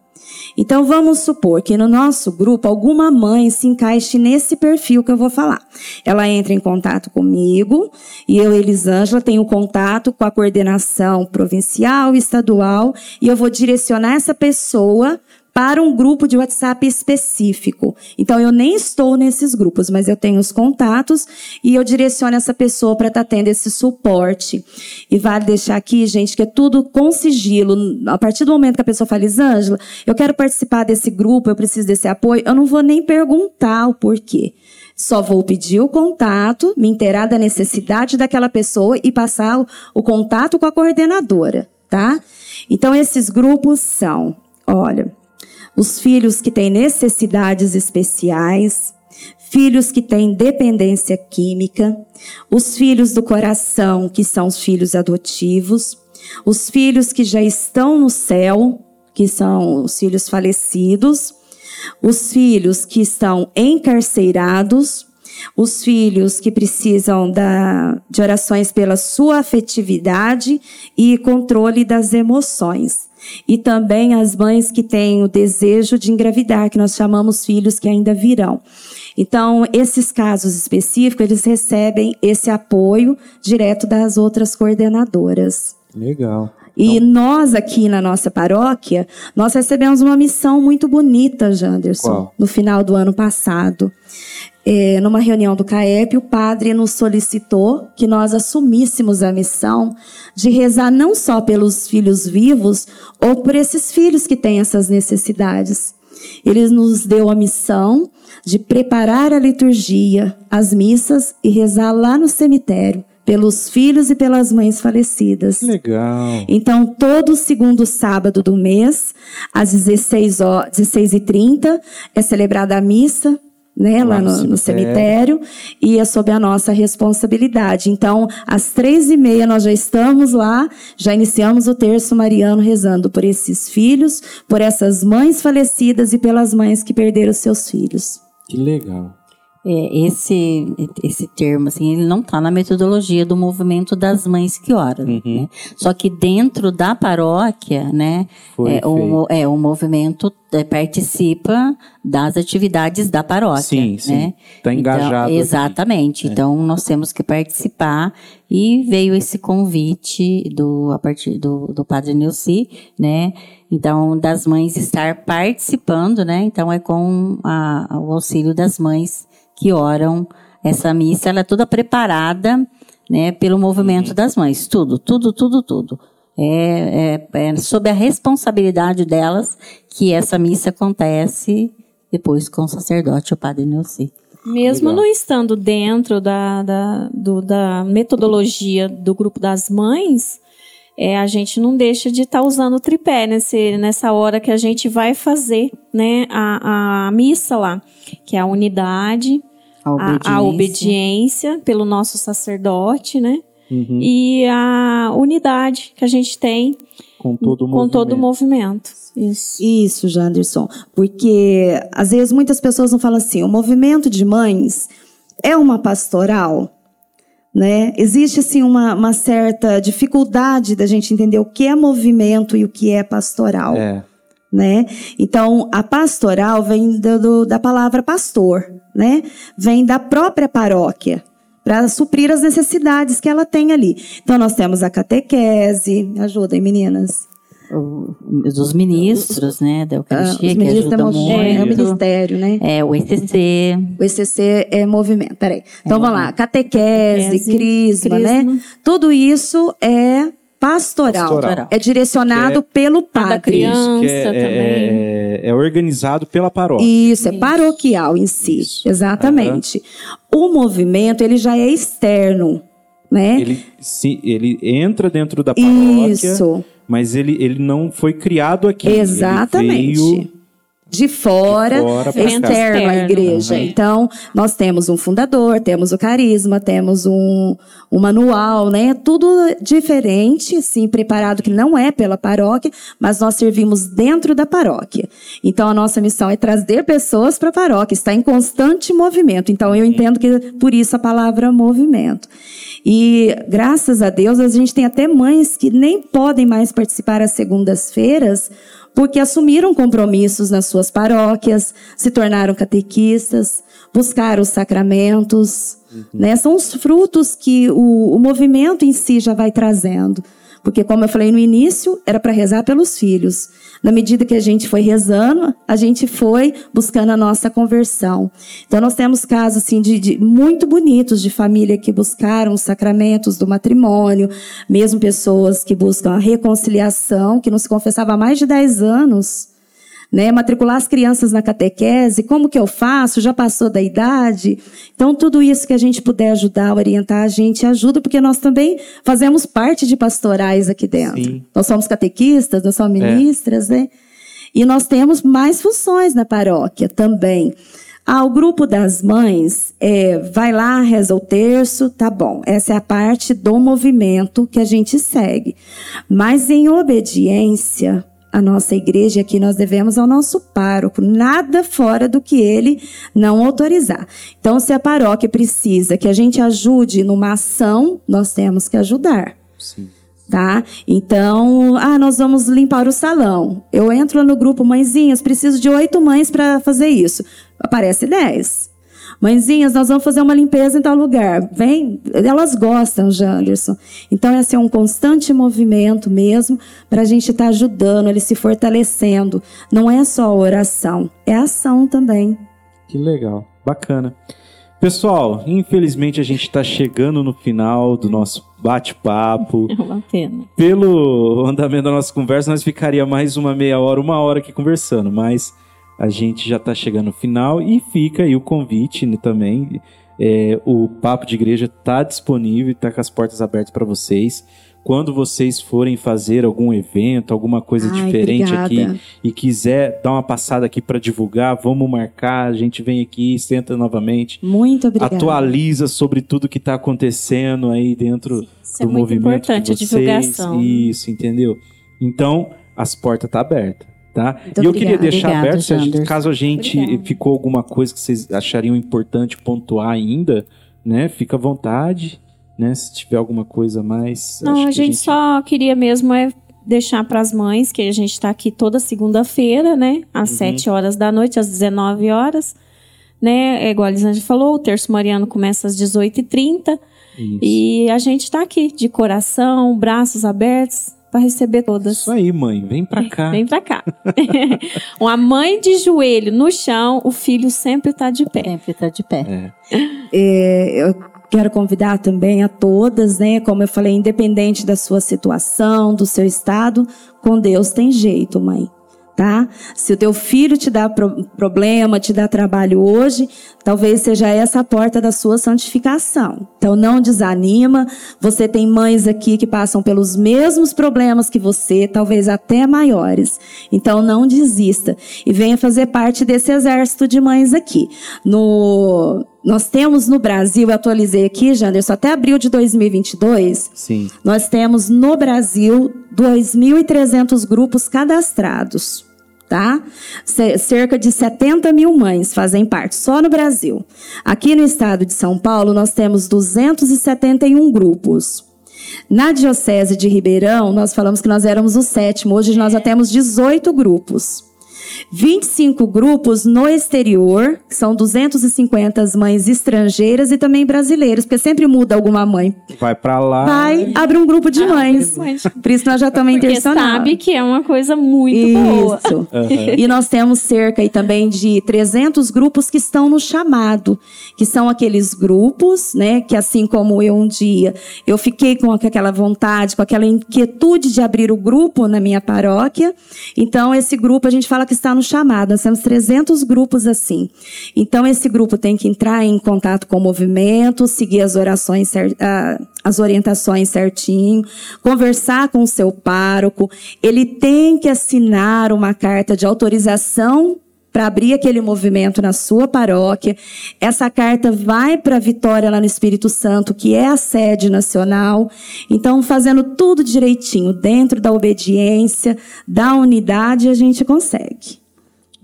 Speaker 3: Então vamos supor que no nosso grupo alguma mãe se encaixe nesse perfil que eu vou falar. Ela entra em contato comigo e eu, Elisângela, tenho contato com a coordenação provincial, estadual e eu vou direcionar essa pessoa para um grupo de WhatsApp específico. Então, eu nem estou nesses grupos, mas eu tenho os contatos e eu direciono essa pessoa para estar tendo esse suporte. E vale deixar aqui, gente, que é tudo com sigilo. A partir do momento que a pessoa fala, Elisângela, eu quero participar desse grupo, eu preciso desse apoio, eu não vou nem perguntar o porquê. Só vou pedir o contato, me inteirar da necessidade daquela pessoa e passar o, o contato com a coordenadora, tá? Então, esses grupos são, olha, os filhos que têm necessidades especiais, filhos que têm dependência química, os filhos do coração, que são os filhos adotivos, os filhos que já estão no céu, que são os filhos falecidos, os filhos que estão encarcerados, os filhos que precisam da, de orações pela sua afetividade e controle das emoções. E também as mães que têm o desejo de engravidar, que nós chamamos filhos que ainda virão. Então, esses casos específicos, eles recebem esse apoio direto das outras coordenadoras.
Speaker 2: Legal.
Speaker 3: E nós aqui na nossa paróquia, nós recebemos uma missão muito bonita, Janderson,
Speaker 2: Qual?
Speaker 3: no final do ano passado. É, numa reunião do CAEP, o padre nos solicitou que nós assumíssemos a missão de rezar não só pelos filhos vivos, ou por esses filhos que têm essas necessidades. Ele nos deu a missão de preparar a liturgia, as missas e rezar lá no cemitério, pelos filhos e pelas mães falecidas.
Speaker 2: Que legal.
Speaker 3: Então, todo segundo sábado do mês, às 16 horas, 16h30, é celebrada a missa, né,
Speaker 2: Lá
Speaker 3: lá,
Speaker 2: no
Speaker 3: no, no
Speaker 2: cemitério.
Speaker 3: cemitério, e é sob a nossa responsabilidade. Então, às três e meia nós já estamos lá, já iniciamos o terço mariano rezando por esses filhos, por essas mães falecidas e pelas mães que perderam seus filhos.
Speaker 2: Que legal.
Speaker 4: É, esse, esse termo, assim, ele não está na metodologia do movimento das mães que oram.
Speaker 2: Uhum.
Speaker 4: Né? Só que dentro da paróquia, né,
Speaker 2: Foi
Speaker 4: é, o, é, o movimento é, participa das atividades da paróquia.
Speaker 2: Sim, sim.
Speaker 4: Né?
Speaker 2: Tá engajado aqui.
Speaker 4: exatamente. Então, nós temos que participar e veio esse convite do, a partir do, do padre Nilci, né? Então, das mães estar participando, né? Então, é com a- o auxílio das mães que oram essa missa. Ela é toda preparada, né? Pelo movimento
Speaker 2: Uhum.
Speaker 4: das mães. Tudo, tudo, tudo, tudo. É, é, é sob a responsabilidade delas que essa missa acontece depois com o sacerdote, o padre Nilci.
Speaker 5: Mesmo
Speaker 2: Legal.
Speaker 5: não estando dentro da, da, do- da metodologia do grupo das mães, é, a gente não deixa de estar usando o tripé nesse, nessa hora que a gente vai fazer né, a, a missa lá, que é a unidade,
Speaker 4: A
Speaker 5: a, a obediência pelo nosso sacerdote, né?
Speaker 2: Uhum.
Speaker 5: E a unidade que a gente tem
Speaker 2: Com todo o
Speaker 5: com todo o
Speaker 2: movimento.
Speaker 5: movimento. Isso.
Speaker 3: Isso, Janderson. Porque às vezes muitas pessoas não falam assim: o movimento de mães é uma pastoral. Né? Existe assim uma, uma certa dificuldade da gente entender o que é movimento e o que é pastoral.
Speaker 2: É.
Speaker 3: né? Então, a pastoral vem do, do- da palavra pastor, né? Vem da própria paróquia para suprir as necessidades que ela tem ali. Então, nós temos a catequese, ajudem, meninas.
Speaker 4: O- dos ministros, né, da
Speaker 3: Ah,
Speaker 4: Eucaristia,
Speaker 3: os
Speaker 4: que
Speaker 3: ministros
Speaker 4: ajuda
Speaker 3: é, movi- é, é o
Speaker 4: muito.
Speaker 3: ministério, né?
Speaker 4: É, o ECC,
Speaker 3: O ECC é movimento. Peraí. Então vamos lá. Catequese,
Speaker 5: Catequese,
Speaker 3: crisma, né?
Speaker 5: crisma.
Speaker 3: Tudo isso é pastoral.
Speaker 2: Pastoral.
Speaker 3: É direcionado pelo
Speaker 5: Cada
Speaker 3: padre.
Speaker 5: criança
Speaker 2: que é,
Speaker 5: também.
Speaker 2: é, é organizado pela paróquia.
Speaker 3: Isso, é
Speaker 5: Isso.
Speaker 3: paroquial em si.
Speaker 2: Isso.
Speaker 3: Exatamente. O movimento, ele já é externo, né?
Speaker 2: Ele, se, ele entra dentro da paróquia,
Speaker 3: Isso.
Speaker 2: Mas ele, ele não foi criado aqui. Ele
Speaker 3: Exatamente.
Speaker 2: veio
Speaker 3: De fora,
Speaker 2: de fora
Speaker 3: externo à igreja.
Speaker 2: Uhum.
Speaker 3: Então, nós temos um fundador, temos o carisma, temos um, um manual, né? Tudo diferente, assim, preparado que não é pela paróquia, mas nós servimos dentro da paróquia. Então, a nossa missão é trazer pessoas para a paróquia, está em constante movimento. Então, eu entendo que por isso a palavra movimento. E graças a Deus, a gente tem até mães que nem podem mais participar às segundas-feiras, porque assumiram compromissos nas suas paróquias, se tornaram catequistas, buscaram os sacramentos. Né? São os frutos que o, o movimento em si já vai trazendo. Porque, como eu falei no início, era para rezar pelos filhos. Na medida que a gente foi rezando, a gente foi buscando a nossa conversão. Então, nós temos casos assim, de, de muito bonitos de família que buscaram os sacramentos do matrimônio, mesmo pessoas que buscam a reconciliação, que não se confessava há mais de 10 anos. Né, matricular as crianças na catequese, como que eu faço? Já passou da idade? Então, tudo isso que a gente puder ajudar, orientar, a gente ajuda, porque nós também fazemos parte de pastorais aqui dentro.
Speaker 2: Sim.
Speaker 3: Nós somos catequistas, nós somos
Speaker 2: É.
Speaker 3: ministras, né? E nós temos mais funções na paróquia também. Ah, o grupo das mães é, vai lá, reza o terço, tá bom. Essa é a parte do movimento que a gente segue. Mas em obediência, a nossa igreja aqui nós devemos ao nosso pároco, nada fora do que ele não autorizar. Então, se a paróquia precisa que a gente ajude numa ação, nós temos que ajudar
Speaker 2: Sim.
Speaker 3: tá? Então, ah, nós vamos limpar o salão. Eu entro no grupo Mãezinhas, preciso de oito mães para fazer isso. Aparece dez. Mãezinhas, nós vamos fazer uma limpeza em tal lugar. Vem, elas gostam, Janderson. Então, esse é um constante movimento mesmo para a gente estar ajudando, ele se fortalecendo. Não é só a oração, é a ação também.
Speaker 2: Que legal, bacana. Pessoal, infelizmente a gente está chegando no final do nosso bate-papo. [laughs]
Speaker 5: É uma pena.
Speaker 2: Pelo andamento da nossa conversa, nós ficaria mais uma meia hora, uma hora aqui conversando, mas a gente já está chegando no final e fica aí o convite né, também. É, o Papo de Igreja está disponível, está com as portas abertas para vocês. Quando vocês forem fazer algum evento, alguma coisa
Speaker 3: Ai,
Speaker 2: diferente
Speaker 3: obrigada.
Speaker 2: aqui e quiser dar uma passada aqui para divulgar, vamos marcar. A gente vem aqui, senta novamente,
Speaker 3: Muito obrigada.
Speaker 2: atualiza sobre tudo que está acontecendo aí dentro
Speaker 5: Isso é
Speaker 2: do
Speaker 5: muito
Speaker 2: movimento
Speaker 5: importante, a
Speaker 2: de vocês.
Speaker 5: divulgação.
Speaker 2: Isso, entendeu? Então, as portas tá abertas, tá?
Speaker 3: Muito
Speaker 2: e eu queria
Speaker 3: obrigada.
Speaker 2: deixar
Speaker 4: Obrigada,
Speaker 2: aberto, se a gente-
Speaker 4: Janderson.
Speaker 2: caso a gente
Speaker 5: Obrigada.
Speaker 2: ficou alguma coisa que vocês achariam importante pontuar ainda, né? Fica à vontade, né? Se tiver alguma coisa a mais.
Speaker 5: Não, a
Speaker 2: que
Speaker 5: gente, só queria mesmo é deixar para as mães que a gente está aqui toda segunda-feira, né? Às
Speaker 2: Uhum.
Speaker 5: 7 horas da noite, às 19 horas. Né? É igual a Elisângela falou, o terço mariano começa às 18h30.
Speaker 2: Isso.
Speaker 5: E a gente está aqui de coração, braços abertos para receber todas.
Speaker 2: Isso aí, mãe, vem pra [laughs] cá.
Speaker 5: Vem pra cá. [laughs] Uma mãe de joelho no chão, o filho sempre tá de pé.
Speaker 4: sempre tá de pé.
Speaker 2: É.
Speaker 3: É, eu quero convidar também a todas, né? Como eu falei, independente da sua situação, do seu estado, com Deus tem jeito, mãe. Tá? Se o teu filho te dá pro- problema, te dá trabalho hoje, talvez seja essa a porta da sua santificação. Então não desanima. Você tem mães aqui que passam pelos mesmos problemas que você, talvez até maiores. Então não desista e venha fazer parte desse exército de mães aqui. No nós temos no Brasil, eu atualizei aqui, Janderson, até abril de 2022,
Speaker 2: Sim.
Speaker 3: nós temos no Brasil 2.300 grupos cadastrados, tá? Ce- Cerca de 70 mil mães fazem parte, só no Brasil. Aqui no estado de São Paulo, nós temos 271 grupos. Na Diocese de Ribeirão, nós falamos que nós éramos o sétimo, hoje nós já temos 18 grupos. 25 grupos no exterior, que são 250 mães estrangeiras e também brasileiras, porque sempre muda alguma mãe.
Speaker 2: Vai pra lá.
Speaker 3: Vai, abre um grupo de mães. Por isso nós já estamos
Speaker 5: Porque
Speaker 3: intencionando.
Speaker 5: sabe que é uma coisa muito boa.
Speaker 3: Isso. E nós temos cerca aí também de 300 grupos que estão no chamado, que são aqueles grupos, né, que assim como eu um dia, eu fiquei com aquela vontade, com aquela inquietude de abrir o grupo na minha paróquia. Então esse grupo a gente fala que está no chamado. Nós temos 300 grupos assim. Então esse grupo tem que entrar em contato com o movimento, seguir as orações ah, as orientações certinho, conversar com o seu pároco, ele tem que assinar uma carta de autorização para abrir aquele movimento na sua paróquia. Essa carta vai para Vitória lá no Espírito Santo, que é a sede nacional. Então, fazendo tudo direitinho, dentro da obediência, da unidade, a gente consegue.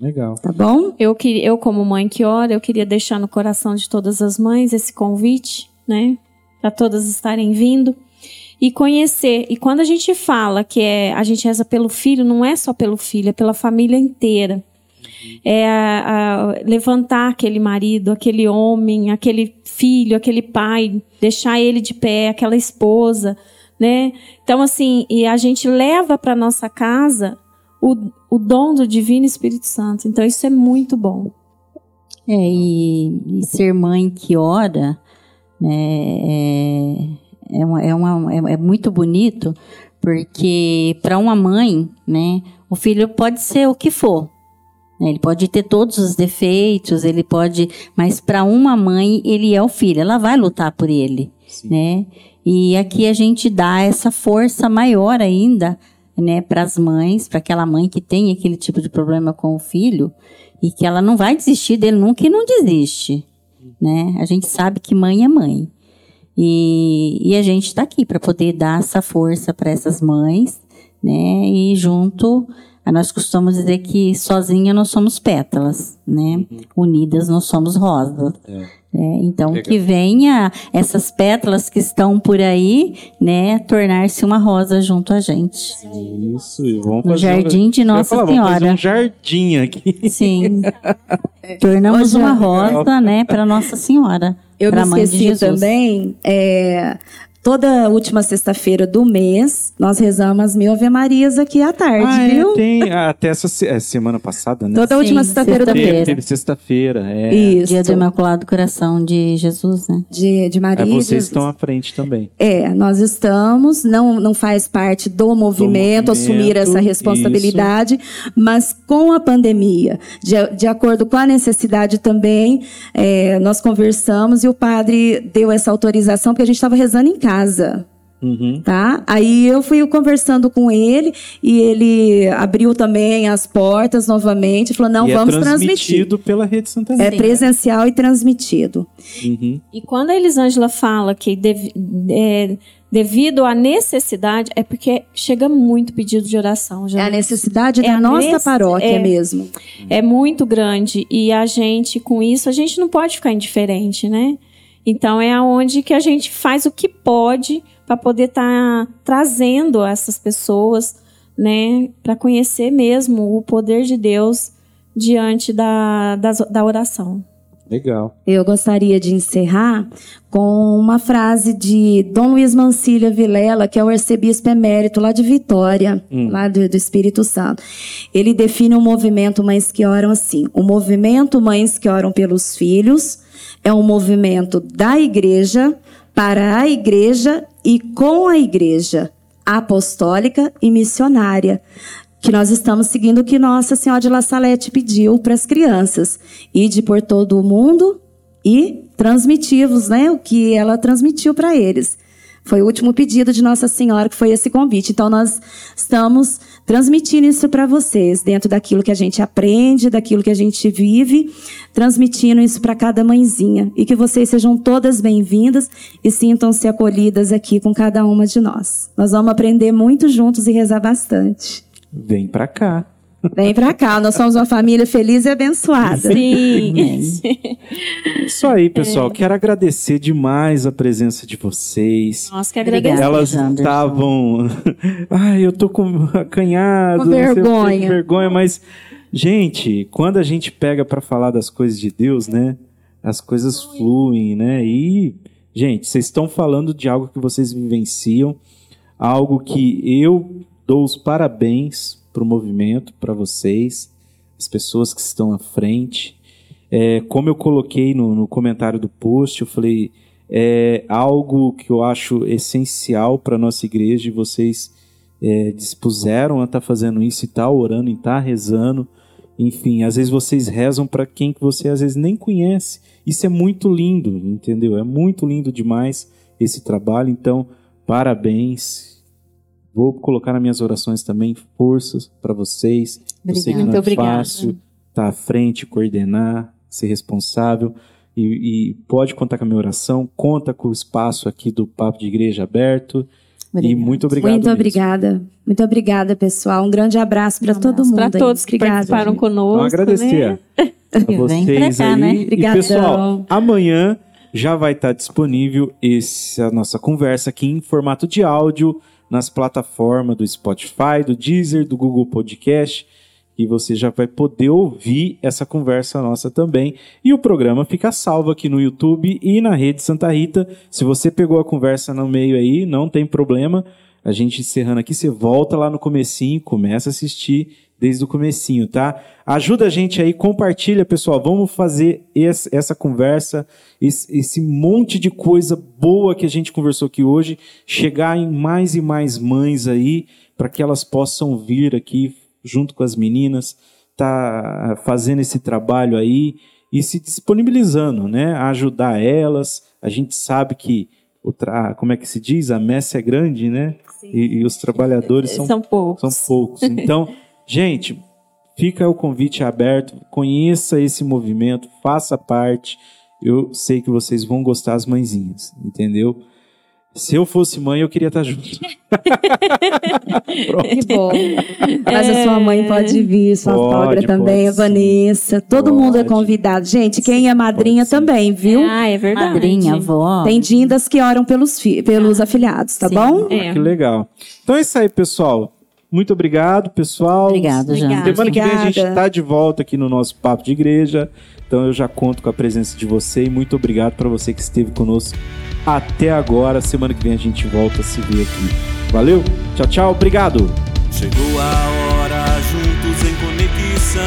Speaker 2: Legal.
Speaker 3: Tá bom?
Speaker 5: Eu, eu, como mãe que ora, eu queria deixar no coração de todas as mães esse convite, né? Para todas estarem vindo e conhecer. E quando a gente fala que é, a gente reza pelo filho, não é só pelo filho, é pela família inteira. É a- a- levantar aquele marido, aquele homem, aquele filho, aquele pai, deixar ele de pé, aquela esposa, né? Então, assim, e a gente leva para nossa casa o, o dom do Divino Espírito Santo. Então, isso é muito bom.
Speaker 4: É, e, e ser mãe que ora, né, é, é, uma, é, uma- é- é muito bonito, porque para uma mãe, né, o filho pode ser o que for. né, Ele pode ter todos os defeitos, ele pode, mas para uma mãe ele é o filho, ela vai lutar por ele, né? E aqui a gente dá essa força maior ainda, né, para as mães, para aquela mãe que tem aquele tipo de problema com o filho e que ela não vai desistir dele nunca e não desiste, né? A gente sabe que mãe é mãe. E, e a gente está aqui para poder dar essa força para essas mães, né? E junto, nós costumamos dizer que sozinha nós somos pétalas, né? Unidas nós somos rosas. É, então,
Speaker 2: Legal.
Speaker 4: que venha essas pétalas que estão por aí, né, tornar-se uma rosa junto a gente.
Speaker 2: Isso, e vamos
Speaker 4: No
Speaker 2: fazer um-
Speaker 4: jardim de Nossa
Speaker 2: falar, Vamos fazer
Speaker 4: Senhora.
Speaker 2: um jardim aqui.
Speaker 4: Sim. [laughs] Tornamos uma
Speaker 3: é-
Speaker 4: rosa, né, para Nossa Senhora.
Speaker 3: Eu me
Speaker 4: mãe de
Speaker 3: esqueci
Speaker 4: Jesus.
Speaker 3: também. é, toda última sexta-feira do mês, nós rezamos as mil Ave Marias aqui à tarde,
Speaker 2: Ah, é,
Speaker 3: viu?
Speaker 2: tem. Até essa se- é, semana passada, né?
Speaker 3: Toda
Speaker 4: Sim,
Speaker 3: última sexta-feira do
Speaker 4: sexta-feira.
Speaker 3: mês.
Speaker 2: Teve, teve sexta-feira. É.
Speaker 3: Isso.
Speaker 4: Dia do Imaculado Coração de Jesus, né?
Speaker 3: De, de Maria. E
Speaker 2: vocês
Speaker 3: Jesus.
Speaker 2: estão à frente também.
Speaker 3: É, nós estamos, não, não faz parte do movimento,
Speaker 2: movimento,
Speaker 3: assumir essa responsabilidade, mas com a pandemia, de, de acordo com a necessidade também, é, nós conversamos e o padre deu essa autorização, porque a gente estava rezando em casa.
Speaker 2: Uhum.
Speaker 3: Tá? Aí eu fui conversando com ele e ele abriu também as portas novamente falou: não,
Speaker 2: e
Speaker 3: vamos
Speaker 2: é
Speaker 3: transmitir.
Speaker 2: transmitido pela Rede Santa
Speaker 3: É presencial e transmitido.
Speaker 2: Uhum.
Speaker 5: E quando a Elisângela fala que devi- é, devido à necessidade, é porque chega muito pedido de oração.
Speaker 3: É
Speaker 5: Já.
Speaker 3: a necessidade
Speaker 5: É
Speaker 3: da
Speaker 5: a
Speaker 3: nossa
Speaker 5: nece-
Speaker 3: paróquia
Speaker 5: é.
Speaker 3: mesmo.
Speaker 5: é muito grande e a gente com isso a gente não pode ficar indiferente, né? Então é aonde que a gente faz o que pode para poder estar trazendo essas pessoas, né, para conhecer mesmo o poder de Deus diante da, das- da oração.
Speaker 2: Legal.
Speaker 3: Eu gostaria de encerrar com uma frase de Dom Luiz Mancilha Vilela, que é o arcebispo emérito lá de Vitória, lá do, do Espírito Santo. Ele define o movimento Mães que Oram assim: o movimento Mães que Oram pelos Filhos é um movimento da igreja para a igreja e com a igreja apostólica e missionária que nós estamos seguindo o que Nossa Senhora de La Salete pediu para as crianças. Ide por todo o mundo e transmitivos, né? O que ela transmitiu para eles. Foi o último pedido de Nossa Senhora, que foi esse convite. Então, nós estamos transmitindo isso para vocês, dentro daquilo que a gente aprende, daquilo que a gente vive, transmitindo isso para cada mãezinha. E que vocês sejam todas bem-vindas e sintam-se acolhidas aqui com cada uma de nós. Nós vamos aprender muito juntos e rezar bastante.
Speaker 2: Vem pra cá.
Speaker 3: Vem pra cá, nós somos uma família feliz e abençoada.
Speaker 5: Sim.
Speaker 2: Isso aí, pessoal. Quero agradecer demais a presença de vocês.
Speaker 5: Nós que agradecemos.
Speaker 2: Elas estavam. [laughs] Ai, eu tô com acanhado.
Speaker 3: Com
Speaker 2: sei
Speaker 3: vergonha.
Speaker 2: com vergonha, mas Gente, quando a gente pega para falar das coisas de Deus, né? As coisas fluem, né? E, gente, vocês estão falando de algo que vocês vivenciam, algo que eu dou os parabéns pro movimento, para vocês, as pessoas que estão à frente. É, como eu coloquei no, no comentário do post, eu falei, é algo que eu acho essencial para nossa igreja e vocês é, dispuseram a estar tá fazendo isso e estar tá orando e estar tá rezando. Enfim, às vezes vocês rezam para quem que você às vezes nem conhece. Isso é muito lindo, entendeu? É muito lindo demais esse trabalho. Então, parabéns. Vou colocar nas minhas orações também forças para vocês.
Speaker 4: Obrigada.
Speaker 2: Eu sei que não
Speaker 4: muito
Speaker 2: é
Speaker 4: obrigada.
Speaker 2: fácil estar à frente, coordenar, ser responsável. E, e, pode contar com a minha oração, conta com o espaço aqui do Papo de Igreja aberto.
Speaker 4: Obrigada.
Speaker 2: E muito obrigado.
Speaker 3: Muito
Speaker 2: mesmo.
Speaker 3: obrigada. Muito obrigada, pessoal. Um grande abraço para
Speaker 4: Um
Speaker 3: todo mundo.
Speaker 5: Para todos que
Speaker 3: Obrigada,
Speaker 5: participaram
Speaker 3: gente.
Speaker 5: conosco.
Speaker 2: Então agradecer
Speaker 5: Né?
Speaker 2: a [laughs] vocês
Speaker 4: cá,
Speaker 2: aí.
Speaker 4: né?
Speaker 2: E
Speaker 3: Obrigadão.
Speaker 2: pessoal, amanhã já vai estar disponível esse, a nossa conversa aqui em formato de áudio nas plataformas do Spotify, do Deezer, do Google Podcast. E você já vai poder ouvir essa conversa nossa também. E o programa fica salvo aqui no YouTube e na rede Santa Rita. Se você pegou a conversa no meio aí, não tem problema. A gente encerrando aqui, você volta lá no comecinho, começa a assistir desde o comecinho, tá? Ajuda a gente aí, compartilha, pessoal. Vamos fazer esse, essa conversa, esse, esse, monte de coisa boa que a gente conversou aqui hoje, chegar em mais e mais mães aí, para que elas possam vir aqui junto com as meninas, tá fazendo esse trabalho aí e se disponibilizando, né? A ajudar elas. A gente sabe que o como é que se diz? A messe é grande, né? E, e, os trabalhadores são,
Speaker 5: são poucos.
Speaker 2: São poucos. Então, [laughs] gente, fica o convite aberto, conheça esse movimento, faça parte. Eu sei que vocês vão gostar as mãezinhas, entendeu? Se eu fosse mãe, eu queria estar junto. [laughs]
Speaker 3: que bom. Mas a sua mãe pode vir, sua
Speaker 2: Pode,
Speaker 3: sogra também,
Speaker 2: pode
Speaker 3: a. Vanessa. Todo mundo é
Speaker 2: Pode.
Speaker 3: convidado. Gente, quem é madrinha
Speaker 2: Pode
Speaker 3: também, viu?
Speaker 5: Ah, é verdade.
Speaker 4: Madrinha, avó.
Speaker 3: Tem dindas que oram pelos, fi- pelos afiliados, tá
Speaker 4: Sim.
Speaker 3: bom?
Speaker 5: É.
Speaker 2: Que legal. Então é isso aí, pessoal. Muito obrigado, pessoal.
Speaker 4: Obrigada, Jana.
Speaker 2: Semana que vem a gente está de volta aqui no nosso Papo de Igreja. Então eu já conto com a presença de você e muito obrigado para você que esteve conosco até agora. Semana que vem a gente volta a se ver aqui. Valeu? Tchau, tchau. Obrigado.
Speaker 1: Chegou a hora juntos em conexão.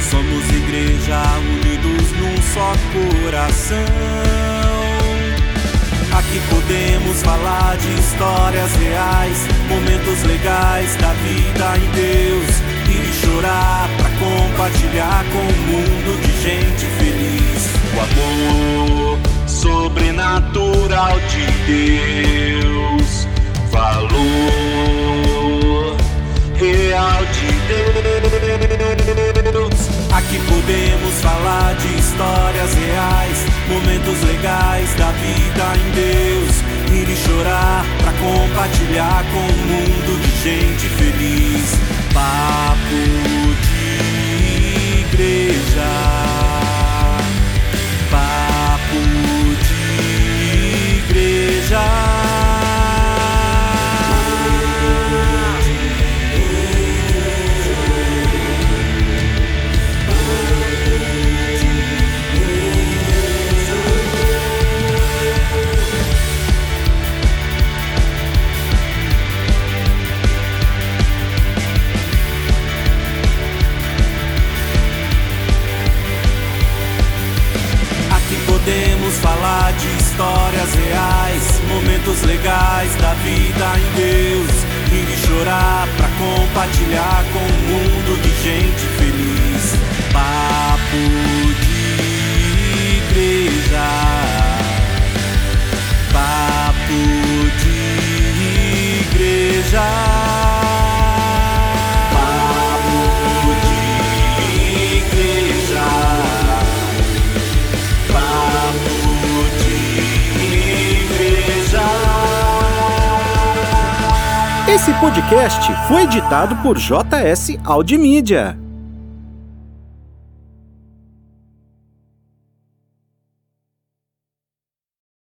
Speaker 1: Somos igreja unidos num só coração. Aqui podemos falar de histórias reais, momentos legais da vida em Deus. E chorar pra compartilhar com o mundo de gente feliz. O amor sobrenatural de Deus, valor real de Deus. Aqui podemos falar de histórias reais, momentos legais da vida em Deus. Rir e chorar pra compartilhar com o mundo de gente feliz. Papo de igreja. Papo de igreja. Podemos falar de histórias reais, momentos legais da vida em Deus. E chorar pra compartilhar com o mundo de gente feliz. Papo de igreja. Papo de igreja.
Speaker 6: Esse podcast foi editado por JS Audimídia.